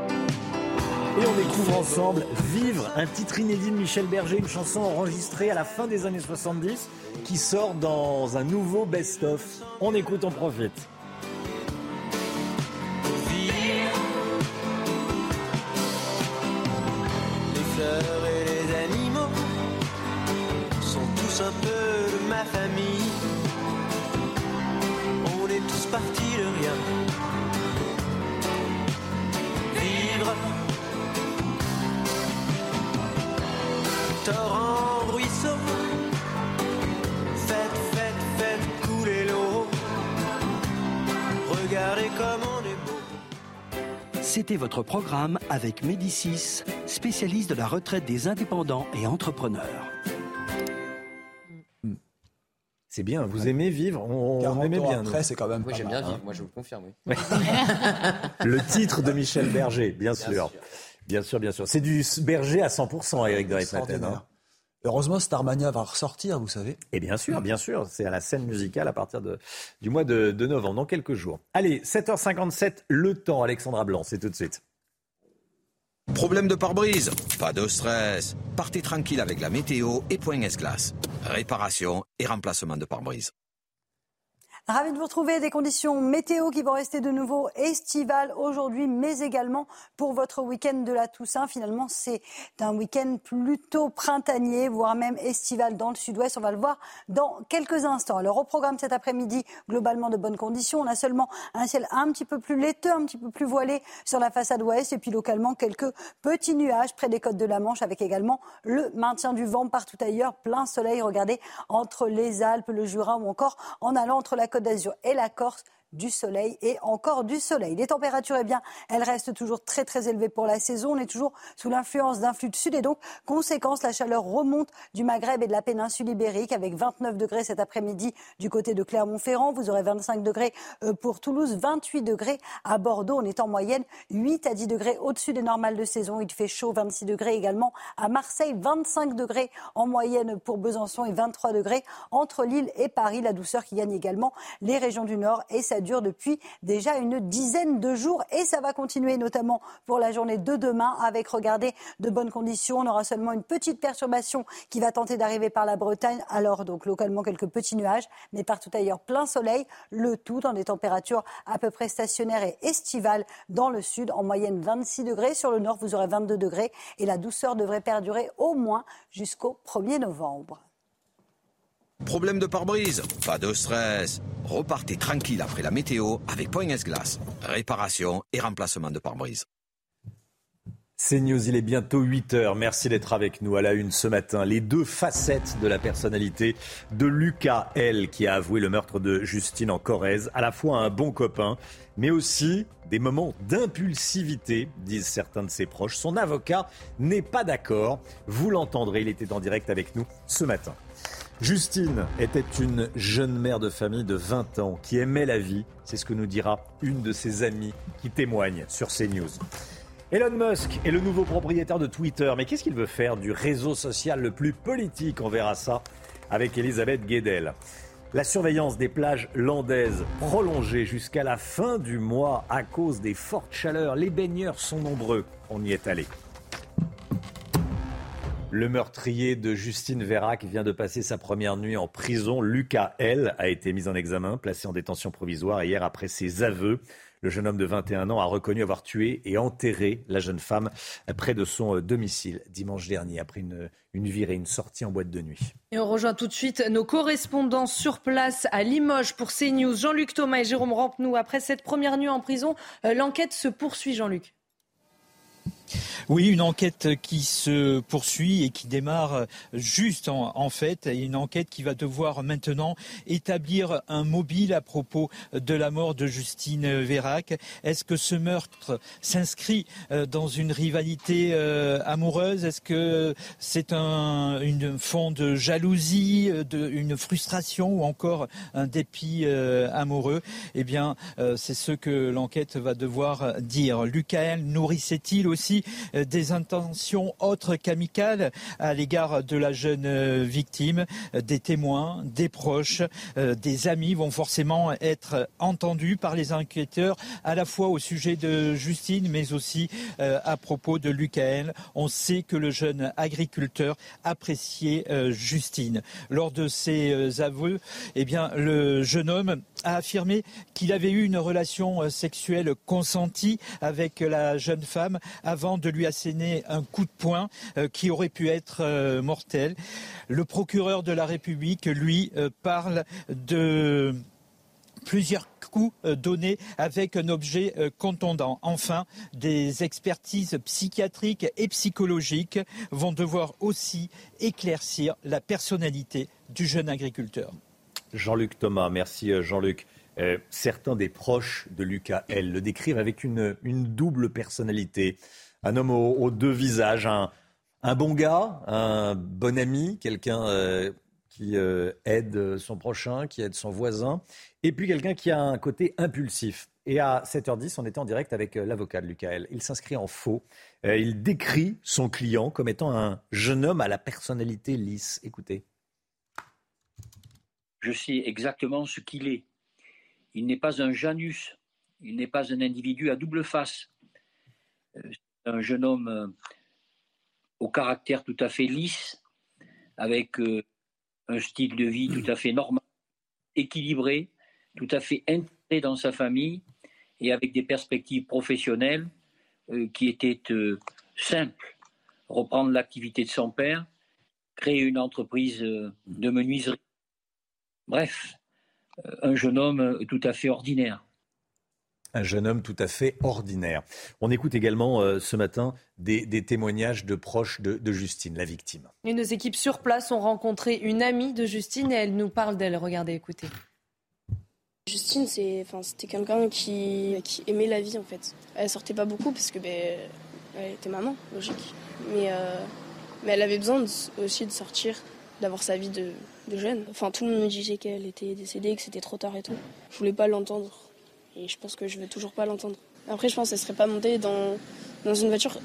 [SPEAKER 1] Et on découvre ensemble Vivre, un titre inédit de Michel Berger, une chanson enregistrée à la fin des années 70 qui sort dans un nouveau best-of. On écoute, on profite.
[SPEAKER 52] Torrent, ruisseau. Faites, faites, faites couler l'eau. Regardez comme on est beau.
[SPEAKER 80] C'était votre programme avec Médicis, spécialiste de la retraite des indépendants et entrepreneurs.
[SPEAKER 1] C'est bien, vous aimez vivre, on, on
[SPEAKER 27] 40
[SPEAKER 1] aimait bien.
[SPEAKER 27] après, c'est quand même
[SPEAKER 40] Oui,
[SPEAKER 27] pas
[SPEAKER 40] j'aime bien
[SPEAKER 27] hein.
[SPEAKER 40] vivre, moi je vous confirme. Oui. <laughs>
[SPEAKER 1] Le titre de Michel Berger, bien sûr.
[SPEAKER 40] sûr.
[SPEAKER 1] Bien sûr, bien sûr. C'est du Berger à 100%, Eric de Ritmaten.
[SPEAKER 27] Extraordinaire.
[SPEAKER 1] Hein.
[SPEAKER 27] Heureusement, Starmania va ressortir, vous savez.
[SPEAKER 1] Et bien sûr, bien sûr, c'est à la scène musicale à partir de, du mois de, de novembre, dans quelques jours. Allez, 7h57, le temps, Alexandra Blanc, c'est tout de suite.
[SPEAKER 29] Problème de pare-brise? Pas de stress. Partez tranquille avec la météo et Point S-Glace. Réparation et remplacement de pare-brise.
[SPEAKER 30] Ravi de vous retrouver. Des conditions météo qui vont rester de nouveau estivales aujourd'hui, mais également pour votre week-end de la Toussaint. Finalement, c'est un week-end plutôt printanier, voire même estival dans le sud-ouest. On va le voir dans quelques instants. Alors, au programme cet après-midi, globalement de bonnes conditions. On a seulement un ciel un petit peu plus laiteux, un petit peu plus voilé sur la façade ouest, et puis localement quelques petits nuages près des côtes de la Manche, avec également le maintien du vent partout ailleurs. Plein soleil, regardez, entre les Alpes, le Jura ou encore en allant entre la Côte d'Azur et la Corse du soleil et encore du soleil. Les températures, eh bien, elles restent toujours très très élevées pour la saison. On est toujours sous l'influence d'un flux de sud et donc, conséquence, la chaleur remonte du Maghreb et de la péninsule ibérique avec 29 degrés cet après-midi du côté de Clermont-Ferrand. Vous aurez 25 degrés euh, pour Toulouse, 28 degrés à Bordeaux. On est en moyenne 8 à 10 degrés au-dessus des normales de saison. Il fait chaud, 26 degrés également à Marseille, 25 degrés en moyenne pour Besançon et 23 degrés entre Lille et Paris. La douceur qui gagne également les régions du Nord et dure depuis déjà une dizaine de jours et ça va continuer notamment pour la journée de demain avec, regardez, de bonnes conditions. On aura seulement une petite perturbation qui va tenter d'arriver par la Bretagne. Alors donc localement quelques petits nuages, mais partout ailleurs plein soleil. Le tout dans des températures à peu près stationnaires et estivales dans le sud. En moyenne 26 degrés. Sur le nord, vous aurez 22 degrés et la douceur devrait perdurer au moins jusqu'au 1er novembre.
[SPEAKER 29] Problème de pare-brise Pas de stress. Repartez tranquille après la météo avec Point S-Glace. Réparation et remplacement de pare-brise.
[SPEAKER 1] C'est News, il est bientôt 8 heures. Merci d'être avec nous à la une ce matin. Les deux facettes de la personnalité de Lucas L, qui a avoué le meurtre de Justine en Corrèze, à la fois un bon copain, mais aussi des moments d'impulsivité, disent certains de ses proches. Son avocat n'est pas d'accord. Vous l'entendrez, il était en direct avec nous ce matin. Justine était une jeune mère de famille de 20 ans qui aimait la vie. C'est ce que nous dira une de ses amies qui témoigne sur CNews. Elon Musk est le nouveau propriétaire de Twitter. Mais qu'est-ce qu'il veut faire du réseau social le plus politique? On verra ça avec Elisabeth Guedel. La surveillance des plages landaises prolongée jusqu'à la fin du mois à cause des fortes chaleurs. Les baigneurs sont nombreux. On y est allé. Le meurtrier de Justine Vérac vient de passer sa première nuit en prison. Lucas L. a été mis en examen, placé en détention provisoire hier après ses aveux. Le jeune homme de 21 ans a reconnu avoir tué et enterré la jeune femme près de son domicile dimanche dernier après une, une virée, une sortie en boîte de nuit.
[SPEAKER 2] Et on rejoint tout de suite nos correspondants sur place à Limoges pour CNews. Jean-Luc Thomas et Jérôme Rampenou. Après cette première nuit en prison, euh, l'enquête se poursuit, Jean-Luc.
[SPEAKER 81] Oui, une enquête qui se poursuit et qui démarre juste en, fait, une enquête qui va devoir maintenant établir un mobile à propos de la mort de Justine Vérac. Est-ce que ce meurtre s'inscrit euh, dans une rivalité euh, amoureuse? Est-ce que c'est un une fond de jalousie, euh, une frustration ou encore un dépit amoureux? Eh bien, c'est ce que l'enquête va devoir dire. Lucael nourrissait-il aussi euh, des intentions autres qu'amicales à l'égard de la jeune euh, victime. Euh, Des témoins, des proches, des amis vont forcément être entendus par les enquêteurs, à la fois au sujet de Justine, mais aussi à propos de Lucael. On sait que le jeune agriculteur appréciait Justine. Lors de ses aveux, eh bien, le jeune homme a affirmé qu'il avait eu une relation euh, sexuelle consentie avec la jeune femme avant de lui asséner un coup de poing euh, qui aurait pu être euh, mortel. Le procureur de la République, lui, parle de plusieurs coups donnés avec un objet contondant. Enfin, des expertises psychiatriques et psychologiques vont devoir aussi éclaircir la personnalité du jeune agriculteur.
[SPEAKER 1] Jean-Luc Thomas, merci euh, Jean-Luc. certains des proches de Lucas L le décrivent avec une, double personnalité. Un homme aux, deux visages, un, bon gars, un bon ami, quelqu'un qui aide son prochain, qui aide son voisin, et puis quelqu'un qui a un côté impulsif. Et à 7h10, on était en direct avec euh, l'avocat de Lucael. Il s'inscrit en faux. Euh, il décrit son client comme étant un jeune homme à la personnalité lisse. Écoutez.
[SPEAKER 82] Je sais exactement ce qu'il est. Il n'est pas un Janus. Il n'est pas un individu à double face. Euh, c'est un jeune homme au caractère tout à fait lisse, avec un style de vie tout à fait normal, équilibré, tout à fait intégré dans sa famille et avec des perspectives professionnelles euh, qui étaient euh, simples. Reprendre l'activité de son père, créer une entreprise euh, de menuiserie. Bref, un jeune homme tout à fait ordinaire.
[SPEAKER 1] Un jeune homme tout à fait ordinaire. On écoute également ce matin des, témoignages de proches de, de, Justine, la victime.
[SPEAKER 2] Et nos équipes sur place ont rencontré une amie de Justine et elle nous parle d'elle. Regardez, écoutez.
[SPEAKER 60] Justine, c'est, enfin, c'était quelqu'un qui, qui, aimait la vie en fait. Elle sortait pas beaucoup parce que ben, elle était maman, logique. Mais, euh, mais elle avait besoin aussi de sortir, d'avoir sa vie de, de. Enfin, tout le monde me disait qu'elle était décédée, que c'était trop tard et tout. Je voulais pas l'entendre. Et je pense que je veux toujours pas l'entendre. Après, je pense qu'elle serait pas montée dans, dans une voiture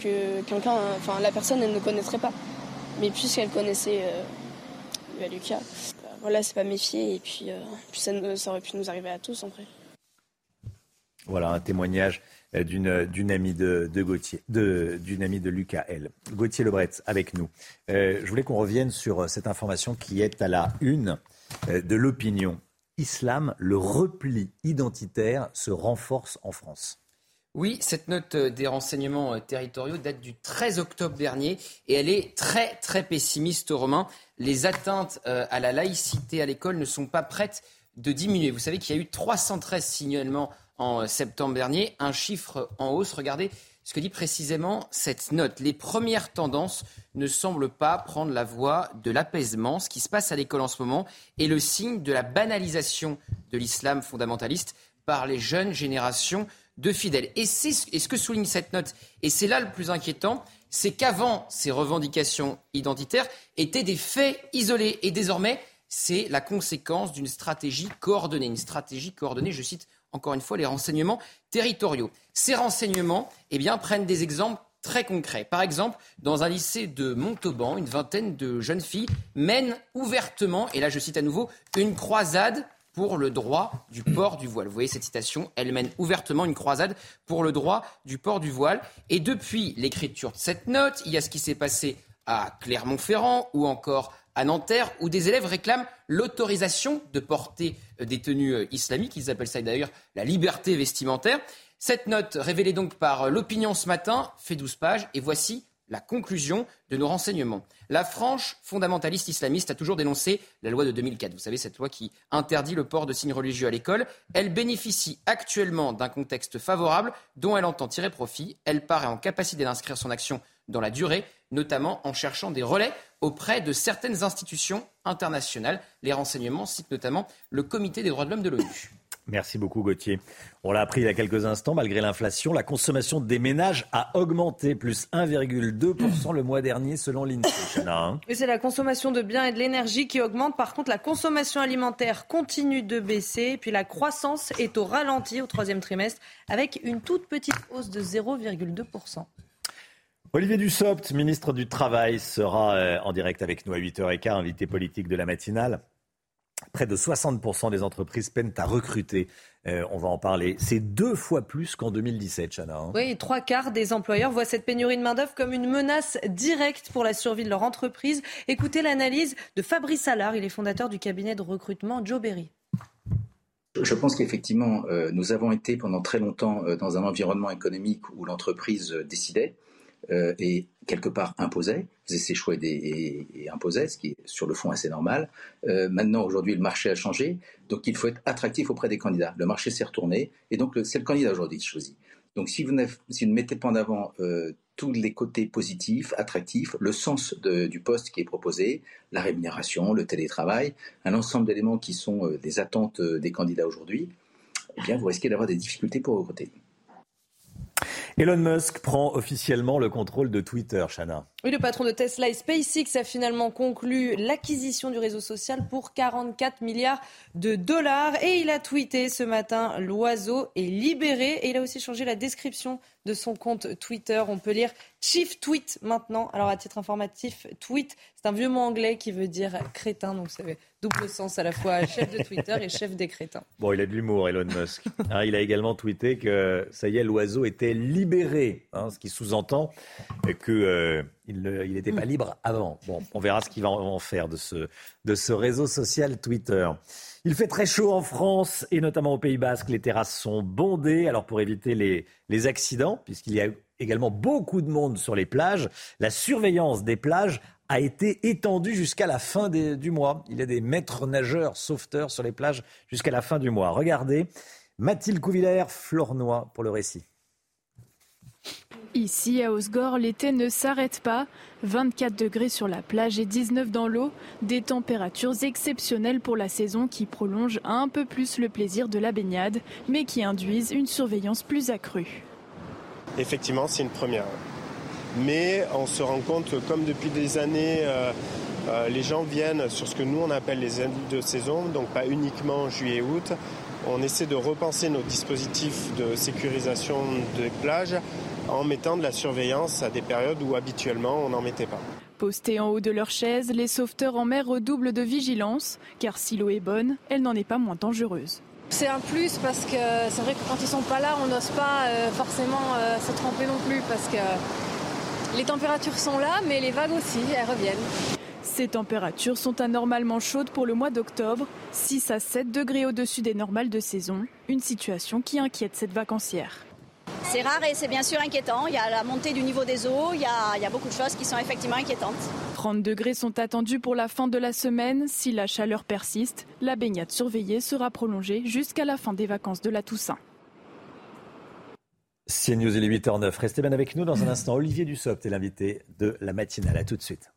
[SPEAKER 60] que quelqu'un, enfin, la personne, elle ne connaîtrait pas. Mais puisqu'elle connaissait euh, Lucas, voilà, c'est pas méfier et puis, euh, ça, aurait pu nous arriver à tous en vrai.
[SPEAKER 1] Voilà un témoignage euh, d'une amie de, Gauthier, d'une amie de Lucas L. Gauthier Lebret avec nous. Euh, je voulais qu'on revienne sur cette information qui est à la une de l'opinion. Islam, le repli identitaire se renforce en France.
[SPEAKER 40] Oui, cette note des renseignements territoriaux date du 13 octobre dernier et elle est très très pessimiste, Romain les atteintes euh, à la laïcité à l'école ne sont pas prêtes de diminuer. Vous savez qu'il y a eu 313 signalements en septembre dernier, un chiffre en hausse. Regardez ce que dit précisément cette note. Les premières tendances ne semblent pas prendre la voie de l'apaisement. Ce qui se passe à l'école en ce moment est le signe de la banalisation de l'islam fondamentaliste par les jeunes générations de fidèles. Et c'est ce que souligne cette note, et c'est là le plus inquiétant, c'est qu'avant, ces revendications identitaires étaient des faits isolés. Et désormais, c'est la conséquence d'une stratégie coordonnée. Une stratégie coordonnée, je cite encore une fois les renseignements territoriaux. Ces renseignements eh prennent des exemples très concrets. Par exemple, dans un lycée de Montauban, une vingtaine de jeunes filles mènent ouvertement, et là je cite à nouveau, une croisade pour le droit du port du voile. Vous voyez cette citation, elle mène ouvertement une croisade pour le droit du port du voile. Et depuis l'écriture de cette note, il y a ce qui s'est passé à Clermont-Ferrand ou encore à Nanterre, où des élèves réclament l'autorisation de porter des tenues euh, islamiques. Ils appellent ça d'ailleurs la liberté vestimentaire. Cette note, révélée donc par l'opinion ce matin, fait 12 pages. Et voici la conclusion de nos renseignements. La franche fondamentaliste islamiste a toujours dénoncé la loi de 2004. Vous savez, cette loi qui interdit le port de signes religieux à l'école. Elle bénéficie actuellement d'un contexte favorable dont elle entend tirer profit. Elle paraît en capacité d'inscrire son action dans la durée, notamment en cherchant des relais auprès de certaines institutions internationales. Les renseignements citent notamment le Comité des droits de l'homme de l'ONU.
[SPEAKER 1] Merci beaucoup Gauthier. On l'a appris il y a quelques instants, malgré l'inflation, la consommation des ménages a augmenté, plus 1,2% le mois dernier selon l'INSEE. <laughs>
[SPEAKER 2] Hein. C'est la consommation de biens et de l'énergie qui augmente. Par contre, la consommation alimentaire continue de baisser. Puis la croissance est au ralenti au troisième trimestre avec une toute petite hausse de 0,2%.
[SPEAKER 1] Olivier Dussopt, ministre du Travail, sera euh, en direct avec nous à 8h15, invité politique de la matinale. Près de 60% des entreprises peinent à recruter. Euh, on va en parler. C'est deux fois plus qu'en 2017, Chana. Hein.
[SPEAKER 2] Oui, trois quarts des employeurs voient cette pénurie de main-d'œuvre comme une menace directe pour la survie de leur entreprise. Écoutez l'analyse de Fabrice Allard. Il est fondateur du cabinet de recrutement Joe Berry.
[SPEAKER 83] Je pense qu'effectivement, euh, nous avons été pendant très longtemps euh, dans un environnement économique où l'entreprise décidait.
[SPEAKER 10] Euh, et quelque part imposait, faisait ses choix et, et, imposait, ce qui est sur le fond assez normal. Euh, maintenant, aujourd'hui, le marché a changé, donc il faut être attractif auprès des candidats. Le marché s'est retourné, et donc c'est le candidat aujourd'hui qui choisit. Donc si vous, ne mettez pas en avant euh, tous les côtés positifs, attractifs, le sens du poste qui est proposé, la rémunération, le télétravail, un ensemble d'éléments qui sont euh, des attentes euh, des candidats aujourd'hui, eh bien vous risquez d'avoir des difficultés pour recruter.
[SPEAKER 1] Elon Musk prend officiellement le contrôle de Twitter, Chana.
[SPEAKER 2] Oui, le patron de Tesla et SpaceX a finalement conclu l'acquisition du réseau social pour 44 milliards de dollars. Et il a tweeté ce matin L'oiseau est libéré. Et il a aussi changé la description de son compte Twitter. On peut lire Chief Tweet maintenant. Alors, à titre informatif, tweet, c'est un vieux mot anglais qui veut dire crétin. Donc, c'est double sens à la fois <laughs> chef de Twitter et chef des crétins.
[SPEAKER 1] Bon, il a de l'humour, Elon Musk. <laughs> Hein, il a également tweeté que, ça y est, l'oiseau était libéré. Hein, ce qui sous-entend que. Euh, il n'était pas mm. libre avant. Bon, on verra ce qu'il va en faire de ce, de ce réseau social Twitter. Il fait très chaud en France et notamment au Pays Basque. Les terrasses sont bondées. Alors pour éviter les, accidents, puisqu'il y a également beaucoup de monde sur les plages, la surveillance des plages a été étendue jusqu'à la fin du mois. Il y a des maîtres nageurs, sauveteurs sur les plages jusqu'à la fin du mois. Regardez, Mathilde Couvillère, Flornois pour le récit.
[SPEAKER 3] Ici, à Osgore, l'été ne s'arrête pas. 24 degrés sur la plage et 19 dans l'eau. Des températures exceptionnelles pour la saison qui prolongent un peu plus le plaisir de la baignade, mais qui induisent une surveillance plus accrue.
[SPEAKER 84] Effectivement, c'est une première. Mais on se rend compte, comme depuis des années, euh, euh, les gens viennent sur ce que nous on appelle les indices de saison, donc pas uniquement juillet-août. On essaie de repenser nos dispositifs de sécurisation des plages en mettant de la surveillance à des périodes où habituellement on n'en mettait pas.
[SPEAKER 3] Postés en haut de leur chaise, les sauveteurs en mer redoublent de vigilance, car si l'eau est bonne, elle n'en est pas moins dangereuse.
[SPEAKER 12] C'est un plus parce que c'est vrai que quand ils sont pas là, on n'ose pas euh, forcément euh, se tremper non plus parce que les températures sont là, mais les vagues aussi, elles reviennent.
[SPEAKER 3] Ces températures sont anormalement chaudes pour le mois d'octobre, 6 à 7 degrés au-dessus des normales de saison, une situation qui inquiète cette vacancière.
[SPEAKER 13] C'est rare et c'est bien sûr inquiétant. Il y a la montée du niveau des eaux, il y, a, beaucoup de choses qui sont effectivement inquiétantes.
[SPEAKER 3] 30 degrés sont attendus pour la fin de la semaine. Si la chaleur persiste, la baignade surveillée sera prolongée jusqu'à la fin des vacances de la Toussaint.
[SPEAKER 1] C'est News, il est 8h09. Restez bien avec nous dans un instant. Olivier Dussopt est l'invité de la matinale. A tout de suite.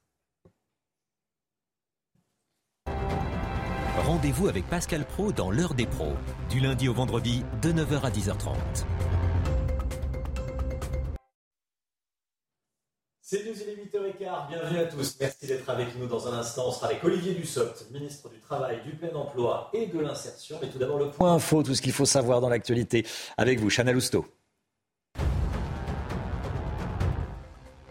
[SPEAKER 85] Rendez-vous avec Pascal Pro dans l'heure des pros, du lundi au vendredi de 9h à 10h30.
[SPEAKER 1] C'est News, il est 8h15. Bienvenue à tous. Merci d'être avec nous dans un instant. On sera avec Olivier Dussopt, ministre du Travail, du Plein Emploi et de l'Insertion. Mais tout d'abord, le point info, tout ce qu'il faut savoir dans l'actualité. Avec vous, Chana Lousteau.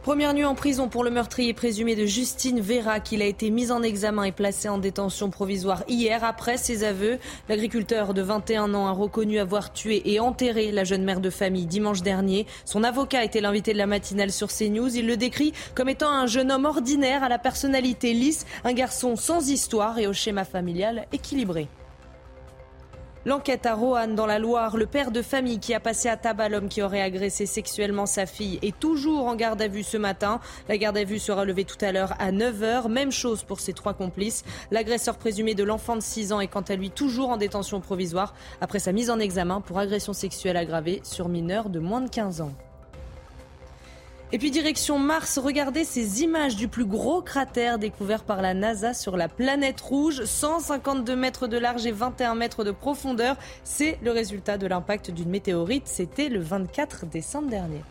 [SPEAKER 2] Première nuit en prison pour le meurtrier présumé de Justine Vera, qu'il a été mis en examen et placé en détention provisoire hier. Après ses aveux, l'agriculteur de 21 ans a reconnu avoir tué et enterré la jeune mère de famille dimanche dernier. Son avocat était l'invité de la matinale sur CNews. Il le décrit comme étant un jeune homme ordinaire à la personnalité lisse, un garçon sans histoire et au schéma familial équilibré. L'enquête à Roanne dans la Loire, le père de famille qui a passé à tabac l'homme qui aurait agressé sexuellement sa fille est toujours en garde à vue ce matin. La garde à vue sera levée tout à l'heure à 9h. Même chose pour ses trois complices. L'agresseur présumé de l'enfant de 6 ans est quant à lui toujours en détention provisoire après sa mise en examen pour agression sexuelle aggravée sur mineur de moins de 15 ans. Et puis direction Mars, regardez ces images du plus gros cratère découvert par la NASA sur la planète rouge, 152 mètres de large et 21 mètres de profondeur. C'est le résultat de l'impact d'une météorite. C'était le 24 décembre dernier.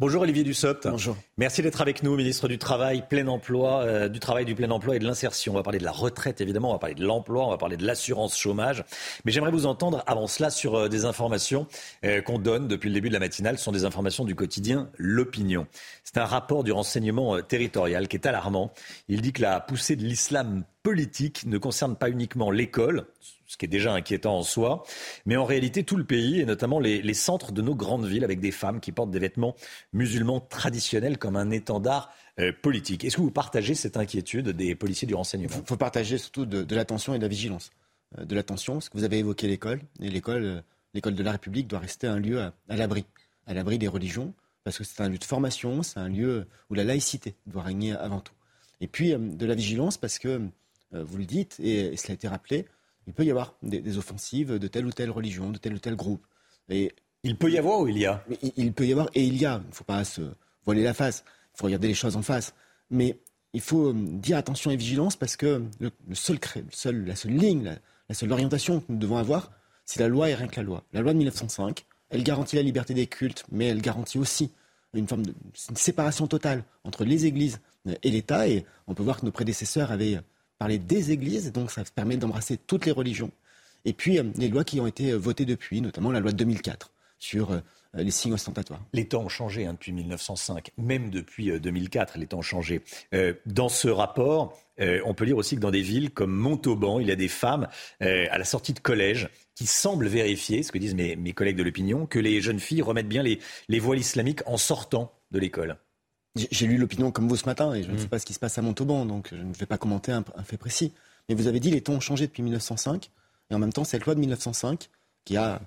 [SPEAKER 1] Bonjour Olivier Dussopt. Bonjour. Merci d'être avec nous, ministre du Travail, plein emploi, euh, du travail, du plein emploi et de l'insertion. On va parler de la retraite évidemment, on va parler de l'emploi, on va parler de l'assurance chômage. Mais j'aimerais vous entendre avant cela sur euh, des informations euh, qu'on donne depuis le début de la matinale. Ce sont des informations du quotidien L'Opinion. C'est un rapport du renseignement territorial qui est alarmant. Il dit que la poussée de l'islam politique ne concerne pas uniquement l'école, ce qui est déjà inquiétant en soi, mais en réalité tout le pays, et notamment les, centres de nos grandes villes, avec des femmes qui portent des vêtements musulmans traditionnels comme un étendard euh, politique. Est-ce que vous partagez cette inquiétude des policiers du renseignement?
[SPEAKER 86] Il faut partager surtout de, l'attention et de la vigilance. Euh, de l'attention, parce que vous avez évoqué l'école, et l'école, euh, l'école de la République doit rester un lieu à, l'abri, à l'abri des religions, parce que c'est un lieu de formation, c'est un lieu où la laïcité doit régner avant tout. Et puis de la vigilance parce que, vous le dites, et, cela a été rappelé, il peut y avoir des, offensives de telle ou telle religion, de tel ou tel groupe.
[SPEAKER 1] Et il peut y avoir ou il y a?
[SPEAKER 86] Il, peut y avoir et il y a. Il ne faut pas se voiler la face. Il faut regarder les choses en face. Mais il faut euh, dire attention et vigilance parce que le, seul, seul, la seule ligne, la, la seule orientation que nous devons avoir, c'est la loi et rien que la loi. La loi de 1905, elle garantit la liberté des cultes, mais elle garantit aussi une forme de séparation totale entre les églises et l'État. Et on peut voir que nos prédécesseurs avaient parlé des églises, donc ça permet d'embrasser toutes les religions. Et puis euh, les lois qui ont été votées depuis, notamment la loi de 2004 sur euh, les signes ostentatoires.
[SPEAKER 1] Les temps ont changé hein, depuis 1905, même depuis 2004, euh, les temps ont changé. dans ce rapport, on peut lire aussi que dans des villes comme Montauban, il y a des femmes à la sortie de collège qui semblent vérifier, ce que disent mes, collègues de l'opinion, que les jeunes filles remettent bien les, voiles islamiques en sortant de l'école.
[SPEAKER 86] J'ai lu l'opinion comme vous ce matin et je ne sais mmh. pas ce qui se passe à Montauban, donc je ne vais pas commenter un, fait précis. Mais vous avez dit les temps ont changé depuis 1905 et en même temps cette loi de 1905 qui a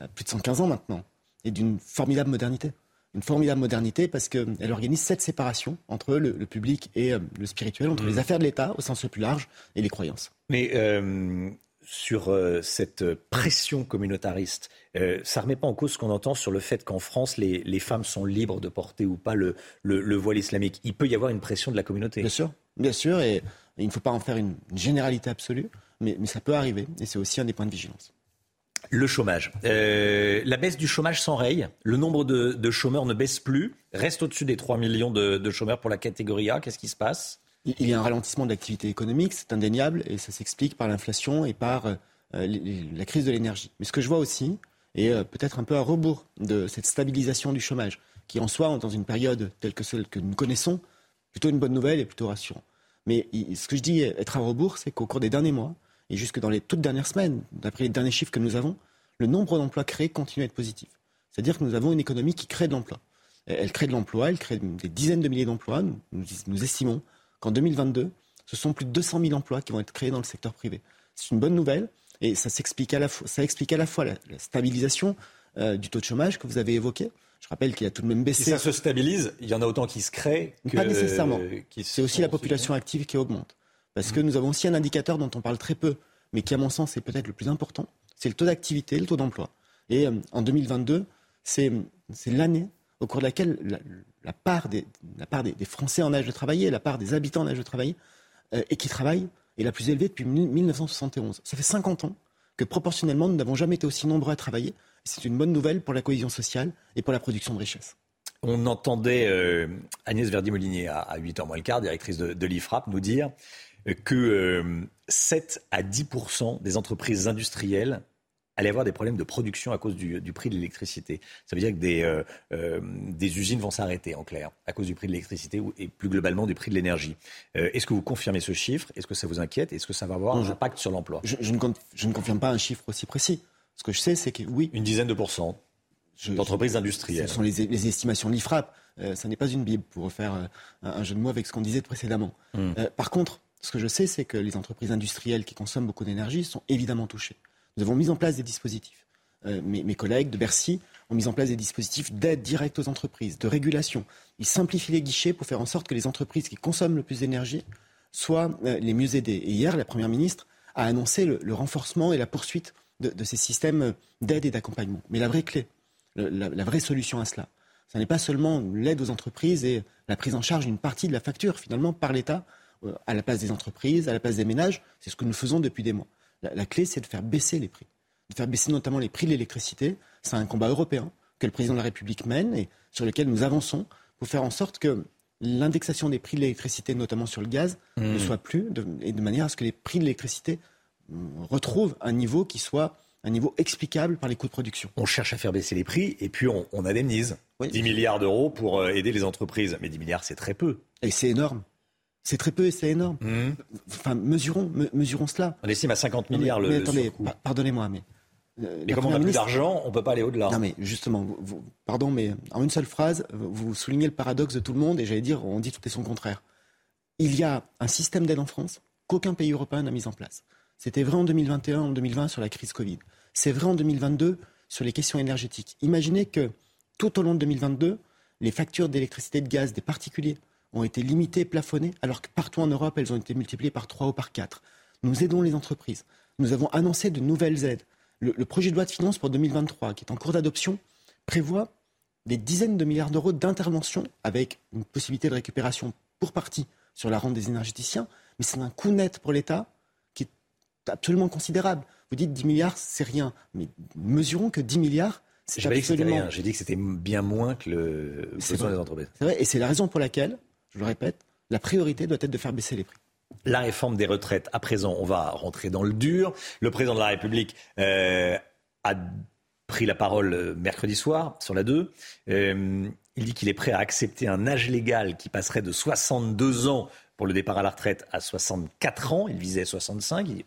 [SPEAKER 86] euh, plus de 115 ans maintenant est d'une formidable modernité. Une formidable modernité parce qu'elle organise cette séparation entre le, public et euh, le spirituel, entre mmh. les affaires de l'État au sens le plus large et les croyances.
[SPEAKER 1] Mais euh, sur euh, cette pression communautariste, euh, ça ne remet pas en cause ce qu'on entend sur le fait qu'en France, les, femmes sont libres de porter ou pas le, voile islamique. Il peut y avoir une pression de la communauté.
[SPEAKER 86] Bien sûr, bien sûr, et, il ne faut pas en faire une, généralité absolue, mais, ça peut arriver, et c'est aussi un des points de vigilance.
[SPEAKER 1] Le chômage. Euh, la baisse du chômage s'enraye. Le nombre de, chômeurs ne baisse plus, reste au-dessus des 3 millions de chômeurs pour la catégorie A. Qu'est-ce qui se passe?
[SPEAKER 86] Il y a un ralentissement de l'activité économique, c'est indéniable, et ça s'explique par l'inflation et par euh, la crise de l'énergie. Mais ce que je vois aussi, et euh, peut-être un peu à rebours de cette stabilisation du chômage, qui en soi, dans une période telle que celle que nous connaissons, plutôt une bonne nouvelle et plutôt rassurant. Mais ce que je dis être à rebours, c'est qu'au cours des derniers mois, et jusque dans les toutes dernières semaines, d'après les derniers chiffres que nous avons, le nombre d'emplois créés continue à être positif. C'est-à-dire que nous avons une économie qui crée de l'emploi. Elle crée de l'emploi, elle crée des dizaines de milliers d'emplois. nous estimons qu'en 2022, ce sont plus de 200 000 emplois qui vont être créés dans le secteur privé. C'est une bonne nouvelle et ça, s'explique à la fois, ça explique à la fois la, stabilisation euh, du taux de chômage que vous avez évoqué. Je rappelle qu'il a tout de même baissé.
[SPEAKER 1] Si ça se stabilise, il y en a autant qui se créent que.
[SPEAKER 86] Pas nécessairement. C'est aussi la population active qui augmente. Parce que nous avons aussi un indicateur dont on parle très peu, mais qui, à mon sens, est peut-être le plus important. C'est le taux d'activité, le taux d'emploi. Et euh, en 2022, c'est l'année au cours de laquelle la, la part des, Français en âge de travailler, la part des habitants en âge de travailler, euh, et qui travaillent, est la plus élevée depuis 1971. Ça fait 50 ans que proportionnellement, nous n'avons jamais été aussi nombreux à travailler. C'est une bonne nouvelle pour la cohésion sociale et pour la production de richesses.
[SPEAKER 1] On entendait euh, Agnès Verdi-Molinier à, 8h moins le quart, directrice de, l'IFRAP, nous dire que 7 euh, à 10% des entreprises industrielles allait avoir des problèmes de production à cause du, prix de l'électricité. Ça veut dire que des, euh, euh, des usines vont s'arrêter, en clair, à cause du prix de l'électricité et plus globalement du prix de l'énergie. Euh, est-ce que vous confirmez ce chiffre? Est-ce que ça vous inquiète? Est-ce que ça va avoir un impact sur l'emploi?
[SPEAKER 86] Je, ne, je, ne, confirme pas un chiffre aussi précis. Ce que je sais, c'est que oui.
[SPEAKER 1] Une dizaine de pourcents d'entreprises industrielles.
[SPEAKER 86] Ce sont les, estimations de l'IFRAP. ça n'est pas une Bible, pour refaire un, jeu de mots avec ce qu'on disait précédemment. Hmm. par contre, ce que je sais, c'est que les entreprises industrielles qui consomment beaucoup d'énergie sont évidemment touchées. Nous avons mis en place des dispositifs. Euh, mes, collègues de Bercy ont mis en place des dispositifs d'aide directe aux entreprises, de régulation. Ils simplifient les guichets pour faire en sorte que les entreprises qui consomment le plus d'énergie soient euh, les mieux aidées. Et hier, la Première ministre a annoncé le, renforcement et la poursuite de, ces systèmes d'aide et d'accompagnement. Mais la vraie clé, la, vraie solution à cela, ce n'est pas seulement l'aide aux entreprises et la prise en charge d'une partie de la facture, finalement, par l'État, euh, à la place des entreprises, à la place des ménages. C'est ce que nous faisons depuis des mois. La, clé, c'est de faire baisser les prix, de faire baisser notamment les prix de l'électricité. C'est un combat européen que le président de la République mène et sur lequel nous avançons pour faire en sorte que l'indexation des prix de l'électricité, notamment sur le gaz, ne mmh. soit plus, et de manière à ce que les prix de l'électricité mmh, retrouvent un niveau qui soit un niveau explicable par les coûts de production.
[SPEAKER 1] On cherche à faire baisser les prix et puis on, on indemnise. 10 milliards d'euros pour euh, aider les entreprises. Mais 10 milliards, c'est très peu.
[SPEAKER 86] Et c'est énorme. C'est très peu et c'est énorme. Mmh. Enfin, mesurons, mesurons cela.
[SPEAKER 1] On estime à 50 milliards le.
[SPEAKER 86] Mais attendez, pardonnez-moi, mais.
[SPEAKER 1] Euh, mais comme on a plus d'argent, on ne peut pas aller au-delà.
[SPEAKER 86] Non, mais justement, pardon, mais en une seule phrase, vous soulignez le paradoxe de tout le monde et j'allais dire, on dit tout et son contraire. Il y a un système d'aide en France qu'aucun pays européen n'a mis en place. C'était vrai en 2021, en 2020 sur la crise Covid. C'est vrai en 2022 sur les questions énergétiques. Imaginez que tout au long de 2022, les factures d'électricité et de gaz des particuliers ont été limitées et plafonnées, alors que partout en Europe, elles ont été multipliées par 3 ou par 4. Nous aidons les entreprises. Nous avons annoncé de nouvelles aides. Le, le projet de loi de finances pour 2023, qui est en cours d'adoption, prévoit des dizaines de milliards d'euros d'intervention avec une possibilité de récupération pour partie sur la rente des énergéticiens, mais c'est un coût net pour l'État qui est absolument considérable. Vous dites 10 milliards, c'est rien, mais mesurons que 10 milliards, c'est absolument...
[SPEAKER 1] J'ai dit que c'était bien moins que le besoin
[SPEAKER 86] vrai.
[SPEAKER 1] des entreprises.
[SPEAKER 86] C'est vrai, et c'est la raison pour laquelle, je le répète, la priorité doit être de faire baisser les prix.
[SPEAKER 1] La réforme des retraites, à présent, on va rentrer dans le dur. Le président de la République euh, a pris la parole euh, mercredi soir sur la 2. Euh, il dit qu'il est prêt à accepter un âge légal qui passerait de 62 ans pour le départ à la retraite à 64 ans. Il visait 65. Il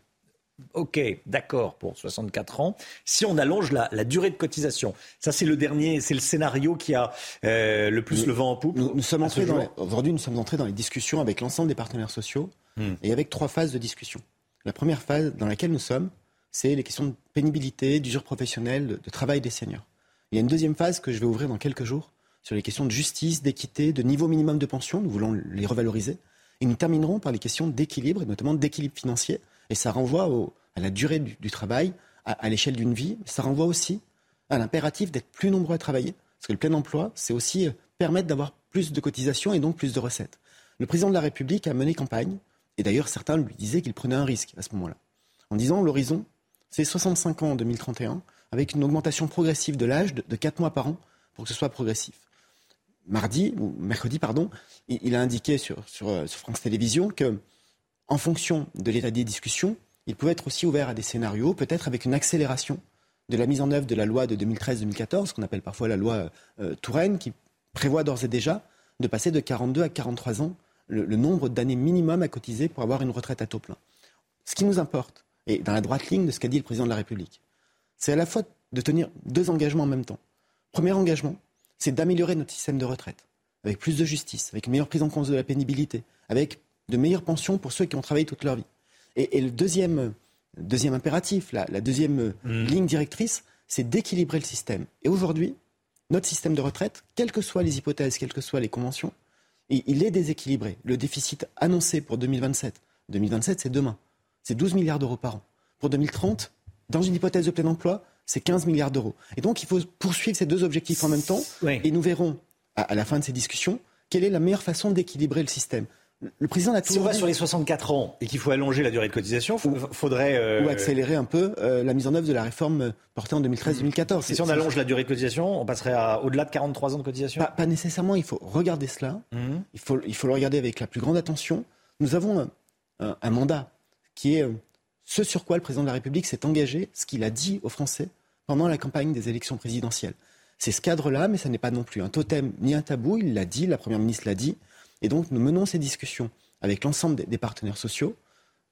[SPEAKER 1] OK, d'accord pour 64 ans. Si on allonge la, la durée de cotisation, ça c'est le dernier, c'est le scénario qui a euh, le plus le vent en poupe.
[SPEAKER 86] Nous, nous sommes entrés aujourd'hui, nous sommes entrés dans les discussions avec l'ensemble des partenaires sociaux
[SPEAKER 1] Hmm.
[SPEAKER 86] et avec trois phases de discussion. La première phase dans laquelle nous sommes, c'est les questions de pénibilité, d'usure professionnelle, de, de travail des seniors. Il y a une deuxième phase que je vais ouvrir dans quelques jours sur les questions de justice, d'équité, de niveau minimum de pension. Nous voulons les revaloriser. Et nous terminerons par les questions d'équilibre, et notamment d'équilibre financier. Et ça renvoie à la durée du, travail, à, l'échelle d'une vie. Ça renvoie aussi à l'impératif d'être plus nombreux à travailler. Parce que le plein emploi, c'est aussi euh, permettre d'avoir plus de cotisations et donc plus de recettes. Le président de la République a mené campagne, et d'ailleurs certains lui disaient qu'il prenait un risque à ce moment-là, en disant l'horizon, c'est 65 ans en 2031, avec une augmentation progressive de l'âge de, de 4 mois par an pour que ce soit progressif. Mardi, ou mercredi, pardon, il, a indiqué sur, sur, euh, France Télévisions que, en fonction de l'état des discussions, il pouvait être aussi ouvert à des scénarios, peut-être avec une accélération de la mise en œuvre de la loi de 2013-2014, qu'on appelle parfois la loi euh, Touraine, qui prévoit d'ores et déjà de passer de 42 à 43 ans le, le nombre d'années minimum à cotiser pour avoir une retraite à taux plein. Ce qui nous importe, et dans la droite ligne de ce qu'a dit le président de la République, c'est à la fois de tenir deux engagements en même temps. Premier engagement, c'est d'améliorer notre système de retraite, avec plus de justice, avec une meilleure prise en compte de la pénibilité, avec de meilleures pensions pour ceux qui ont travaillé toute leur vie. Et, et le deuxième, deuxième impératif, la, la deuxième euh,
[SPEAKER 1] Mmh.
[SPEAKER 86] ligne directrice, c'est d'équilibrer le système. Et aujourd'hui, notre système de retraite, quelles que soient les hypothèses, quelles que soient les conventions, il, il est déséquilibré. Le déficit annoncé pour 2027, 2027 c'est demain, c'est 12 milliards d'euros par an. Pour 2030, dans une hypothèse de plein emploi, c'est 15 milliards d'euros. Et donc il faut poursuivre ces deux objectifs en même temps, et nous verrons à, à la fin de ces discussions quelle est la meilleure façon d'équilibrer le système. Le- président l'a
[SPEAKER 1] Si on va sur les 64 ans et qu'il faut allonger la durée de cotisation, il faudrait. euh,
[SPEAKER 86] ou accélérer un peu euh, la mise en œuvre de la réforme euh, portée en 2013-2014.
[SPEAKER 1] Si on allonge la durée de cotisation, on passerait à au-delà de 43 ans de cotisation?
[SPEAKER 86] Pas, pas nécessairement, il faut regarder cela. Il, faut, il faut le regarder avec la plus grande attention. Nous avons un, un- un mandat qui est ce sur quoi le président de la République s'est engagé, ce qu'il a dit aux Français pendant la campagne des élections présidentielles. C'est ce cadre-là, mais ça n'est pas non plus un totem ni un tabou. Il l'a dit, la Première ministre l'a dit. Et donc, nous menons ces discussions avec l'ensemble des, partenaires sociaux,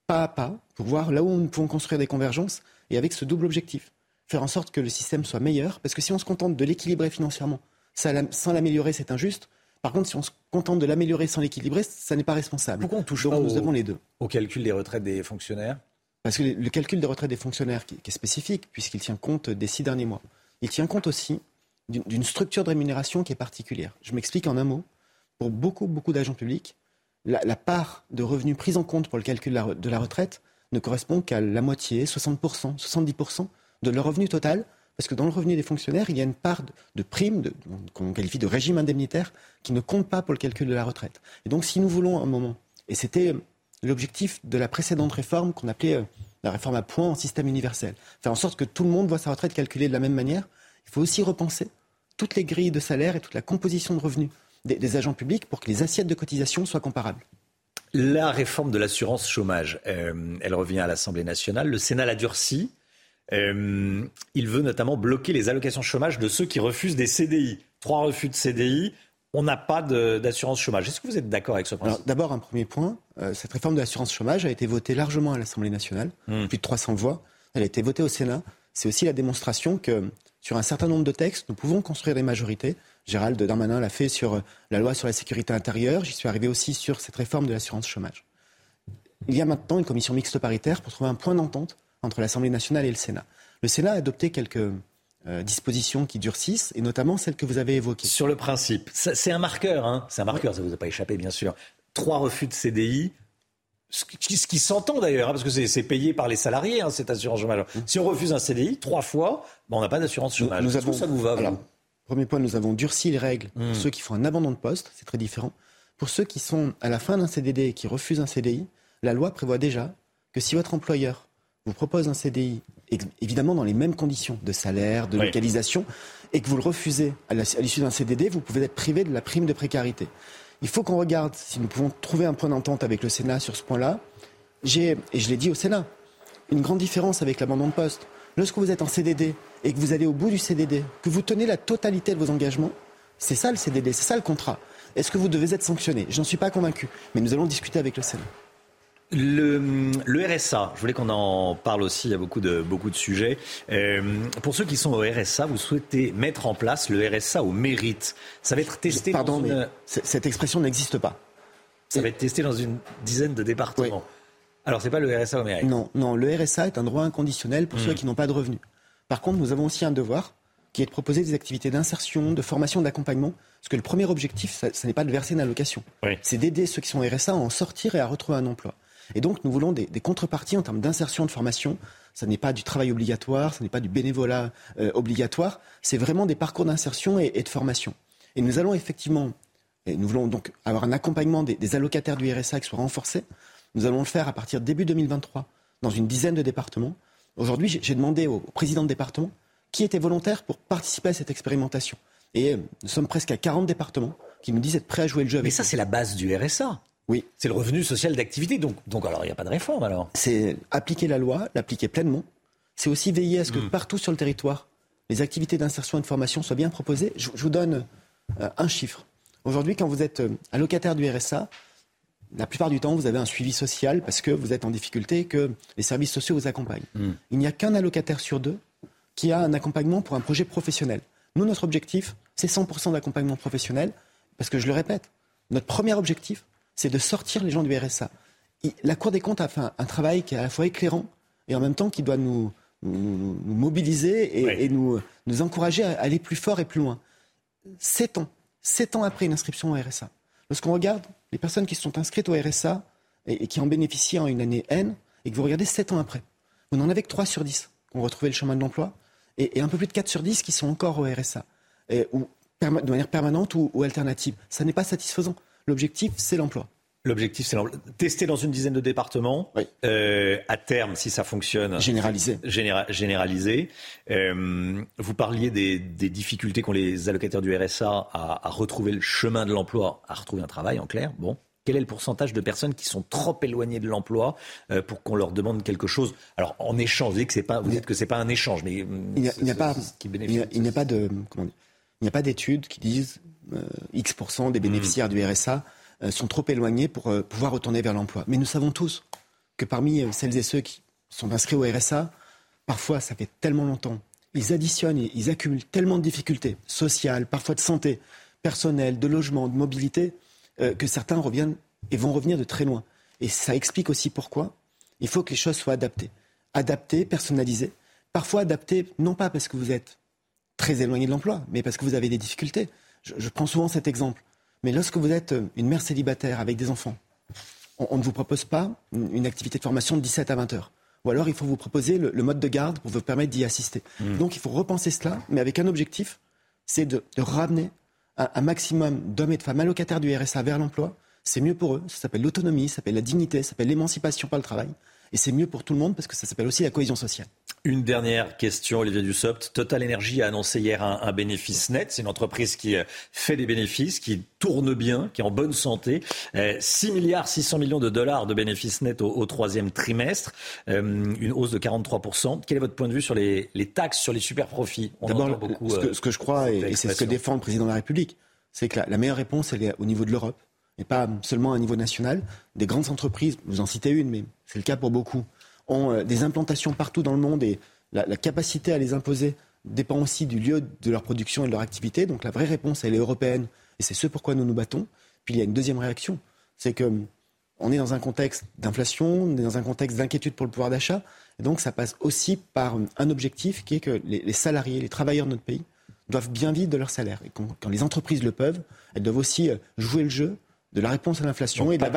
[SPEAKER 86] pas à pas, pour voir là où nous pouvons construire des convergences, et avec ce double objectif. Faire en sorte que le système soit meilleur, parce que si on se contente de l'équilibrer financièrement, ça sans l'améliorer, c'est injuste. Par contre, si on se contente de l'améliorer sans l'équilibrer, ça n'est pas responsable.
[SPEAKER 1] Pourquoi on touche
[SPEAKER 86] Donc,
[SPEAKER 1] pas
[SPEAKER 86] nous
[SPEAKER 1] au-
[SPEAKER 86] avons les deux.
[SPEAKER 1] Au calcul des retraites des fonctionnaires?
[SPEAKER 86] Parce que le calcul des retraites des fonctionnaires, qui, qui est spécifique, puisqu'il tient compte des six derniers mois, il tient compte aussi d'une structure de rémunération qui est particulière. Je m'explique en un mot. Pour beaucoup, beaucoup d'agents publics, la, part de revenus prise en compte pour le calcul de la, retraite ne correspond qu'à la moitié, 60%, 70% de leur revenu total, parce que dans le revenu des fonctionnaires, il y a une part de, de prime, de- qu'on qualifie de régime indemnitaire, qui ne compte pas pour le calcul de la retraite. Et donc, si nous voulons un moment, et c'était l'objectif de la précédente réforme qu'on appelait euh, la réforme à points en système universel, faire en sorte que tout le monde voit sa retraite calculée de la même manière, il faut aussi repenser toutes les grilles de salaire et toute la composition de revenus des, des agents publics pour que les assiettes de cotisation soient comparables.
[SPEAKER 1] La réforme de l'assurance chômage, euh, elle revient à l'Assemblée nationale. Le Sénat l'a durci. Euh, il veut notamment bloquer les allocations chômage de ceux qui refusent des CDI. Trois refus de CDI, on n'a pas d'assurance chômage. Est-ce que vous êtes d'accord avec ce principe?
[SPEAKER 86] D'abord, un premier point, euh, cette réforme de l'assurance chômage a été votée largement à l'Assemblée nationale,
[SPEAKER 1] Hmm.
[SPEAKER 86] plus de 300 voix. Elle a été votée au Sénat. C'est aussi la démonstration que sur un certain nombre de textes, nous pouvons construire des majorités. Gérald Darmanin l'a fait sur euh, la loi sur la sécurité intérieure. J'y suis arrivé aussi sur cette réforme de l'assurance chômage. Il y a maintenant une commission mixte paritaire pour trouver un point d'entente entre l'Assemblée nationale et le Sénat. Le Sénat a adopté quelques, euh, dispositions qui durcissent, et notamment celles que vous avez évoquées.
[SPEAKER 1] Sur le principe, c'est un marqueur, hein. c'est un marqueur, ça vous a pas échappé bien sûr. Trois refus de CDI, ce qui, s'entend d'ailleurs, hein, parce que c'est payé par les salariés, hein, cette assurance chômage. Si on refuse un CDI trois fois, ben, on n'a pas d'assurance
[SPEAKER 86] Nous-
[SPEAKER 1] chômage.
[SPEAKER 86] nous
[SPEAKER 1] que
[SPEAKER 86] avons-
[SPEAKER 1] ça vous va
[SPEAKER 86] alors, Premier point, nous avons durci les règles
[SPEAKER 1] Hmm.
[SPEAKER 86] pour ceux qui font un abandon de poste, c'est très différent. Pour ceux qui sont à la fin d'un CDD et qui refusent un CDI, la loi prévoit déjà que si votre employeur vous propose un CDI, évidemment dans les mêmes conditions de salaire, de
[SPEAKER 1] Oui.
[SPEAKER 86] localisation, et que vous le refusez à l'issue d'un CDD, vous pouvez être privé de la prime de précarité. Il faut qu'on regarde si nous pouvons trouver un point d'entente avec le Sénat sur ce point-là. J'ai, et je l'ai dit au Sénat, une grande différence avec l'abandon de poste. Lorsque vous êtes en CDD et que vous allez au bout du CDD, que vous tenez la totalité de vos engagements, c'est ça le CDD, c'est ça le contrat. Est-ce que vous devez être sanctionné? J'en suis pas convaincu, mais nous allons discuter avec le Sénat.
[SPEAKER 1] Le, le RSA, je voulais qu'on en parle aussi, il y a beaucoup de, beaucoup de sujets. Euh, pour ceux qui sont au RSA, vous souhaitez mettre en place le RSA au mérite. Ça va être testé
[SPEAKER 86] Pardon,
[SPEAKER 1] dans une...
[SPEAKER 86] cette expression n'existe pas.
[SPEAKER 1] Ça va être testé dans une dizaine de départements. Alors, c'est pas le RSA au mérite.
[SPEAKER 86] Non, non, le RSA est un droit inconditionnel pour
[SPEAKER 1] Hmm.
[SPEAKER 86] ceux qui n'ont pas de revenus. Par contre, nous avons aussi un devoir qui est de proposer des activités d'insertion, de formation, d'accompagnement. Parce que le premier objectif, ça n'est pas de verser une allocation. C'est d'aider ceux qui sont RSA à en sortir et à retrouver un emploi. Et donc, nous voulons des, des contreparties en termes d'insertion, de formation. Ça n'est pas du travail obligatoire, ça n'est pas du bénévolat euh, obligatoire. C'est vraiment des parcours d'insertion et, et de formation. Et nous allons effectivement, et nous voulons donc avoir un accompagnement des, des allocataires du RSA qui soit renforcé. Nous allons le faire à partir de début 2023 dans une dizaine de départements. Aujourd'hui, j'ai demandé au, président de département qui était volontaire pour participer à cette expérimentation. Et euh, nous sommes presque à 40 départements qui nous disent être prêts à jouer le jeu avec
[SPEAKER 1] Mais ça, c'est la base du RSA.
[SPEAKER 86] Oui.
[SPEAKER 1] C'est le revenu social d'activité. Donc, donc alors, il n'y a pas de réforme alors.
[SPEAKER 86] C'est appliquer la loi, l'appliquer pleinement. C'est aussi veiller à ce que
[SPEAKER 1] Mm.
[SPEAKER 86] partout sur le territoire, les activités d'insertion et de formation soient bien proposées. Je, je vous donne euh, un chiffre. Aujourd'hui, quand vous êtes euh, allocataire du RSA, la plupart du temps, vous avez un suivi social parce que vous êtes en difficulté et que les services sociaux vous accompagnent. Il n'y a qu'un allocataire sur deux qui a un accompagnement pour un projet professionnel. Nous, notre objectif, c'est 100% d'accompagnement professionnel, parce que je le répète, notre premier objectif, c'est de sortir les gens du RSA. La Cour des comptes a fait un, un travail qui est à la fois éclairant et en même temps qui doit nous, nous- nous mobiliser et, et nous, nous encourager à aller plus fort et plus loin. Sept ans, sept ans après une inscription au RSA, lorsqu'on regarde les personnes qui sont inscrites au RSA et, qui en bénéficient en une année N, et que vous regardez sept ans après, vous n'en avez que 3 sur 10 qui ont retrouvé le chemin de l'emploi, et, un peu plus de 4 sur 10 qui sont encore au RSA, de manière permanente ou, ou alternative. Ça n'est pas satisfaisant. L'objectif, c'est l'emploi.
[SPEAKER 1] L'objectif, c'est tester dans une dizaine de départements. Euh, à terme, si ça fonctionne.
[SPEAKER 86] Généraliser.
[SPEAKER 1] Généra- généraliser. Euh, vous parliez des, des difficultés qu'ont les allocataires du RSA à, à retrouver le chemin de l'emploi, à retrouver un travail, en clair. Bon. Quel est le pourcentage de personnes qui sont trop éloignées de l'emploi euh, pour qu'on leur demande quelque chose? Alors en échange, vous dites que c'est pas, vous dites que c'est pas un échange, mais
[SPEAKER 86] Il n'y a, pas, il n'y a, pas de, comment dire, il n'y a pas d'études qui disent X% des bénéficiaires du RSA sont trop éloignés pour euh, pouvoir retourner vers l'emploi. Mais nous savons tous que parmi euh, celles et ceux qui sont inscrits au RSA, parfois ça fait tellement longtemps, ils additionnent, ils accumulent tellement de difficultés sociales, parfois de santé, personnelle, de logement, de mobilité, euh, que certains reviennent et vont revenir de très loin. Et ça explique aussi pourquoi il faut que les choses soient adaptées. Adaptées, personnalisées. Parfois adaptées, non pas parce que vous êtes très éloigné de l'emploi, mais parce que vous avez des difficultés. Je, je prends souvent cet exemple. Mais lorsque vous êtes euh, une mère célibataire avec des enfants, on, on ne vous propose pas une, une activité de formation de 17 à 20 heures. Ou alors il faut vous proposer le, le mode de garde pour vous permettre d'y assister. Donc il faut repenser cela, mais avec un objectif, c'est de, de ramener un, un maximum d'hommes et de femmes allocataires du RSA vers l'emploi. C'est mieux pour eux, ça s'appelle l'autonomie, ça s'appelle la dignité, ça s'appelle l'émancipation par le travail. Et c'est mieux pour tout le monde parce que ça s'appelle aussi la cohésion sociale.
[SPEAKER 1] Une dernière question, Olivier Dussopt. Total Energy a annoncé hier un, un bénéfice net. C'est une entreprise qui euh, fait des bénéfices, qui tourne bien, qui est en bonne santé. Euh, 6 milliards 600 millions de dollars de bénéfices nets au, au troisième trimestre, Euh, une hausse de 43%. Quel est votre point de vue sur les, les taxes sur les super profits On
[SPEAKER 86] D'abord, ce, que,
[SPEAKER 1] euh,
[SPEAKER 86] ce que je crois, et, et c'est ce que défend le président de la République, c'est que la, la meilleure réponse, elle est au niveau de l'Europe, et pas seulement à un niveau national. Des grandes entreprises, vous en citez une, mais c'est le cas pour beaucoup, ont euh, des implantations partout dans le monde, et la, capacité à les imposer dépend aussi du lieu de leur production et de leur activité. Donc la vraie réponse, elle est européenne, et c'est ce pourquoi nous nous battons. Puis il y a une deuxième réaction, c'est que on est dans un contexte d'inflation, on est dans un contexte d'inquiétude pour le pouvoir d'achat. Donc, ça passe aussi par un objectif qui est que les, salariés, les travailleurs de notre pays doivent bien vivre de leur salaire. Et quand, les entreprises le peuvent, elles doivent aussi euh, jouer le jeu de la réponse à l'inflation et, de la,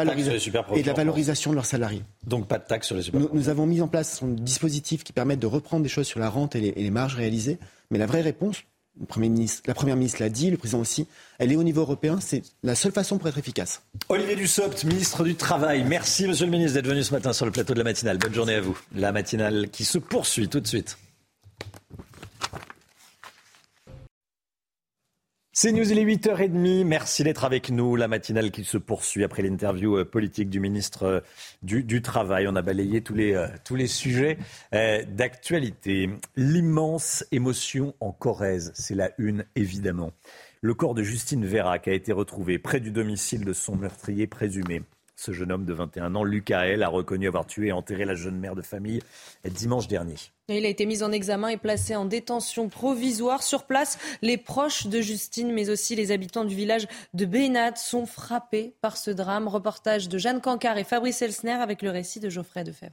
[SPEAKER 86] et de la valorisation de leurs salariés.
[SPEAKER 1] Donc pas de taxe sur les
[SPEAKER 86] super nous, nous, avons mis en place un dispositif qui permet de reprendre des choses sur la rente et les, et les marges réalisées. Mais la vraie réponse, le Premier ministre, la Première ministre l'a dit, le Président aussi, elle est au niveau européen. C'est la seule façon pour être efficace.
[SPEAKER 1] Olivier Dussopt, ministre du Travail. Merci, Monsieur le ministre, d'être venu ce matin sur le plateau de la matinale. Bonne journée à vous. La matinale qui se poursuit tout de suite. C'est News, il est 8h30. Merci d'être avec nous. La matinale qui se poursuit après l'interview euh, politique du ministre euh, du, Travail. On a balayé tous les, euh, tous les sujets d'actualité. L'immense émotion en Corrèze, c'est la une évidemment. Le corps de Justine Vérac a été retrouvé près du domicile de son meurtrier présumé. Ce jeune homme de 21 ans, Lucas L, a reconnu avoir tué et enterré la jeune mère de famille dimanche dernier.
[SPEAKER 2] Il a été mis en examen et placé en détention provisoire. Sur place, les proches de Justine, mais aussi les habitants du village de Bénat sont frappés par ce drame. Reportage de Jeanne Cancard et Fabrice Elsner avec le récit de Geoffrey Defebvre.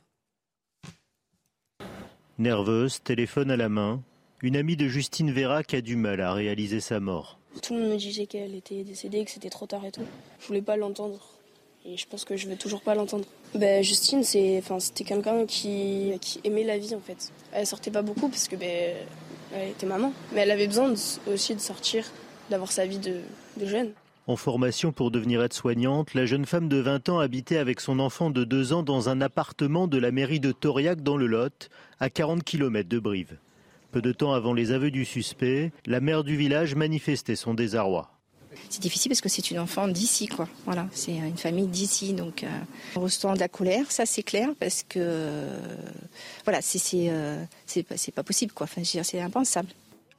[SPEAKER 32] Nerveuse, téléphone à la main, une amie de Justine Vérac a du mal à réaliser sa mort.
[SPEAKER 60] Tout le monde me disait qu'elle était décédée, que c'était trop tard et tout. Je voulais pas l'entendre. Et je pense que je vais toujours pas l'entendre. Ben, Justine, c'est, enfin, c'était quelqu'un qui, qui, aimait la vie en fait. Elle sortait pas beaucoup parce que ben, elle était maman, mais elle avait besoin aussi de sortir, d'avoir sa vie de, de jeune.
[SPEAKER 32] En formation pour devenir aide-soignante, la jeune femme de 20 ans habitait avec son enfant de 2 ans dans un appartement de la mairie de Tauriac dans le Lot, à 40 km de Brive. Peu de temps avant les aveux du suspect, la mère du village manifestait son désarroi.
[SPEAKER 87] C'est difficile parce que c'est une enfant d'ici, quoi. Voilà, c'est une famille d'ici, donc euh, on ressent de la colère, ça c'est clair, parce que euh, voilà, c'est euh, c'est pas possible, quoi. Enfin, c'est impensable.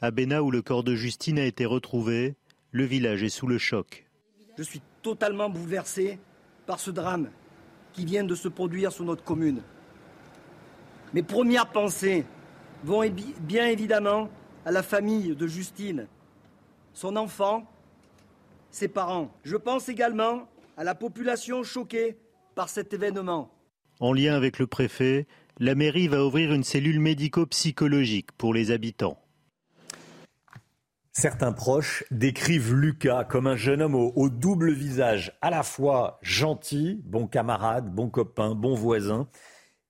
[SPEAKER 32] À Béna, où le corps de Justine a été retrouvé, le village est sous le choc.
[SPEAKER 88] Je suis totalement bouleversé par ce drame qui vient de se produire sur notre commune. Mes premières pensées vont bien évidemment à la famille de Justine, son enfant ses parents. Je pense également à la population choquée par cet événement.
[SPEAKER 32] En lien avec le préfet, la mairie va ouvrir une cellule médico-psychologique pour les habitants.
[SPEAKER 1] Certains proches décrivent Lucas comme un jeune homme au, double visage, à la fois gentil, bon camarade, bon copain, bon voisin,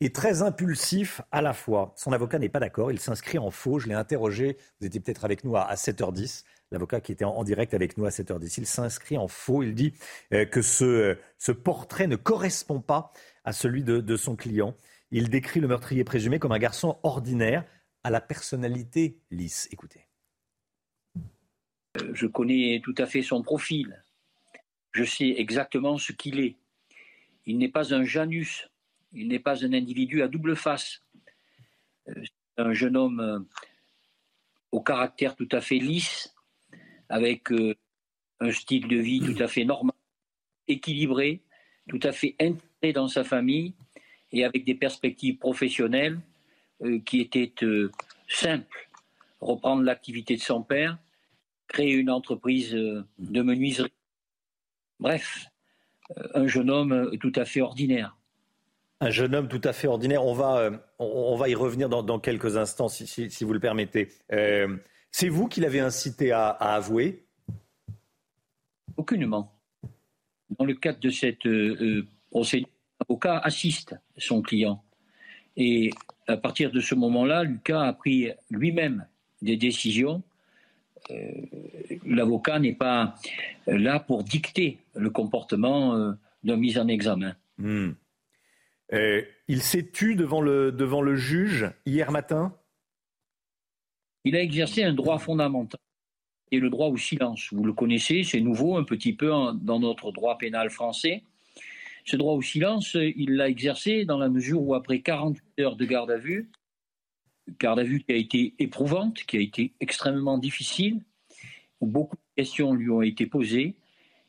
[SPEAKER 1] et très impulsif à la fois. Son avocat n'est pas d'accord, il s'inscrit en faux, je l'ai interrogé, vous étiez peut-être avec nous à 7h10, l'avocat qui était en, direct avec nous à 7h10. Il s'inscrit en faux. Il dit euh, que ce, ce, portrait ne correspond pas à celui de, son client. Il décrit le meurtrier présumé comme un garçon ordinaire à la personnalité lisse. Écoutez.
[SPEAKER 57] Euh, je connais tout à fait son profil. Je sais exactement ce qu'il est. Il n'est pas un Janus. Il n'est pas un individu à double face. Euh, c'est un jeune homme au caractère tout à fait lisse, avec euh, un style de vie tout à fait normal, équilibré, tout à fait intégré dans sa famille et avec des perspectives professionnelles euh, qui étaient euh, simples. Reprendre l'activité de son père, créer une entreprise de menuiserie. Bref, un jeune homme tout à fait ordinaire.
[SPEAKER 1] Un jeune homme tout à fait ordinaire. On va, on va y revenir dans, quelques instants, si, vous le permettez. C'est vous qui l'avez incité à, avouer
[SPEAKER 57] Aucunement. Dans le cadre de cette euh, euh, procédure, l'avocat assiste son client. Et à partir de ce moment-là, Lucas a pris lui-même des décisions. Euh, l'avocat n'est pas là pour dicter le comportement d'un mise en examen. Hmm.
[SPEAKER 1] il s'est tu devant le, devant le juge hier matin?
[SPEAKER 57] Il a exercé un droit fondamental, et le droit au silence. Vous le connaissez, c'est nouveau un petit peu dans notre droit pénal français. Ce droit au silence, il l'a exercé dans la mesure où, après 48 heures de garde à vue, garde à vue qui a été éprouvante, qui a été extrêmement difficile, où beaucoup de questions lui ont été posées,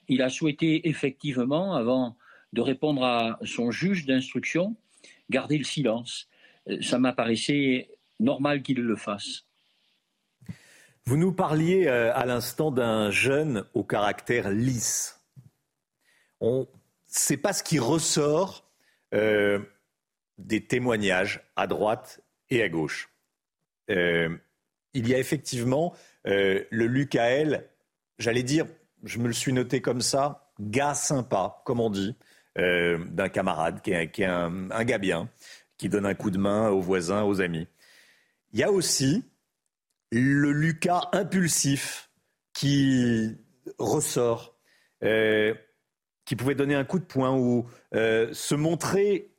[SPEAKER 57] il a souhaité effectivement, avant de répondre à son juge d'instruction, garder le silence. Euh, ça m'apparaissait normal qu'il le fasse.
[SPEAKER 1] Vous nous parliez euh, à l'instant d'un jeune au caractère lisse. c'est pas ce qui ressort euh, des témoignages à droite et à gauche. Euh, il y a effectivement le Lucael, j'allais dire, je me le suis noté comme ça, gars sympa, comme on dit, d'un camarade qui est, un, un, gars bien, qui donne un coup de main aux voisins, aux amis. Il y a aussi le Lucas impulsif qui ressort, euh, qui pouvait donner un coup de poing ou euh, se montrer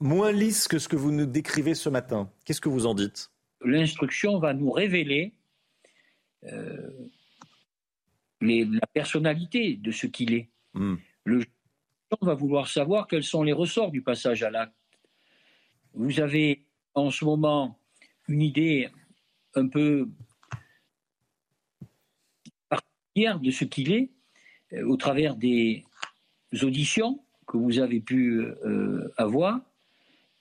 [SPEAKER 1] moins lisse que ce que vous nous décrivez ce matin. Qu'est-ce que vous en dites?
[SPEAKER 82] L'instruction va nous révéler euh, la personnalité de ce qu'il est. Hmm. Le juge va vouloir savoir quels sont les ressorts du passage à l'acte. Vous avez en ce moment une idée un peu particulière de ce qu'il est euh, au travers des auditions que vous avez pu euh, avoir.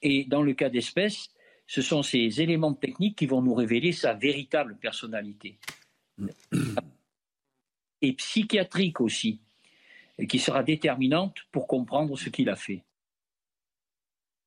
[SPEAKER 82] Et dans le cas d'espèce, ce sont ces éléments techniques qui vont nous révéler sa véritable personnalité. Et psychiatrique aussi, qui sera déterminante pour comprendre ce qu'il a fait.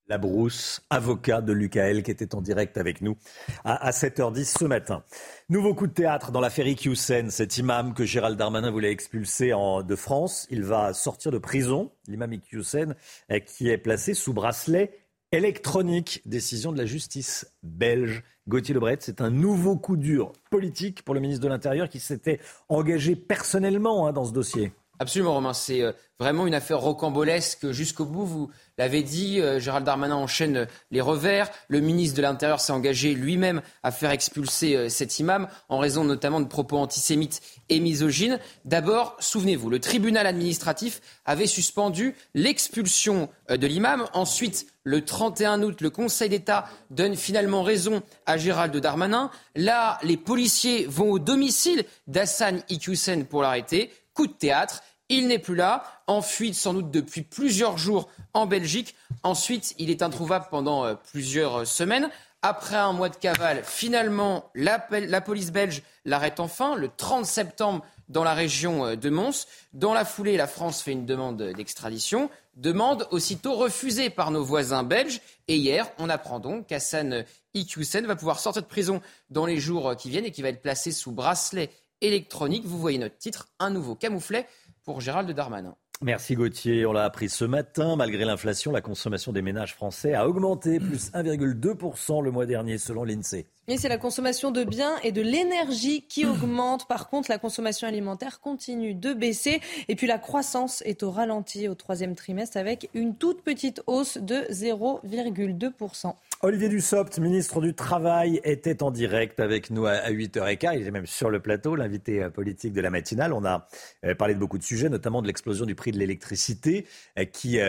[SPEAKER 1] La Brousse, avocat de Lucael, qui était en direct avec nous à, 7h10 ce matin. Nouveau coup de théâtre dans l'affaire Iqiyoussen, cet imam que Gérald Darmanin voulait expulser de France. Il va sortir de prison, l'imam Iqiyoussen, euh, qui est placé sous bracelet électronique. Décision de la justice belge. Gauthier Lebret, c'est un nouveau coup dur politique pour le ministre de l'Intérieur qui s'était engagé personnellement hein, dans ce dossier.
[SPEAKER 40] Absolument, Romain. C'est euh, vraiment une affaire rocambolesque jusqu'au bout. Vous l'avez dit, euh, Gérald Darmanin enchaîne les revers. Le ministre de l'Intérieur s'est engagé lui-même à faire expulser euh, cet imam en raison notamment de propos antisémites et misogynes. D'abord, souvenez-vous, le tribunal administratif avait suspendu l'expulsion de l'imam. Ensuite, le 31 août, le Conseil d'État donne finalement raison à Gérald Darmanin. Là, les policiers vont au domicile d'Hassan Iqiyoussen pour l'arrêter. Coup de théâtre. Il n'est plus là, en fuite sans doute depuis plusieurs jours en Belgique. Ensuite, il est introuvable pendant euh, plusieurs semaines. Après un mois de cavale, finalement, la, police belge l'arrête enfin le 30 septembre dans la région euh, de Mons. Dans la foulée, la France fait une demande d'extradition, demande aussitôt refusée par nos voisins belges. Et hier, on apprend donc qu'Hassan Iqiyoussen va pouvoir sortir de prison dans les jours qui viennent et qui va être placé sous bracelet électronique. Vous voyez notre titre, un nouveau camouflet pour Gérald Darmanin.
[SPEAKER 1] Merci Gauthier. On l'a appris ce matin. Malgré l'inflation, la consommation des ménages français a augmenté, plus 1,2% le mois dernier selon l'INSEE.
[SPEAKER 2] Et c'est la consommation de biens et de l'énergie qui augmente. Par contre, la consommation alimentaire continue de baisser. Et puis la croissance est au ralenti au troisième trimestre avec une toute petite hausse de 0,2%.
[SPEAKER 1] Olivier Dussopt, ministre du Travail, était en direct avec nous à 8h15. Il est même sur le plateau, l'invité euh, politique de la matinale. On a euh, parlé de beaucoup de sujets, notamment de l'explosion du prix de l'électricité euh, qui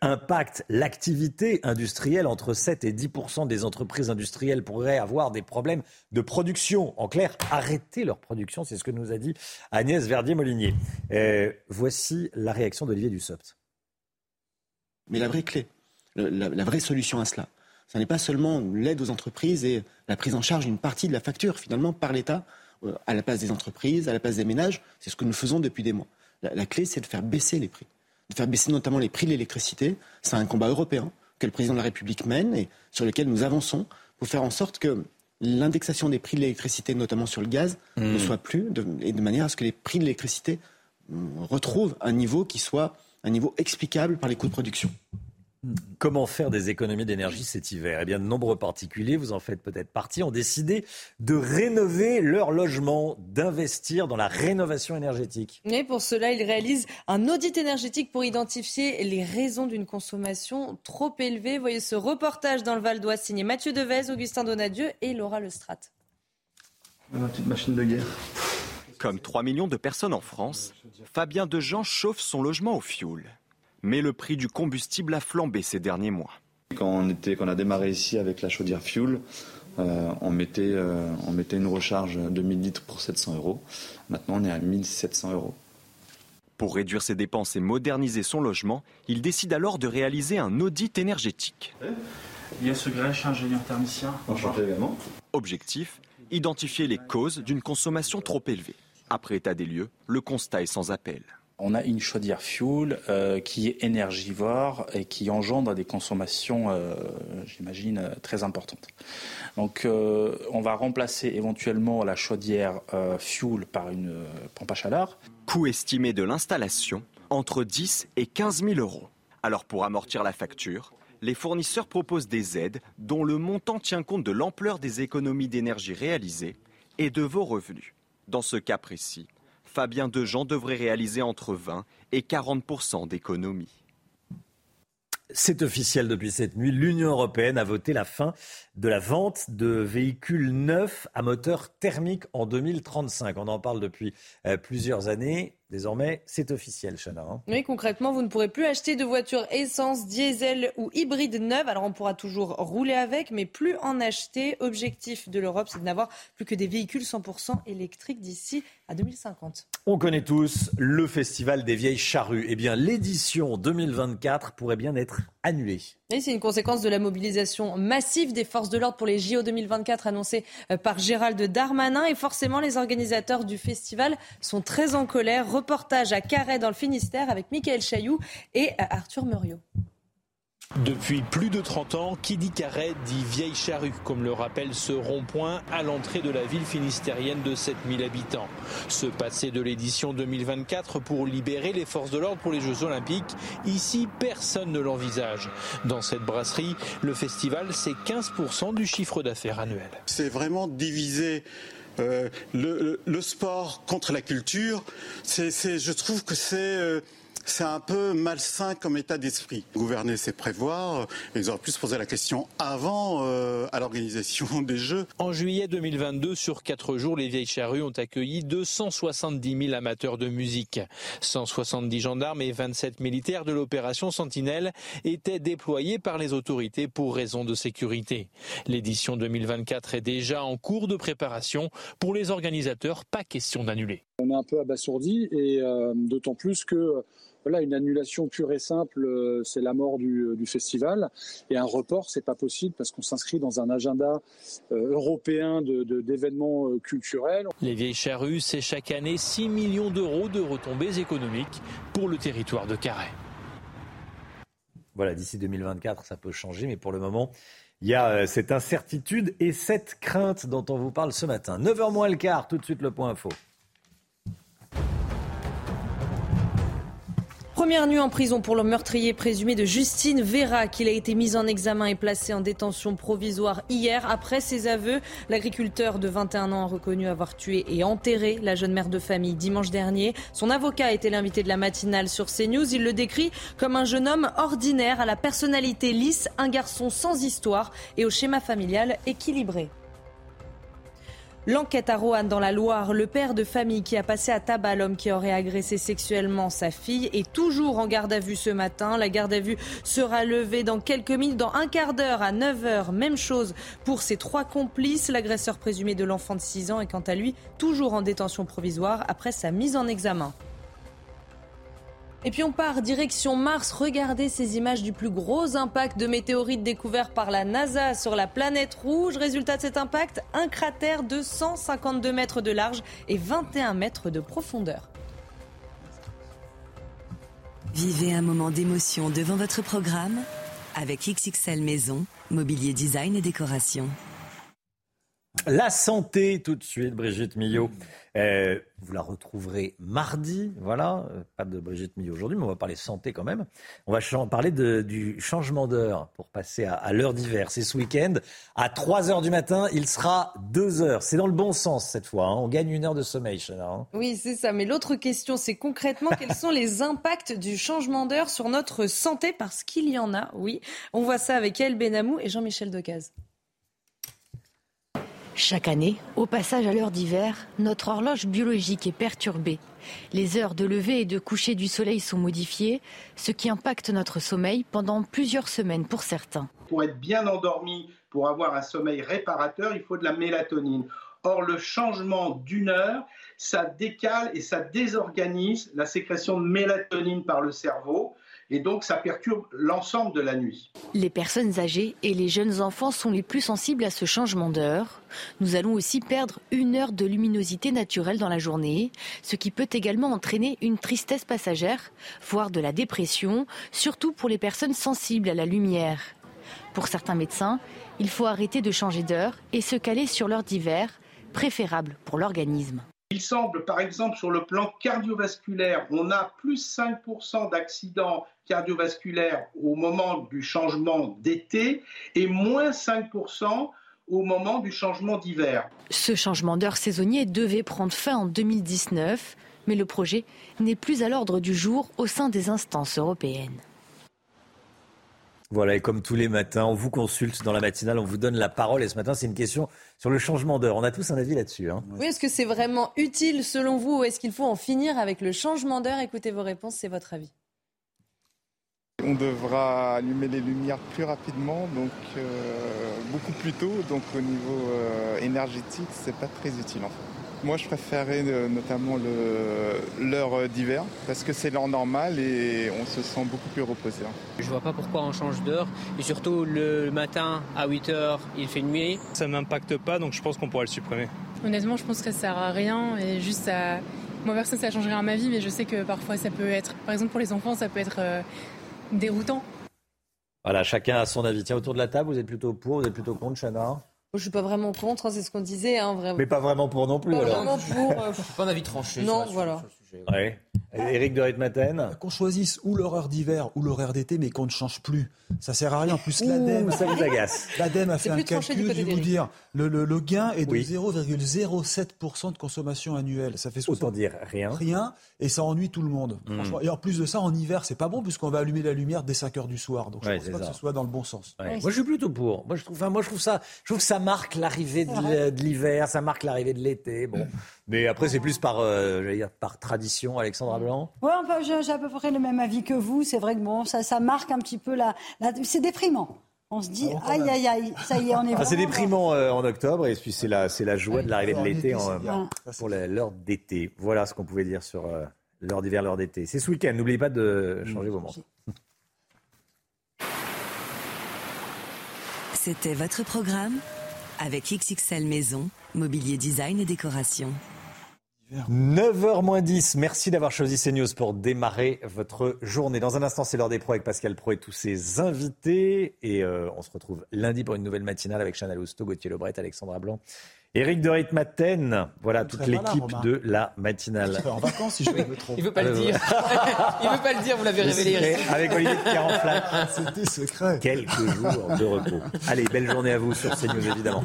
[SPEAKER 1] impacte l'activité industrielle. Entre 7 et 10% des entreprises industrielles pourraient avoir des problèmes de production. En clair, arrêter leur production, c'est ce que nous a dit Agnès Verdier-Molinier. voici la réaction d'Olivier Dussopt.
[SPEAKER 86] Mais la vraie clé, la vraie solution à cela, ce n'est pas seulement l'aide aux entreprises et la prise en charge d'une partie de la facture finalement par l'État euh, à la place des entreprises, à la place des ménages. C'est ce que nous faisons depuis des mois. La, clé, c'est de faire baisser les prix, de faire baisser notamment les prix de l'électricité. C'est un combat européen que le président de la République mène et sur lequel nous avançons pour faire en sorte que l'indexation des prix de l'électricité, notamment sur le gaz, ne mmh. soit plus, et de manière à ce que les prix de l'électricité euh, retrouvent un niveau qui soit un niveau explicable par les coûts de production.
[SPEAKER 1] Comment faire des économies d'énergie cet hiver? Eh bien, de nombreux particuliers, vous en faites peut-être partie, ont décidé de rénover leur logement, d'investir dans la rénovation énergétique.
[SPEAKER 2] Et pour cela, ils réalisent un audit énergétique pour identifier les raisons d'une consommation trop élevée. Voyez ce reportage dans le Val d'Oise signé Mathieu Devez, Augustin Donadieu et Laura Lestrade.
[SPEAKER 89] Une petite machine de guerre.
[SPEAKER 29] Comme 3 millions de personnes en France, Fabien Dejean chauffe son logement au fioul mais le prix du combustible a flambé ces derniers mois.
[SPEAKER 89] Quand on, était, quand on a démarré ici avec la chaudière fuel, euh, on, mettait, euh, on mettait une recharge de 1000 litres pour 700 euros. Maintenant, on est à 1700 euros.
[SPEAKER 29] Pour réduire ses dépenses et moderniser son logement, il décide alors de réaliser un audit énergétique.
[SPEAKER 89] Il y a ce grèche ingénieur thermicien. Enchanté également.
[SPEAKER 29] Objectif identifier les causes d'une consommation trop élevée. Après état des lieux, le constat est sans appel.
[SPEAKER 41] On a une chaudière fuel euh, qui est énergivore et qui engendre des consommations, euh, j'imagine, euh, très importantes. Donc on va remplacer éventuellement la chaudière fuel par une pompe à chaleur.
[SPEAKER 29] Coût estimé de l'installation entre 10 et 15 000 euros. Alors pour amortir la facture, les fournisseurs proposent des aides dont le montant tient compte de l'ampleur des économies d'énergie réalisées et de vos revenus. Dans ce cas précis, Fabien Dejean devrait réaliser entre 20 et 40% d'économies.
[SPEAKER 1] C'est officiel depuis cette nuit. L'Union européenne a voté la fin de la vente de véhicules neufs à moteur thermique en 2035. On en parle depuis euh, plusieurs années. Désormais, c'est officiel, Chana. Hein.
[SPEAKER 2] oui, concrètement, vous ne pourrez plus acheter de voitures essence, diesel ou hybride neuves. Alors, on pourra toujours rouler avec, mais plus en acheter. Objectif de l'Europe, c'est de n'avoir plus que des véhicules 100% électriques d'ici à 2050.
[SPEAKER 1] On connaît tous le Festival des Vieilles Charrues. Eh bien, l'édition 2024 pourrait bien être
[SPEAKER 2] c'est une conséquence de la mobilisation massive des forces de l'ordre pour les JO 2024 annoncée par Gérald Darmanin. Et forcément, les organisateurs du festival sont très en colère. Reportage à Carhaix dans le Finistère avec Michael Chailloux et euh, Arthur Muriot.
[SPEAKER 16] Depuis plus de 30 ans, qui dit dit vieille charrue, comme le rappelle ce rond-point à l'entrée de la ville finistérienne de 7000 habitants. Ce passé de l'édition 2024 pour libérer les forces de l'ordre pour les Jeux Olympiques, ici personne ne l'envisage. Dans cette brasserie, le festival c'est 15% du chiffre d'affaires annuel.
[SPEAKER 17] C'est vraiment diviser euh, le, sport contre la culture. C'est, je trouve que c'est euh, c'est un peu malsain comme état d'esprit. Gouverner, c'est prévoir. Ils auraient pu se poser la question avant euh, à l'organisation <laughs> des Jeux.
[SPEAKER 16] En juillet 2022, sur quatre jours, les Vieilles Charrues ont accueilli 270 000 amateurs de musique. 170 gendarmes et 27 militaires de l'opération Sentinelle étaient déployés par les autorités pour raisons de sécurité. L'édition 2024 est déjà en cours de préparation. Pour les organisateurs, pas question d'annuler.
[SPEAKER 90] On est un peu abasourdi et euh, d'autant plus que voilà, une annulation pure et simple, euh, c'est la mort du, festival. Et un report, c'est pas possible parce qu'on s'inscrit dans un agenda euh, européen d'événements culturels.
[SPEAKER 16] Les Vieilles Charrues, c'est chaque année 6 millions d'euros de retombées économiques pour le territoire de Carhaix.
[SPEAKER 1] Voilà, d'ici 2024, ça peut changer, mais pour le moment, il y a cette incertitude et cette crainte dont on vous parle ce matin. 9h moins le quart, tout de suite le point info.
[SPEAKER 2] Première nuit en prison pour le meurtrier présumé de Justine Vera, qu'il a été mis en examen et placé en détention provisoire hier. Après ses aveux, l'agriculteur de 21 ans a reconnu avoir tué et enterré la jeune mère de famille dimanche dernier. Son avocat était l'invité de la matinale sur CNews. Il le décrit comme un jeune homme ordinaire, à la personnalité lisse, un garçon sans histoire et au schéma familial équilibré. L'enquête à Roanne dans la Loire, le père de famille qui a passé à tabac l'homme qui aurait agressé sexuellement sa fille est toujours en garde à vue ce matin. La garde à vue sera levée dans quelques minutes, dans un quart d'heure à 9h. Même chose pour ses trois complices. L'agresseur présumé de l'enfant de 6 ans est quant à lui toujours en détention provisoire après sa mise en examen. Et puis on part direction Mars. Regardez ces images du plus gros impact de météorites découvert par la NASA sur la planète rouge. Résultat de cet impact, un cratère de 152 mètres de large et 21 mètres de profondeur.
[SPEAKER 91] Vivez un moment d'émotion devant votre programme avec XXL Maison, mobilier design et décoration.
[SPEAKER 1] La santé, tout de suite, Brigitte Millot. Euh, vous la retrouverez mardi, voilà. Euh, pas de Brigitte Millot aujourd'hui, mais on va parler santé quand même. On va parler du changement d'heure pour passer à, l'heure d'hiver. C'est ce week-end. À 3 heures du matin, il sera 2 heures. C'est dans le bon sens cette fois. Hein. On gagne une heure de sommeil, Chana. Hein.
[SPEAKER 2] Oui, c'est ça. Mais l'autre question, c'est concrètement quels sont les impacts du changement d'heure sur notre santé? Parce qu'il y en a, oui. On voit ça avec El Benamou et Jean-Michel Decaze.
[SPEAKER 14] Chaque année, au passage à l'heure d'hiver, notre horloge biologique est perturbée. Les heures de lever et de coucher du soleil sont modifiées, ce qui impacte notre sommeil pendant plusieurs semaines pour certains.
[SPEAKER 15] Pour être bien endormi, pour avoir un sommeil réparateur, il faut de la mélatonine. Or, le changement d'une heure, ça décale et ça désorganise la sécrétion de mélatonine par le cerveau. Et donc ça perturbe l'ensemble de la nuit.
[SPEAKER 14] Les personnes âgées et les jeunes enfants sont les plus sensibles à ce changement d'heure. Nous allons aussi perdre une heure de luminosité naturelle dans la journée, ce qui peut également entraîner une tristesse passagère, voire de la dépression, surtout pour les personnes sensibles à la lumière. Pour certains médecins, il faut arrêter de changer d'heure et se caler sur l'heure d'hiver, préférable pour l'organisme.
[SPEAKER 15] Il semble, par exemple, sur le plan cardiovasculaire, on a plus 5% d'accidents cardiovasculaires au moment du changement d'été et moins 5% au moment du changement d'hiver.
[SPEAKER 14] Ce changement d'heure saisonnier devait prendre fin en 2019, mais le projet n'est plus à l'ordre du jour au sein des instances européennes.
[SPEAKER 1] Voilà, et comme tous les matins, on vous consulte dans la matinale, on vous donne la parole. Et ce matin, c'est une question sur le changement d'heure. On a tous un avis là-dessus. Hein.
[SPEAKER 2] Oui, est-ce que c'est vraiment utile selon vous ou est-ce qu'il faut en finir avec le changement d'heure? Écoutez vos réponses, c'est votre avis.
[SPEAKER 90] On devra allumer les lumières plus rapidement, donc euh, beaucoup plus tôt. Donc au niveau euh, énergétique, c'est pas très utile en fait. Moi, je préférais euh, notamment l'heure d'hiver parce que c'est l'heure normale et on se sent beaucoup plus reposé. Hein.
[SPEAKER 72] Je vois pas pourquoi on change d'heure et surtout le matin à 8 h il fait nuit.
[SPEAKER 63] Ça m'impacte pas donc je pense qu'on pourrait le supprimer.
[SPEAKER 91] Honnêtement, je pense que ça sert à rien et juste ça. Moi, personne, ça changerait rien à ma vie, mais je sais que parfois ça peut être, par exemple pour les enfants, ça peut être euh, déroutant.
[SPEAKER 1] Voilà, chacun a son avis. Tiens, autour de la table, vous êtes plutôt pour, vous êtes plutôt contre, Chana?
[SPEAKER 2] Je suis pas vraiment contre, hein, c'est ce qu'on disait. Hein, vraiment.
[SPEAKER 1] Mais pas vraiment pour non plus.
[SPEAKER 2] Pas
[SPEAKER 1] alors.
[SPEAKER 2] vraiment pour. Euh, <laughs>
[SPEAKER 40] pas un avis tranché.
[SPEAKER 2] Non, voilà.
[SPEAKER 1] Ouais. Éric de Ritmaten
[SPEAKER 27] Qu'on choisisse ou l'horaire d'hiver ou l'horaire d'été, mais qu'on ne change plus. Ça sert à rien. En plus, l'ADEME.
[SPEAKER 1] Ça vous agace. <laughs>
[SPEAKER 27] L'ADEME a fait un calcul, je vais vous dire. Le, le, le, gain est de
[SPEAKER 1] Oui.
[SPEAKER 27] 0,07% de consommation annuelle. Ça fait 60
[SPEAKER 1] Autant dire rien.
[SPEAKER 27] Rien, et ça ennuie tout le monde.
[SPEAKER 1] Mm.
[SPEAKER 27] Franchement. Et en plus de ça, en hiver, c'est pas bon, puisqu'on va allumer la lumière dès 5 heures du soir. Donc je
[SPEAKER 1] Ouais,
[SPEAKER 27] pense pas
[SPEAKER 1] ça.
[SPEAKER 27] que ce soit dans le bon sens.
[SPEAKER 1] Ouais. Moi, je suis plutôt pour. Moi, je trouve, enfin, moi, je trouve ça, je trouve que ça marque l'arrivée de l'hiver, ça marque l'arrivée de l'été. Bon, <laughs> mais après, c'est plus par, euh, j'allais dire, par tradition. Alexandra Blanc.
[SPEAKER 30] Ouais, enfin, j'ai à peu près le même avis que vous. C'est vrai que bon, ça, ça marque un petit peu la. la- c'est déprimant. On se dit, aïe, aïe, aïe, ça y est, on est
[SPEAKER 1] Ah, c'est déprimant euh, en octobre et puis c'est la, c'est la joie de l'arrivée de l'été
[SPEAKER 27] été,
[SPEAKER 1] en- pour l'heure d'été. Voilà ce qu'on pouvait dire sur euh, l'heure d'hiver, l'heure d'été. C'est ce week-end. N'oubliez pas de changer vos montres.
[SPEAKER 92] C'était votre programme avec XXL Maison, mobilier design et décoration.
[SPEAKER 1] 9h moins 10, merci d'avoir choisi CNews pour démarrer votre journée. Dans un instant, c'est l'heure des pros avec Pascal Pro et tous ses invités. Et euh, on se retrouve lundi pour une nouvelle matinale avec Chanel Housteau, Gauthier Lebret, Alexandra Blanc, Éric de Ritmaten. Voilà toute l'équipe de la matinale.
[SPEAKER 27] En vacances si je me trompe.
[SPEAKER 40] Il veut pas le
[SPEAKER 1] Euh,
[SPEAKER 40] dire. <laughs> Il veut pas le dire, vous l'avez révélé. Eric.
[SPEAKER 1] avec Olivier de Carenflac. <laughs>
[SPEAKER 27] C'était secret.
[SPEAKER 1] Quelques jours de repos. Allez, belle journée à vous sur CNews évidemment.